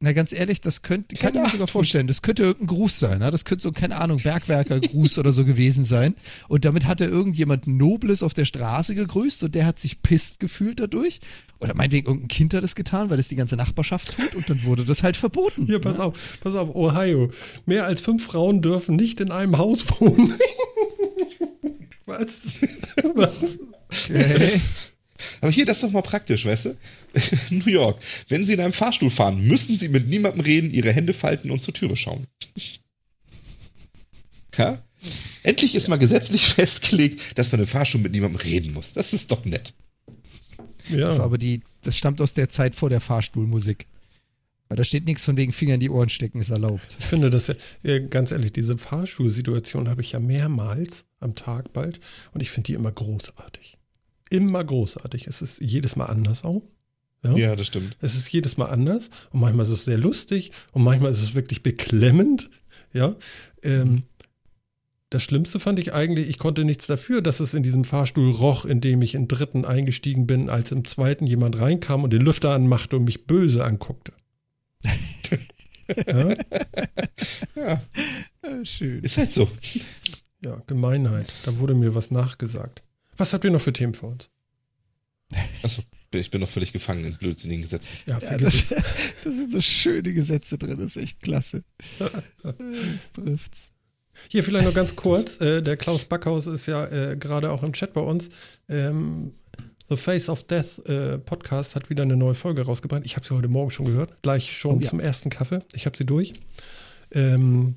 Na, ganz ehrlich, das könnte, kann ich mir sogar vorstellen. Das könnte irgendein Gruß sein. Ne? Das könnte so, keine Ahnung, Bergwerkergruß oder so gewesen sein. Und damit hatte irgendjemand Nobles auf der Straße gegrüßt und der hat sich pisst gefühlt dadurch. Oder meinetwegen irgendein Kind hat das getan, weil es die ganze Nachbarschaft tut und dann wurde das halt verboten. Hier, pass auf, pass auf, Ohio. Mehr als fünf Frauen dürfen nicht in einem Haus wohnen. Was? Was? Okay. Aber hier, das ist doch mal praktisch, weißt du? New York. Wenn Sie in einem Fahrstuhl fahren, müssen Sie mit niemandem reden, Ihre Hände falten und zur Türe schauen. Ja? Endlich ist mal gesetzlich festgelegt, dass man im Fahrstuhl mit niemandem reden muss. Das ist doch nett. Ja. Das, aber die, das stammt aus der Zeit vor der Fahrstuhlmusik. Weil da steht nichts von wegen Finger in die Ohren stecken, ist erlaubt. Ich finde das ja, ja, ganz ehrlich, diese Fahrstuhlsituation habe ich ja mehrmals am Tag bald und ich finde die immer großartig. Immer großartig. Es ist jedes Mal anders auch. Ja? Ja, das stimmt. Es ist jedes Mal anders und manchmal ist es sehr lustig und manchmal ist es wirklich beklemmend. Ja. Ähm, das Schlimmste fand ich eigentlich, ich konnte nichts dafür, dass es in diesem Fahrstuhl roch, in dem ich im dritten eingestiegen bin, als im zweiten jemand reinkam und den Lüfter anmachte und mich böse anguckte. ja? Ja, schön. ist halt so. ja, Gemeinheit. Da wurde mir was nachgesagt. Was habt ihr noch für Themen für uns? Achso, ich bin noch völlig gefangen in blödsinnigen Gesetzen. Ja, Ja, das, das sind so schöne Gesetze drin, das ist echt klasse. Das trifft's. Hier vielleicht noch ganz kurz. Äh, der Klaus Backhaus ist ja äh, gerade auch im Chat bei uns. Ähm, The Face of Death äh, Podcast hat wieder eine neue Folge rausgebracht. Ich habe sie heute Morgen schon gehört. Gleich schon Oh, ja. zum ersten Kaffee. Ich habe sie durch. Ähm,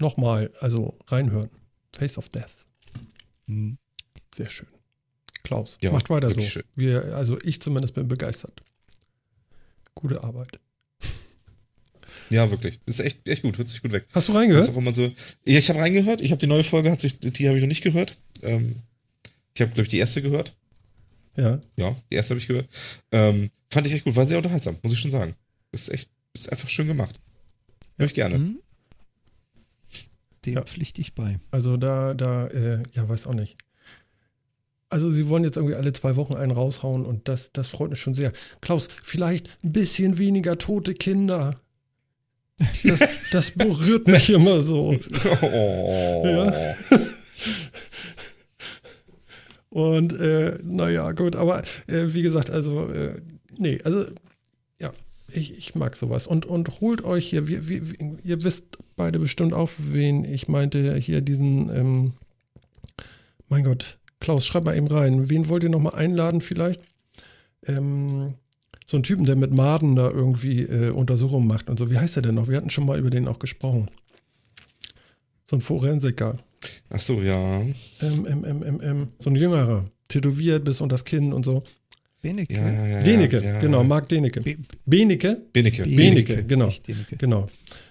Nochmal, also reinhören. Face of Death. Hm. Sehr schön. Klaus, Ja, macht weiter so. schön. Wir, also ich zumindest bin begeistert. Gute Arbeit. Ja, wirklich. Ist echt, echt gut, hört sich gut weg. Hast du reingehört? auch immer so. Ja, ich habe reingehört. Ich habe die neue Folge, hat sich, die habe ich noch nicht gehört. Ähm, ich habe, glaube ich, die erste gehört. Ja. Ja, die erste habe ich gehört. Ähm, fand ich echt gut, war sehr unterhaltsam, muss ich schon sagen. Ist echt, ist einfach schön gemacht. Hör ich gerne. Hm? Dem Ja. pflichte ich bei. Also da, da, äh, ja, weiß auch nicht. Also sie wollen jetzt irgendwie alle zwei Wochen einen raushauen und das, das freut mich schon sehr. Klaus, vielleicht ein bisschen weniger tote Kinder. Das, das berührt mich immer so. Oh. Ja. Und äh, naja, gut, aber äh, wie gesagt, also, äh, nee, also, ja, ich, ich mag sowas. Und, und holt euch hier, wir, wir, ihr wisst beide bestimmt auch, wen ich meinte, hier diesen, ähm, mein Gott, Klaus, schreib mal eben rein. Wen wollt ihr nochmal einladen vielleicht? Ähm, so einen Typen, der mit Maden da irgendwie äh, Untersuchungen macht und so. Wie heißt der denn noch? Wir hatten schon mal über den auch gesprochen. So ein Forensiker. Ach so, ja. Ähm, ähm, ähm, ähm, ähm, so ein jüngerer. Tätowiert bis unter das Kinn und so. Benecke. Ja, ja, ja. Deneke, ja, genau, ja. Marc Deneke. Be- Benecke? Benecke. Benecke, Benecke, genau. nicht Denecke. Genau.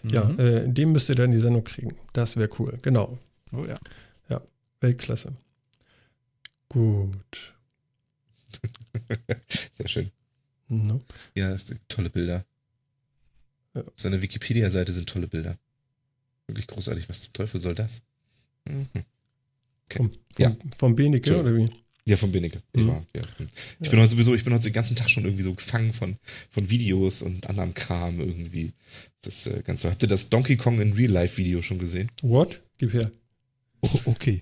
Ja, Mhm. äh, den müsst ihr dann in die Sendung kriegen. Das wäre cool. Genau. Oh ja. Weltklasse. Gut. Sehr schön. No. Ja, das sind tolle Bilder. Ja. Auf seiner Wikipedia-Seite sind tolle Bilder. Wirklich großartig. Was zum Teufel soll das? Mhm. Vom, vom, Ja. vom Benecke oder wie? Ja, von Benecke. Ich, Mhm. war, ja. ich bin heute sowieso, ich bin heute den ganzen Tag schon irgendwie so gefangen von, von Videos und anderem Kram irgendwie. Das äh, ganz toll. Habt ihr das Donkey Kong in Real Life Video schon gesehen? What? Gib her. Oh, okay.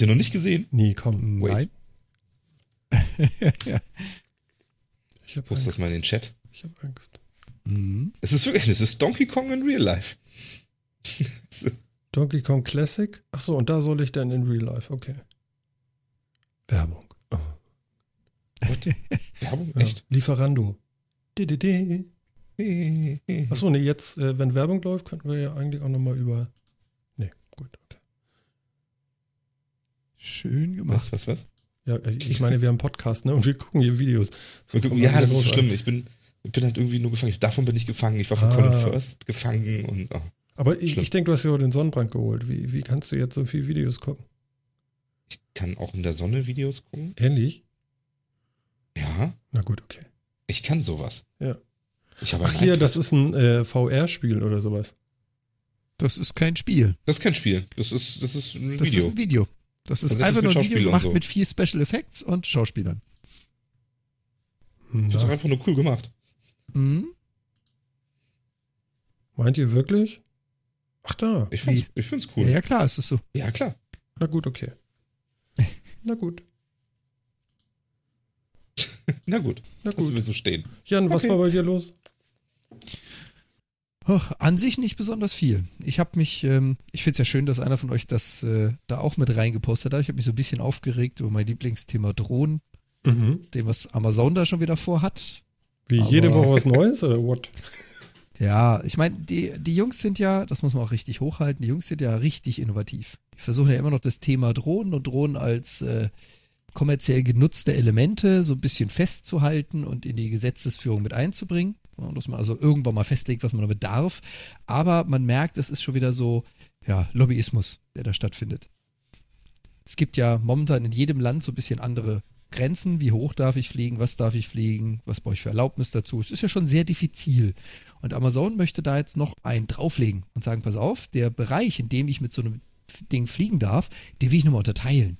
Ihr noch nicht gesehen? Nee, komm. Wait. Nein. Ich habe Post das mal in den Chat. Ich habe Angst. Mhm. Es ist wirklich, es ist Donkey Kong in Real Life. Donkey Kong Classic? Achso, und da soll ich dann in Real Life. Okay. Werbung. Werbung? Ja. Echt? Lieferando. Achso, nee, jetzt, äh, wenn Werbung läuft, könnten wir ja eigentlich auch nochmal über. Nee, gut, okay. Schön gemacht. Was, was, was? Ja, ich meine, wir haben einen Podcast, ne? Und wir gucken hier Videos. Wir gucken, ja, das ist so schlimm. Ich bin, ich bin halt irgendwie nur gefangen. Davon bin ich gefangen. Ich war von Ah. Colin First gefangen und oh, Aber ich, ich denke, du hast ja heute den Sonnenbrand geholt. Wie, wie kannst du jetzt so viele Videos gucken? ich kann auch in der Sonne Videos gucken. Ähnlich? Ja, Na gut, okay. ich kann sowas. Ja. Ich habe Ach hier, iPad. das ist ein äh, VR-Spiel oder sowas. Das ist kein Spiel. Das ist kein Spiel. Das ist, das ist ein Das Video. ist ein Video. Das ist Tatsächlich einfach nur ein Video gemacht so. mit vier Special Effects und Schauspielern. Das ist doch einfach nur cool gemacht. Mhm. meint ihr wirklich? Ach da. Ich find's, ich find's Ja, cool. ja, klar, es ist so. Ja, klar. Na gut, okay. Na gut. Na gut. Na Lassen gut. wir so stehen. Jan, was Okay. war bei dir los? Ach, an sich nicht besonders viel. Ich habe mich, ähm, ich finde es ja schön, dass einer von euch das äh, da auch mit reingepostet hat. Ich habe mich so ein bisschen aufgeregt über mein Lieblingsthema Drohnen, Mhm. dem was Amazon da schon wieder vorhat. Wie Aber- jede Woche was Neues oder what? Ja, ich meine, die, die Jungs sind ja, das muss man auch richtig hochhalten, die Jungs sind ja richtig innovativ. Die versuchen ja immer noch das Thema Drohnen und Drohnen als äh, kommerziell genutzte Elemente so ein bisschen festzuhalten und in die Gesetzesführung mit einzubringen. Dass man also irgendwann mal festlegt, was man damit darf. Aber man merkt, es ist schon wieder so, ja, Lobbyismus, der da stattfindet. Es gibt ja momentan in jedem Land so ein bisschen andere Grenzen. Wie hoch darf ich fliegen? Was darf ich fliegen? Was brauche ich für Erlaubnis dazu? Es ist ja schon sehr diffizil. Und Amazon möchte da jetzt noch einen drauflegen und sagen, pass auf, der Bereich, in dem ich mit so einem Ding fliegen darf, den will ich nochmal unterteilen.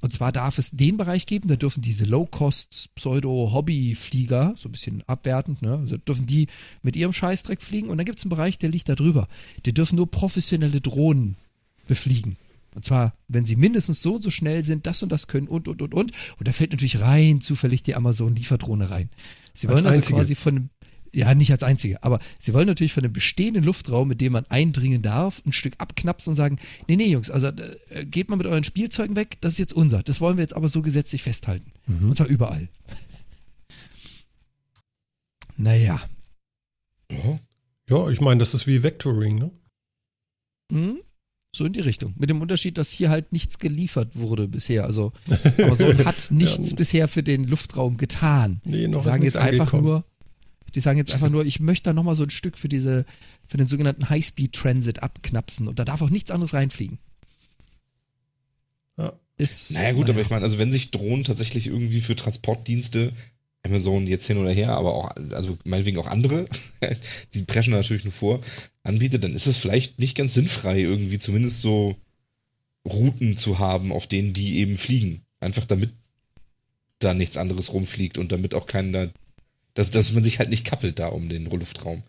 Und zwar darf es den Bereich geben, da dürfen diese Low-Cost, Pseudo-Hobby-Flieger, so ein bisschen abwertend, ne? Also dürfen die mit ihrem Scheißdreck fliegen. Und dann gibt es einen Bereich, der liegt da drüber. Die dürfen nur professionelle Drohnen befliegen. Und zwar, wenn sie mindestens so und so schnell sind, das und das können und, und, und, und. Und da fällt natürlich rein zufällig die Amazon-Lieferdrohne rein. Sie wollen also einzige. quasi von einem, ja, nicht als einzige, aber sie wollen natürlich von einem bestehenden Luftraum, mit dem man eindringen darf, ein Stück abknapsen und sagen, nee, nee, Jungs, also äh, geht mal mit euren Spielzeugen weg, das ist jetzt unser. Das wollen wir jetzt aber so gesetzlich festhalten. Und zwar überall. Naja. Ja. Ja, ich meine, das ist wie Vectoring, ne? Hm? So in die Richtung. Mit dem Unterschied, dass hier halt nichts geliefert wurde bisher. Also Amazon hat nichts Ja. bisher für den Luftraum getan. Nee, Die noch ist sagen jetzt einfach angekommen. nur, die sagen jetzt einfach nur, ich möchte da nochmal so ein Stück für diese, für den sogenannten High-Speed Transit abknapsen und da darf auch nichts anderes reinfliegen. Ja. Ist, Naja, gut, aber ich meine, also wenn sich Drohnen tatsächlich irgendwie für Transportdienste, Amazon jetzt hin oder her, aber auch, also meinetwegen auch andere, die preschen natürlich nur vor, anbietet, dann ist es vielleicht nicht ganz sinnfrei, irgendwie zumindest so Routen zu haben, auf denen die eben fliegen. Einfach damit da nichts anderes rumfliegt und damit auch keiner, dass, dass man sich halt nicht kappelt da um den Luftraum.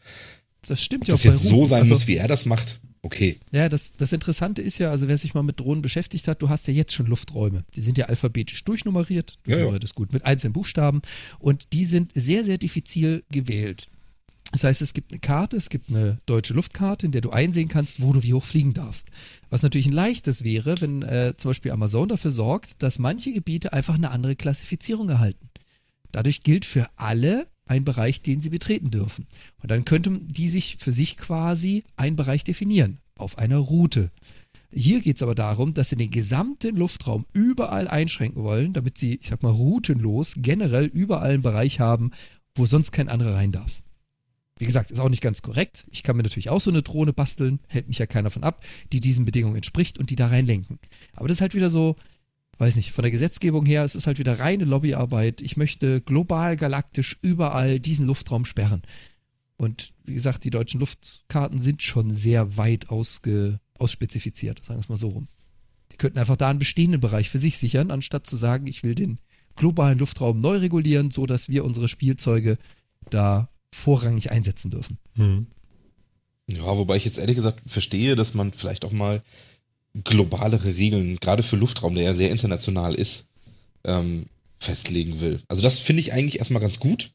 das stimmt Ob ja das auch bei jetzt so Routen. sein also, muss, wie er das macht, okay. Ja, das, das Interessante ist ja, also wer sich mal mit Drohnen beschäftigt hat, du hast ja jetzt schon Lufträume. Die sind ja alphabetisch durchnummeriert. Ja, ja. Durchnummeriert ist gut, mit einzelnen Buchstaben. Und die sind sehr, sehr diffizil gewählt. Das heißt, es gibt eine Karte, es gibt eine deutsche Luftkarte, in der du einsehen kannst, wo du wie hoch fliegen darfst. Was natürlich ein leichtes wäre, wenn äh, zum Beispiel Amazon dafür sorgt, dass manche Gebiete einfach eine andere Klassifizierung erhalten. Dadurch gilt für alle ein Bereich, den sie betreten dürfen. Und dann könnten die sich für sich quasi einen Bereich definieren, auf einer Route. Hier geht es aber darum, dass sie den gesamten Luftraum überall einschränken wollen, damit sie, ich sag mal, routenlos generell überall einen Bereich haben, wo sonst kein anderer rein darf. Wie gesagt, ist auch nicht ganz korrekt. Ich kann mir natürlich auch so eine Drohne basteln, hält mich ja keiner von ab, die diesen Bedingungen entspricht und die da reinlenken. Aber das ist halt wieder so, weiß nicht, von der Gesetzgebung her, es ist halt wieder reine Lobbyarbeit. Ich möchte global, galaktisch überall diesen Luftraum sperren. Und wie gesagt, die deutschen Luftkarten sind schon sehr weit ausge, ausspezifiziert, sagen wir es mal so rum. Die könnten einfach da einen bestehenden Bereich für sich sichern, anstatt zu sagen, ich will den globalen Luftraum neu regulieren, so dass wir unsere Spielzeuge da vorrangig einsetzen dürfen. Hm. Ja, wobei ich jetzt ehrlich gesagt verstehe, dass man vielleicht auch mal globalere Regeln, gerade für Luftraum, der ja sehr international ist, ähm, festlegen will. Also das finde ich eigentlich erstmal ganz gut.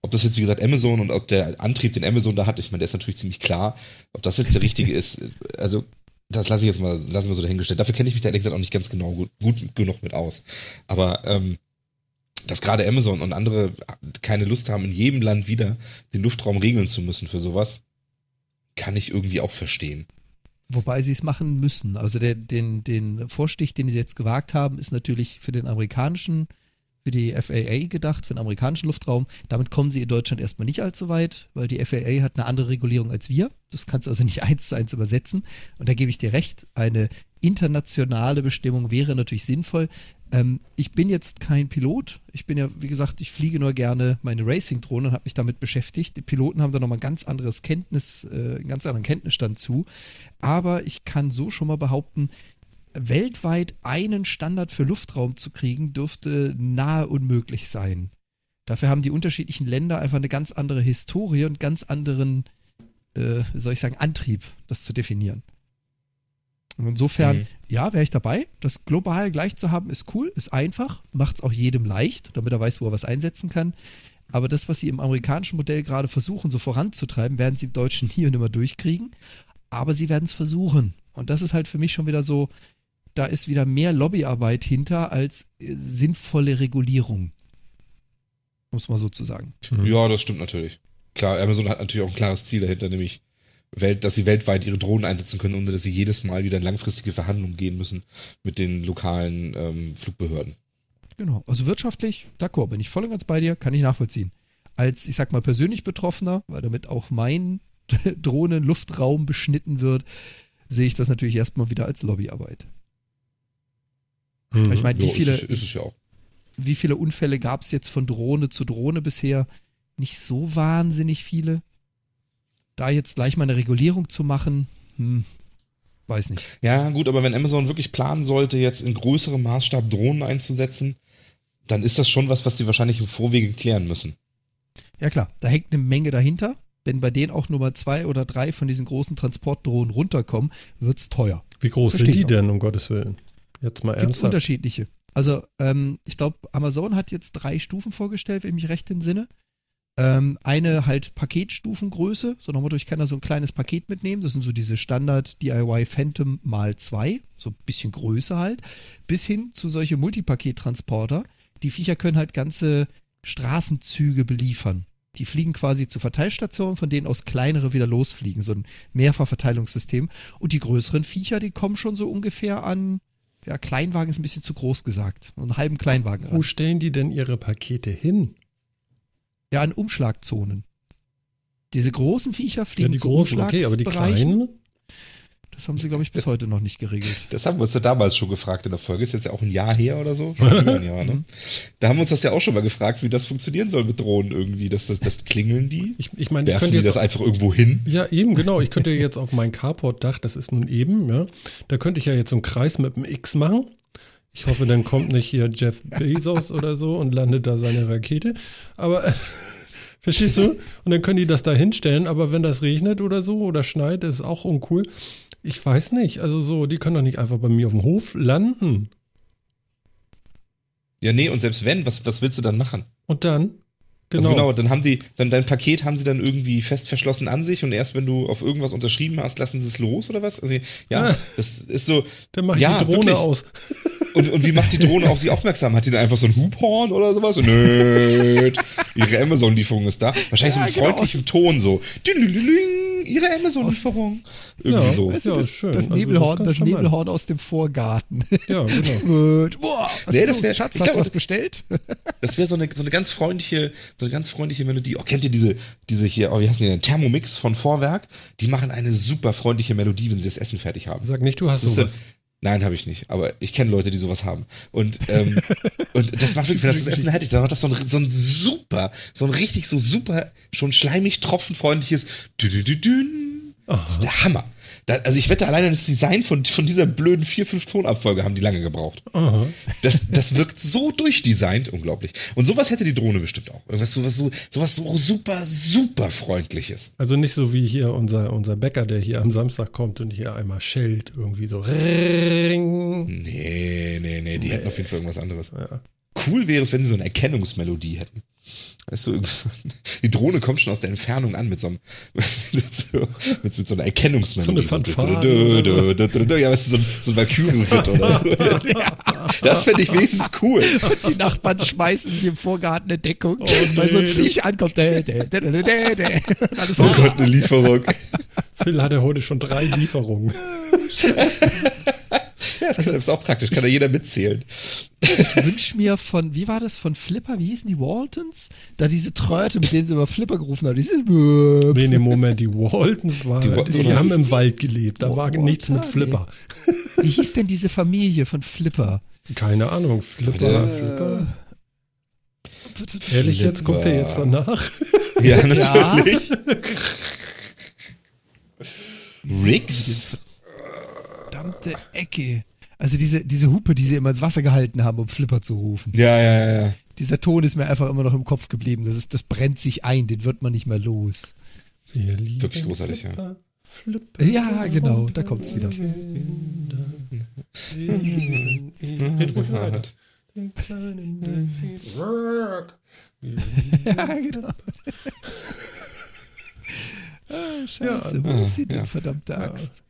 Ob das jetzt, wie gesagt, Amazon und ob der Antrieb, den Amazon da hat, ich meine, der ist natürlich ziemlich klar. Ob das jetzt der richtige ist, also das lasse ich jetzt mal, lassen wir so dahingestellt. Dafür kenne ich mich da ehrlich gesagt auch nicht ganz genau gut, gut genug mit aus. Aber ähm, dass gerade Amazon und andere keine Lust haben, in jedem Land wieder den Luftraum regeln zu müssen für sowas, kann ich irgendwie auch verstehen. Wobei sie es machen müssen. Also der, den, den Vorstich, den sie jetzt gewagt haben, ist natürlich für den amerikanischen, für die FAA gedacht, für den amerikanischen Luftraum. Damit kommen sie in Deutschland erstmal nicht allzu weit, weil die FAA hat eine andere Regulierung als wir. Das kannst du also nicht eins zu eins übersetzen. Und da gebe ich dir recht, eine internationale Bestimmung wäre natürlich sinnvoll. Ähm, ich bin jetzt kein Pilot. Ich bin ja, wie gesagt, ich fliege nur gerne meine Racing-Drohne und habe mich damit beschäftigt. Die Piloten haben da nochmal ein ganz anderes Kenntnis, äh, einen ganz anderen Kenntnisstand zu. Aber ich kann so schon mal behaupten, weltweit einen Standard für Luftraum zu kriegen, dürfte nahe unmöglich sein. Dafür haben die unterschiedlichen Länder einfach eine ganz andere Historie und ganz anderen, äh, soll ich sagen, Antrieb, das zu definieren. Und insofern, mhm. ja, wäre ich dabei. Das global gleich zu haben, ist cool, ist einfach, macht es auch jedem leicht, damit er weiß, wo er was einsetzen kann. Aber das, was sie im amerikanischen Modell gerade versuchen, so voranzutreiben, werden sie im Deutschen nie und immer durchkriegen. Aber sie werden es versuchen. Und das ist halt für mich schon wieder so, da ist wieder mehr Lobbyarbeit hinter als äh, sinnvolle Regulierung. Muss man so zu sagen. Mhm. Ja, das stimmt natürlich. Klar, Amazon hat natürlich auch ein klares Ziel dahinter, nämlich Welt, dass sie weltweit ihre Drohnen einsetzen können, ohne dass sie jedes Mal wieder in langfristige Verhandlungen gehen müssen mit den lokalen ähm, Flugbehörden. Genau, also wirtschaftlich, d'accord, bin ich voll und ganz bei dir, kann ich nachvollziehen. Als, ich sag mal, persönlich Betroffener, weil damit auch mein Drohnen-Luftraum beschnitten wird, sehe ich das natürlich erstmal wieder als Lobbyarbeit. Mhm. Ich meine, wie viele, ist, ist ja auch. wie viele Unfälle gab es jetzt von Drohne zu Drohne bisher? Nicht so wahnsinnig viele. Da jetzt gleich mal eine Regulierung zu machen, hm, weiß nicht. Ja, gut, aber wenn Amazon wirklich planen sollte, jetzt in größerem Maßstab Drohnen einzusetzen, dann ist das schon was, was die wahrscheinlich im Vorwege klären müssen. Ja klar, da hängt eine Menge dahinter. Wenn bei denen auch nur mal zwei oder drei von diesen großen Transportdrohnen runterkommen, wird es teuer. Wie groß Versteht sind die denn, um Gottes Willen? Jetzt mal ernsthaft. Gibt unterschiedliche. Also, ähm, ich glaube, Amazon hat jetzt drei Stufen vorgestellt, wenn ich mich recht entsinne. Ähm, eine halt Paketstufengröße, so nochmal durch kann da so ein kleines Paket mitnehmen. Das sind so diese Standard DIY Phantom mal zwei, so ein bisschen größer halt, bis hin zu solche Multipaket-Transporter. Die Viecher können halt ganze Straßenzüge beliefern. Die fliegen quasi zu Verteilstationen, von denen aus kleinere wieder losfliegen, so ein Mehrfachverteilungssystem. Und die größeren Viecher, die kommen schon so ungefähr an, ja, Kleinwagen ist ein bisschen zu groß gesagt, einen halben Kleinwagen ran. Wo stellen die denn ihre Pakete hin? Ja, in Umschlagzonen. Diese großen Viecher fliegen ja, die zu großen, okay, aber die kleinen? Das haben sie, glaube ich, bis das, heute noch nicht geregelt. Das haben wir uns ja damals schon gefragt in der Folge. Ist jetzt ja auch ein Jahr her oder so. ein Jahr, ne? Da haben wir uns das ja auch schon mal gefragt, wie das funktionieren soll mit Drohnen irgendwie. Das, das, das klingeln die? Ich, ich meine, werfen die das einfach irgendwo hin? Ja, eben, genau. Ich könnte jetzt auf mein Carport-Dach, das ist nun eben, ja, da könnte ich ja jetzt so einen Kreis mit einem X machen. Ich hoffe, dann kommt nicht hier Jeff Bezos oder so und landet da seine Rakete. Aber äh, verstehst du? Und dann können die das da hinstellen, aber wenn das regnet oder so oder schneit, ist auch uncool. Ich weiß nicht. Also so, die können doch nicht einfach bei mir auf dem Hof landen. Ja, nee, und selbst wenn, was, was willst du dann machen? Und dann? Also Genau. genau, dann haben die, dann dein Paket haben sie dann irgendwie fest verschlossen an sich und erst wenn du auf irgendwas unterschrieben hast, lassen sie es los oder was? Also ja, Ah. das ist so. Dann mach ich ja, die Drohne wirklich. aus. Und, und wie macht die Drohne auf sie aufmerksam? Hat die dann einfach so ein Hubhorn oder sowas? Nö, ihre Amazon-Lieferung ist da. Wahrscheinlich Ja, so mit genau. freundlichem Ton so. Ihre Amazon-Lieferung. Irgendwie Ja. so. Weißt du, Ja, das, schön. das Also, Nebelhorn, das das, ist ganz charmant. Nebelhorn aus dem Vorgarten. Ja, genau. Boah, was Nee, das wär- Schatz, hast du was bestellt? Das wäre so eine, so eine ganz freundliche, so eine ganz freundliche Melodie. Oh, kennt ihr diese, diese hier, oh, wie heißen die denn? Thermomix von Vorwerk? Die machen eine super freundliche Melodie, wenn sie das Essen fertig haben. Sag nicht, du hast Das ist, sowas. nein, habe ich nicht. Aber ich kenne Leute, die sowas haben. Und, ähm, und das macht wirklich, wenn das das Essen hätte ich, dann macht das so ein, so ein super, so ein richtig so super, schon schleimig tropfenfreundliches. Das ist der Hammer. Da, also ich wette, alleine das Design von, von dieser blöden 4-5 Tonabfolge haben die lange gebraucht. Aha. Das, das wirkt so durchdesignt, unglaublich. Und sowas hätte die Drohne bestimmt auch. Irgendwas sowas so, sowas so super, super freundliches. Also nicht so wie hier unser, unser Bäcker, der hier am Samstag kommt und hier einmal schellt, irgendwie so. Ring. Nee, nee, nee, die hätten auf jeden Fall irgendwas anderes. Ja. Cool wäre es, wenn sie so eine Erkennungsmelodie hätten. Weißt du, die Drohne kommt schon aus der Entfernung an mit so, einem, mit so, mit, mit so einer Erkennungsmelodie. So eine dü- dü- dü- Ja, weißt du, so ein, so ein Valkyrie-Ritt oder so. Das fände ich wenigstens cool. Und die Nachbarn schmeißen sich im Vorgarten eine Deckung, Oh, weil so ein nee. Viech ankommt. Dä, dä, dä, dä, dä, dä. Alles Oh. Gott, eine Lieferung. Phil hatte heute schon drei Lieferungen. Ja, das kann, ist auch praktisch, kann ja jeder mitzählen. Ich wünsch mir von, wie war das, von Flipper, wie hießen die Waltons? Da diese Tröte, mit denen sie über Flipper gerufen haben. Diese, Nee, nee, Moment, die Waltons waren, Die die, Waltons die haben im Wald gelebt. Da war Walter, nichts mit nee. Flipper. wie hieß denn diese Familie von Flipper? Keine Ahnung, Flipper, Flipper. Ehrlich, jetzt guckt er jetzt danach. Ja, natürlich. Diese Riggs? Verdammte Ecke. Also diese, diese Hupe, die sie immer ins Wasser gehalten haben, um Flipper zu rufen. Ja, ja, ja, ja. Dieser Ton ist mir einfach immer noch im Kopf geblieben. Das, ist, das brennt sich ein, den wird man nicht mehr los. Wir lieben Wirklich großartig, ja. Flipper, Flipper. Ja, genau, da kommt's wieder. Red ruhig weiter. Den kleinen Delfin. Work. Ja, genau. ah, scheiße, Ja, wo ist sie denn, ja. verdammte Axt?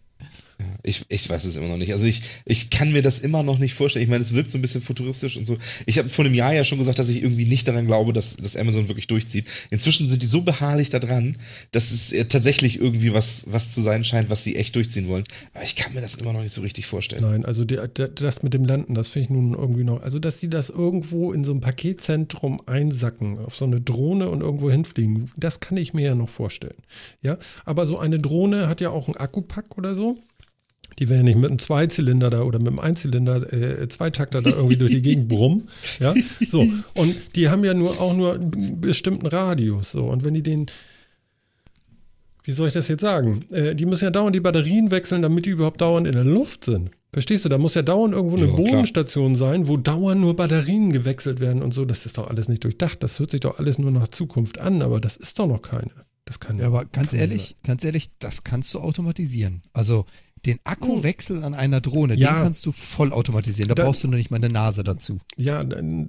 Ich, ich weiß es immer noch nicht. Also ich, ich kann mir das immer noch nicht vorstellen. Ich meine, es wirkt so ein bisschen futuristisch und so. Ich habe vor einem Jahr ja schon gesagt, dass ich irgendwie nicht daran glaube, dass, dass Amazon wirklich durchzieht. Inzwischen sind die so beharrlich da dran, dass es äh, tatsächlich irgendwie was, was zu sein scheint, was sie echt durchziehen wollen. Aber ich kann mir das immer noch nicht so richtig vorstellen. Nein, also der, das mit dem Landen, das finde ich nun irgendwie noch. Also, dass die das irgendwo in so einem Paketzentrum einsacken, auf so eine Drohne und irgendwo hinfliegen, das kann ich mir ja noch vorstellen. Ja, aber so eine Drohne hat ja auch einen Akkupack oder so. Die werden ja nicht mit einem Zweizylinder da oder mit einem Einzylinder, äh, Zweitakter da irgendwie durch die Gegend brummen. Ja, so. Und die haben ja nur auch nur einen bestimmten Radius. So. Und wenn die den, wie soll ich das jetzt sagen? Äh, die müssen ja dauernd die Batterien wechseln, damit die überhaupt dauernd in der Luft sind. Verstehst du? Da muss ja dauernd irgendwo eine Ja, klar. Bodenstation sein, wo dauernd nur Batterien gewechselt werden und so. Das ist doch alles nicht durchdacht. Das hört sich doch alles nur nach Zukunft an, aber das ist doch noch keine. Das kann Ja, aber ganz ehrlich, ganz ehrlich, das kannst du automatisieren. Also den Akkuwechsel an einer Drohne, Ja. den kannst du voll automatisieren. Da, Da- brauchst du noch nicht mal eine Nase dazu. Ja,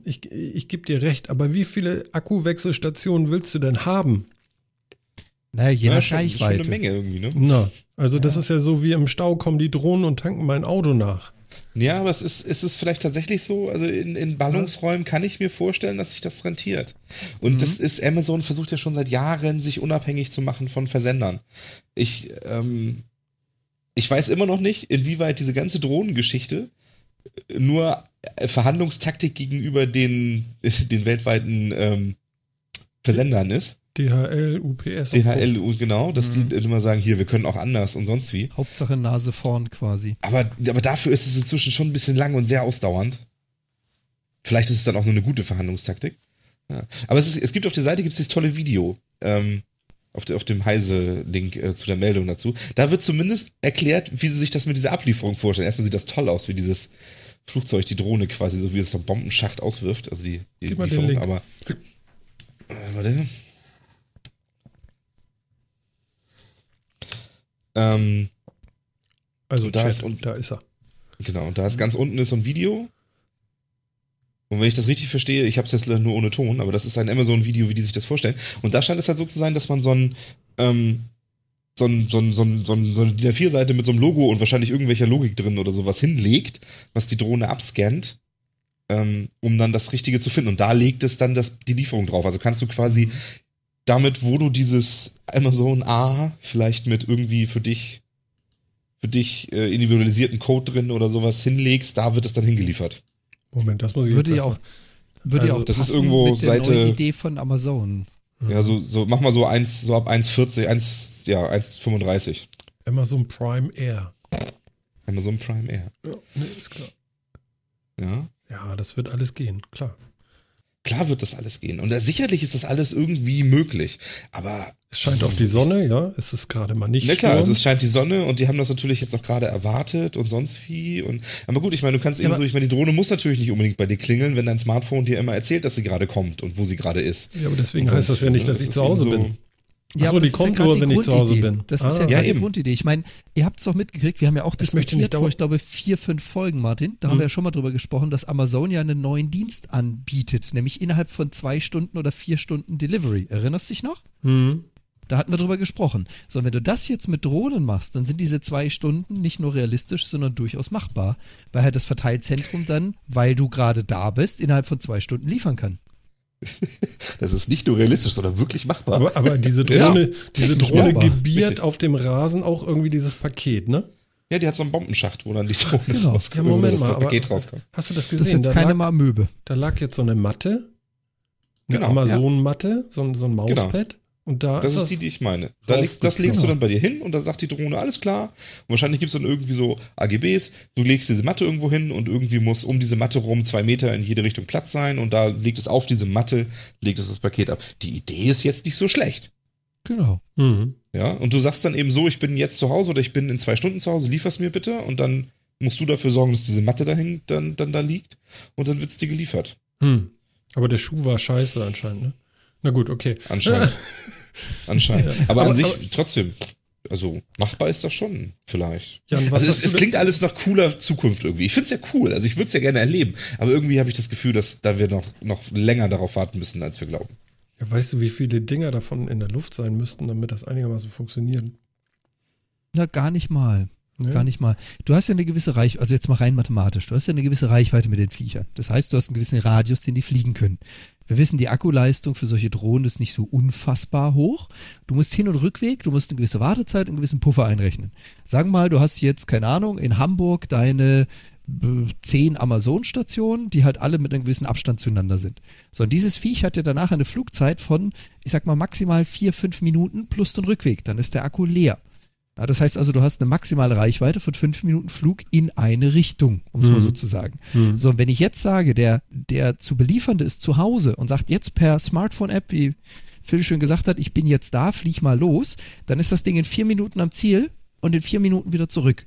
ich, ich gebe dir recht, aber wie viele Akkuwechselstationen willst du denn haben? Naja, je nach Ja, schon, schon Reichweite. eine Menge irgendwie, ne? Na, also das ist ja so wie im Stau kommen die Drohnen und tanken mein Auto nach. Ja, aber es ist, ist es vielleicht tatsächlich so, also in, in Ballungsräumen kann ich mir vorstellen, dass sich das rentiert. Und das ist, Amazon versucht ja schon seit Jahren, sich unabhängig zu machen von Versendern. Ich, ähm, ich weiß immer noch nicht, inwieweit diese ganze Drohnengeschichte nur äh, Verhandlungstaktik gegenüber den, den weltweiten ähm, Versendern ist. DHL, UPS. DHL und genau, dass die immer sagen, hier, wir können auch anders und sonst wie. Hauptsache Nase vorn quasi. Aber, aber dafür ist es inzwischen schon ein bisschen lang und sehr ausdauernd. Vielleicht ist es dann auch nur eine gute Verhandlungstaktik. Ja. Aber es, ist, es gibt auf der Seite gibt's dieses tolle Video. Ähm, auf, der, auf dem Heise-Link äh, zu der Meldung dazu. Da wird zumindest erklärt, wie sie sich das mit dieser Ablieferung vorstellen. Erstmal sieht das toll aus, wie dieses Flugzeug, die Drohne quasi, so wie es so einen Bombenschacht auswirft. Also die, die Gib Lieferung, aber. Äh, warte. Ähm, Also da Chat, ist und- da ist er. Genau, und da ist ganz unten ist so ein Video. Und wenn ich das richtig verstehe, ich habe es jetzt nur ohne Ton, aber das ist ein Amazon-Video, wie die sich das vorstellen. Und da scheint es halt so zu sein, dass man so ein, ähm, so, ein, so, ein, so, ein, so, ein, so eine DIN A4-Seite mit so einem Logo und wahrscheinlich irgendwelcher Logik drin oder sowas hinlegt, was die Drohne abscannt, ähm, um dann das Richtige zu finden. Und da legt es dann das, die Lieferung drauf. Also kannst du quasi damit, wo du dieses Amazon A vielleicht mit irgendwie für dich für dich äh, individualisierten Code drin oder sowas hinlegst, da wird es dann hingeliefert. Moment, das muss ich Würde jetzt ja auch, würde ja Also, auch das ist passen irgendwo mit der Seite- neuen Idee von Amazon. Ja, so, so mach mal so eins, so ab 1,40, 1, ja, 1,35. Amazon Prime Air. Amazon Prime Air. Ja, nee, ist klar. Ja. Ja, das wird alles gehen, klar. Klar wird das alles gehen. Und äh, sicherlich ist das alles irgendwie möglich. Aber Es scheint auch die Sonne, ja. Es ist gerade mal nicht Na klar, also es scheint die Sonne und die haben das natürlich jetzt auch gerade erwartet und sonst wie. Und, aber gut, ich meine, du kannst eben aber- so, ich meine, die Drohne muss natürlich nicht unbedingt bei dir klingeln, wenn dein Smartphone dir immer erzählt, dass sie gerade kommt und wo sie gerade ist. ja, aber deswegen heißt das ja nicht, wie, dass ne? ich zu Hause so- bin. Ja, so, aber die das ist ja kommt grad nur, die wenn ich zu Hause Grundidee. bin. Das ist Ah. ja Ja, gerade die eben. Grundidee. Ich meine, ihr habt es doch mitgekriegt, wir haben ja auch Ich möchte diskutiert nicht vor, ich glaube, vier, fünf Folgen, Martin. Da haben Hm. wir ja schon mal drüber gesprochen, dass Amazon ja einen neuen Dienst anbietet, nämlich innerhalb von zwei Stunden oder vier Stunden Delivery. Erinnerst du dich noch? Hm. Da hatten wir drüber gesprochen. So, und wenn du das jetzt mit Drohnen machst, dann sind diese zwei Stunden nicht nur realistisch, sondern durchaus machbar, weil halt das Verteilzentrum dann, weil du gerade da bist, innerhalb von zwei Stunden liefern kann. Das ist nicht nur realistisch, sondern wirklich machbar. Aber, aber diese Ja, Drohne, diese technisch Drohne machbar. gebiert Richtig. auf dem Rasen auch irgendwie dieses Paket, ne? ja, die hat so einen Bombenschacht, wo dann die Drohne Genau. rauskommt, Ja, wo Moment das mal, aber Paket rauskommt. hast du das gesehen? Das ist jetzt da, keine lag, Marmöbe. da lag jetzt so eine Matte, eine Genau, Amazon-Matte, so, ein- so ein Genau. Und da Das ist ist die, die ich meine. Da legst, das legst du geklappt. dann bei dir hin und dann sagt die Drohne, alles klar. Und wahrscheinlich gibt es dann irgendwie so AGBs. Du legst diese Matte irgendwo hin und irgendwie muss um diese Matte rum zwei Meter in jede Richtung Platz sein und da legt es auf diese Matte, legt es das Paket ab. Die Idee ist jetzt nicht so schlecht. Genau. Mhm. Ja, und du sagst dann eben so, ich bin jetzt zu Hause oder ich bin in zwei Stunden zu Hause, liefer's mir bitte und dann musst du dafür sorgen, dass diese Matte dahin dann, dann da liegt und dann wird's dir geliefert. Hm. Aber der Schuh war scheiße anscheinend, ne? Na gut, okay. Anscheinend. Anscheinend. Ja. Aber, Aber- an sich aber- trotzdem, also machbar ist das schon, vielleicht. Jan, was Also es, es klingt alles nach cooler Zukunft irgendwie. Ich find's ja cool, also ich würde es ja gerne erleben. Aber irgendwie habe ich das Gefühl, dass da wir noch, noch länger darauf warten müssen, als wir glauben. Ja, weißt du, wie viele Dinger davon in der Luft sein müssten, damit das einigermaßen funktioniert? Na, gar nicht mal. Ne? Gar nicht mal. Du hast ja eine gewisse Reichweite, also jetzt mal rein mathematisch, du hast ja eine gewisse Reichweite mit den Viechern. Das heißt, du hast einen gewissen Radius, den die fliegen können. Wir wissen, die Akkuleistung für solche Drohnen ist nicht so unfassbar hoch. Du musst Hin- und Rückweg, du musst eine gewisse Wartezeit und einen gewissen Puffer einrechnen. Wir mal, du hast jetzt, keine Ahnung, in Hamburg deine äh, zehn Amazon-Stationen, die halt alle mit einem gewissen Abstand zueinander sind. So, und dieses Viech hat ja danach eine Flugzeit von, ich sag mal, maximal vier, fünf Minuten plus den Rückweg. Dann ist der Akku leer. Ja, das heißt also, du hast eine maximale Reichweite von fünf Minuten Flug in eine Richtung, um es mal Mhm. so zu sagen. Hm. So, und wenn ich jetzt sage, der, der zu beliefernde ist zu Hause und sagt jetzt per Smartphone-App, wie Phil schön gesagt hat, ich bin jetzt da, flieg mal los, dann ist das Ding in vier Minuten am Ziel und in vier Minuten wieder zurück.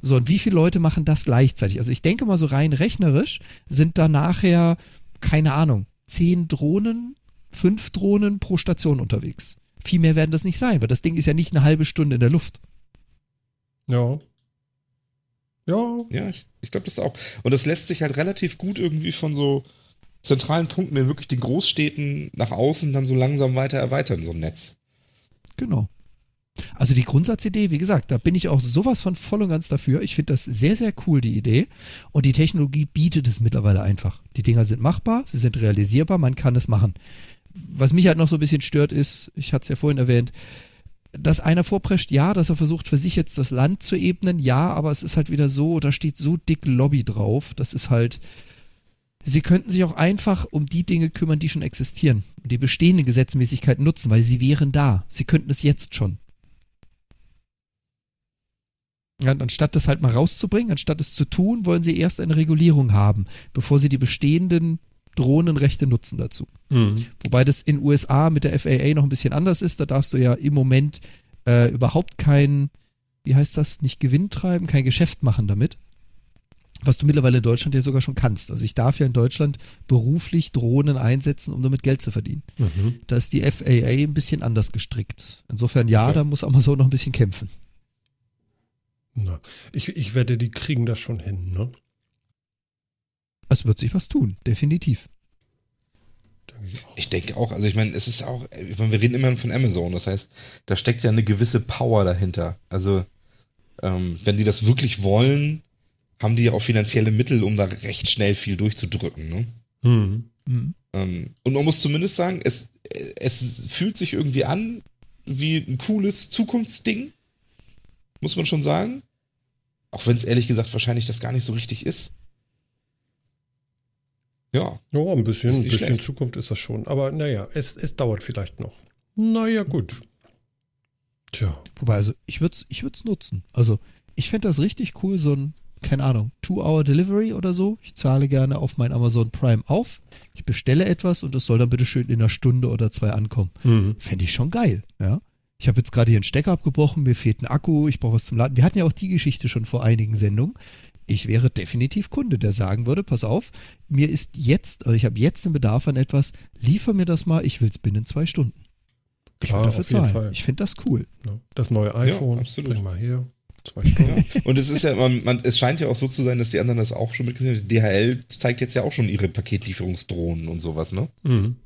So, und wie viele Leute machen das gleichzeitig? Also ich denke mal so rein rechnerisch sind da nachher, keine Ahnung, zehn Drohnen, fünf Drohnen pro Station unterwegs. Viel mehr werden das nicht sein, weil das Ding ist ja nicht eine halbe Stunde in der Luft. Ja. Ja. Ja, ich, ich glaube das auch. Und das lässt sich halt relativ gut irgendwie von so zentralen Punkten in wirklich den Großstädten nach außen dann so langsam weiter erweitern, so ein Netz. Genau. Also die Grundsatzidee, wie gesagt, da bin ich auch sowas von voll und ganz dafür. Ich finde das sehr, sehr cool, die Idee. Und die Technologie bietet es mittlerweile einfach. Die Dinger sind machbar, sie sind realisierbar, man kann es machen. Was mich halt noch so ein bisschen stört ist, ich hatte es ja vorhin erwähnt, dass einer vorprescht, ja, dass er versucht, für sich jetzt das Land zu ebnen, ja, aber es ist halt wieder so, da steht so dick Lobby drauf, das ist halt, sie könnten sich auch einfach um die Dinge kümmern, die schon existieren und die bestehenden Gesetzmäßigkeiten nutzen, weil sie wären da. Sie könnten es jetzt schon. Ja, anstatt das halt mal rauszubringen, anstatt es zu tun, wollen sie erst eine Regulierung haben, bevor sie die bestehenden Drohnenrechte nutzen dazu. Hm. Wobei das in USA mit der FAA noch ein bisschen anders ist. Da darfst du ja im Moment äh, überhaupt kein, wie heißt das, nicht Gewinn treiben, kein Geschäft machen damit. Was du mittlerweile in Deutschland ja sogar schon kannst. Also ich darf ja in Deutschland beruflich Drohnen einsetzen, um damit Geld zu verdienen. Mhm. Da ist die FAA ein bisschen anders gestrickt. Insofern ja, Okay. da muss Amazon noch ein bisschen kämpfen. Na, ich, ich wette, die kriegen das schon hin, ne? Es wird sich was tun, definitiv. Ich denke auch, also ich meine, es ist auch, ich meine, wir reden immer von Amazon, das heißt, da steckt ja eine gewisse Power dahinter. Also, ähm, wenn die das wirklich wollen, haben die ja auch finanzielle Mittel, um da recht schnell viel durchzudrücken. Ne? Hm. Mhm. Ähm, und man muss zumindest sagen, es, es fühlt sich irgendwie an wie ein cooles Zukunftsding, muss man schon sagen. Auch wenn es ehrlich gesagt wahrscheinlich das gar nicht so richtig ist. Ja, Ja, ein bisschen, ein bisschen schlecht. Zukunft ist das schon. Aber naja, es, es dauert vielleicht noch. Naja, gut. Tja. Wobei, also ich würde es ich würd's nutzen. Also ich fände das richtig cool, so ein, keine Ahnung, Two-Hour-Delivery oder so. Ich zahle gerne auf mein Amazon Prime auf. Ich bestelle etwas und es soll dann bitte schön in einer Stunde oder zwei ankommen. Hm. Fände ich schon geil, ja. Ich habe jetzt gerade hier einen Stecker abgebrochen, mir fehlt ein Akku, ich brauche was zum Laden. Wir hatten ja auch die Geschichte schon vor einigen Sendungen. Ich wäre definitiv Kunde, der sagen würde, pass auf, mir ist jetzt, oder ich habe jetzt einen Bedarf an etwas, liefer mir das mal, ich will es binnen zwei Stunden. Ich Klar, würde dafür auf jeden zahlen. Fall. Ich finde das cool. Das neue iPhone. absolut. Bring mal her. Zwei Stunden. Ja. Und es ist ja, man, man, es scheint ja auch so zu sein, dass die anderen das auch schon mitgesehen haben. DHL zeigt jetzt ja auch schon ihre Paketlieferungsdrohnen und sowas, ne? Hm.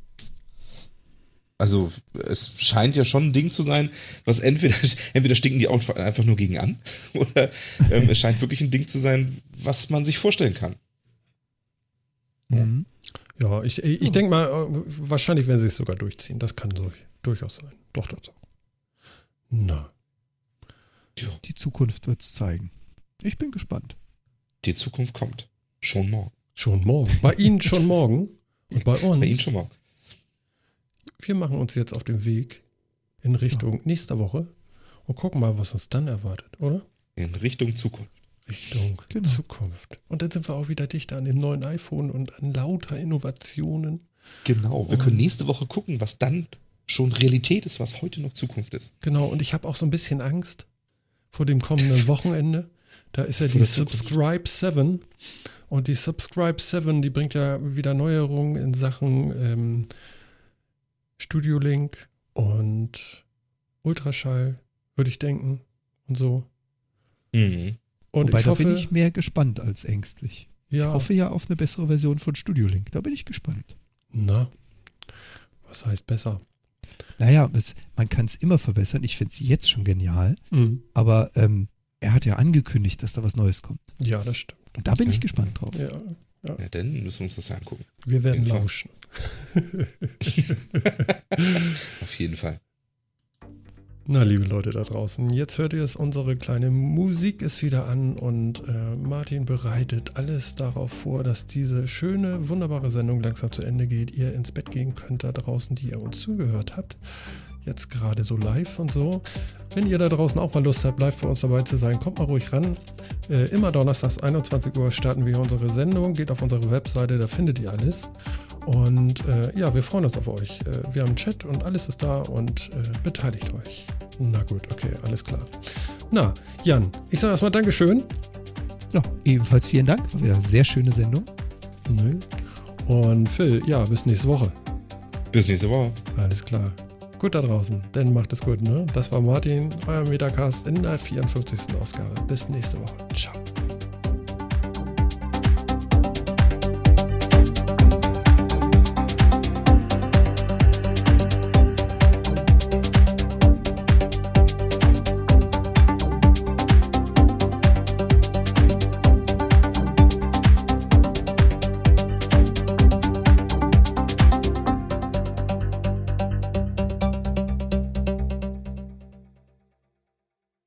Also es scheint ja schon ein Ding zu sein, was entweder, entweder stinken die auch einfach nur gegen an, oder ähm, es scheint wirklich ein Ding zu sein, was man sich vorstellen kann. Mhm. Ja, ich, ich denke mal, äh, wahrscheinlich werden sie es sogar durchziehen. Das kann durch, durchaus sein. Doch, das auch. Na. Die Zukunft wird es zeigen. Ich bin gespannt. Die Zukunft kommt. Schon morgen. Schon morgen. Bei Ihnen schon morgen. Und bei uns. Bei Ihnen schon morgen. Wir machen uns jetzt auf den Weg in Richtung nächster Woche und gucken mal, was uns dann erwartet, oder? In Richtung Zukunft. Richtung Genau. Zukunft. Und dann sind wir auch wieder dichter an dem neuen iPhone und an lauter Innovationen. Genau. Wir können nächste Woche gucken, was dann schon Realität ist, was heute noch Zukunft ist. Genau, und ich habe auch so ein bisschen Angst vor dem kommenden Wochenende. Da ist ja Vor die. Subscribe 7. Und die Subscribe 7, die bringt ja wieder Neuerungen in Sachen ähm, Studio Link und Ultraschall, würde ich denken. Und so. Mhm. Und Wobei, ich da hoffe, bin ich mehr gespannt als ängstlich. ja, Ich hoffe ja auf eine bessere Version von Studio Link. Da bin ich gespannt. na, was heißt besser? Naja, es, man kann es immer verbessern. Ich finde es jetzt schon genial. Mhm. Aber ähm, er hat ja angekündigt, dass da was Neues kommt. Ja, das stimmt. Und da bin ich Ja. gespannt drauf. Ja, Ja, dann müssen wir uns das angucken. wir werden jeden Fall. Auf jeden Fall. Na, liebe Leute da draußen, jetzt hört ihr es, unsere kleine Musik ist wieder an und äh, Martin bereitet alles darauf vor, dass diese schöne, wunderbare Sendung langsam zu Ende geht. Ihr ins Bett gehen könnt da draußen, die ihr uns zugehört habt. Jetzt gerade so live und so. Wenn ihr da draußen auch mal Lust habt, live bei uns dabei zu sein, kommt mal ruhig ran. Äh, immer donnerstags 21 Uhr starten wir unsere Sendung. Geht auf unsere Webseite, da findet ihr alles. Und äh, ja, wir freuen uns auf euch. Äh, wir haben einen Chat und alles ist da und äh, beteiligt euch. Na gut, okay, alles klar. Na, Jan, ich sage erstmal Dankeschön. Ja, ebenfalls vielen Dank. War wieder eine sehr schöne Sendung. Ne? Und Phil, ja, bis nächste Woche. Bis nächste Woche. Alles klar. Gut da draußen, denn macht es gut, ne? Das war Martin, euer Metacast in der 54. Ausgabe. Bis nächste Woche. Ciao.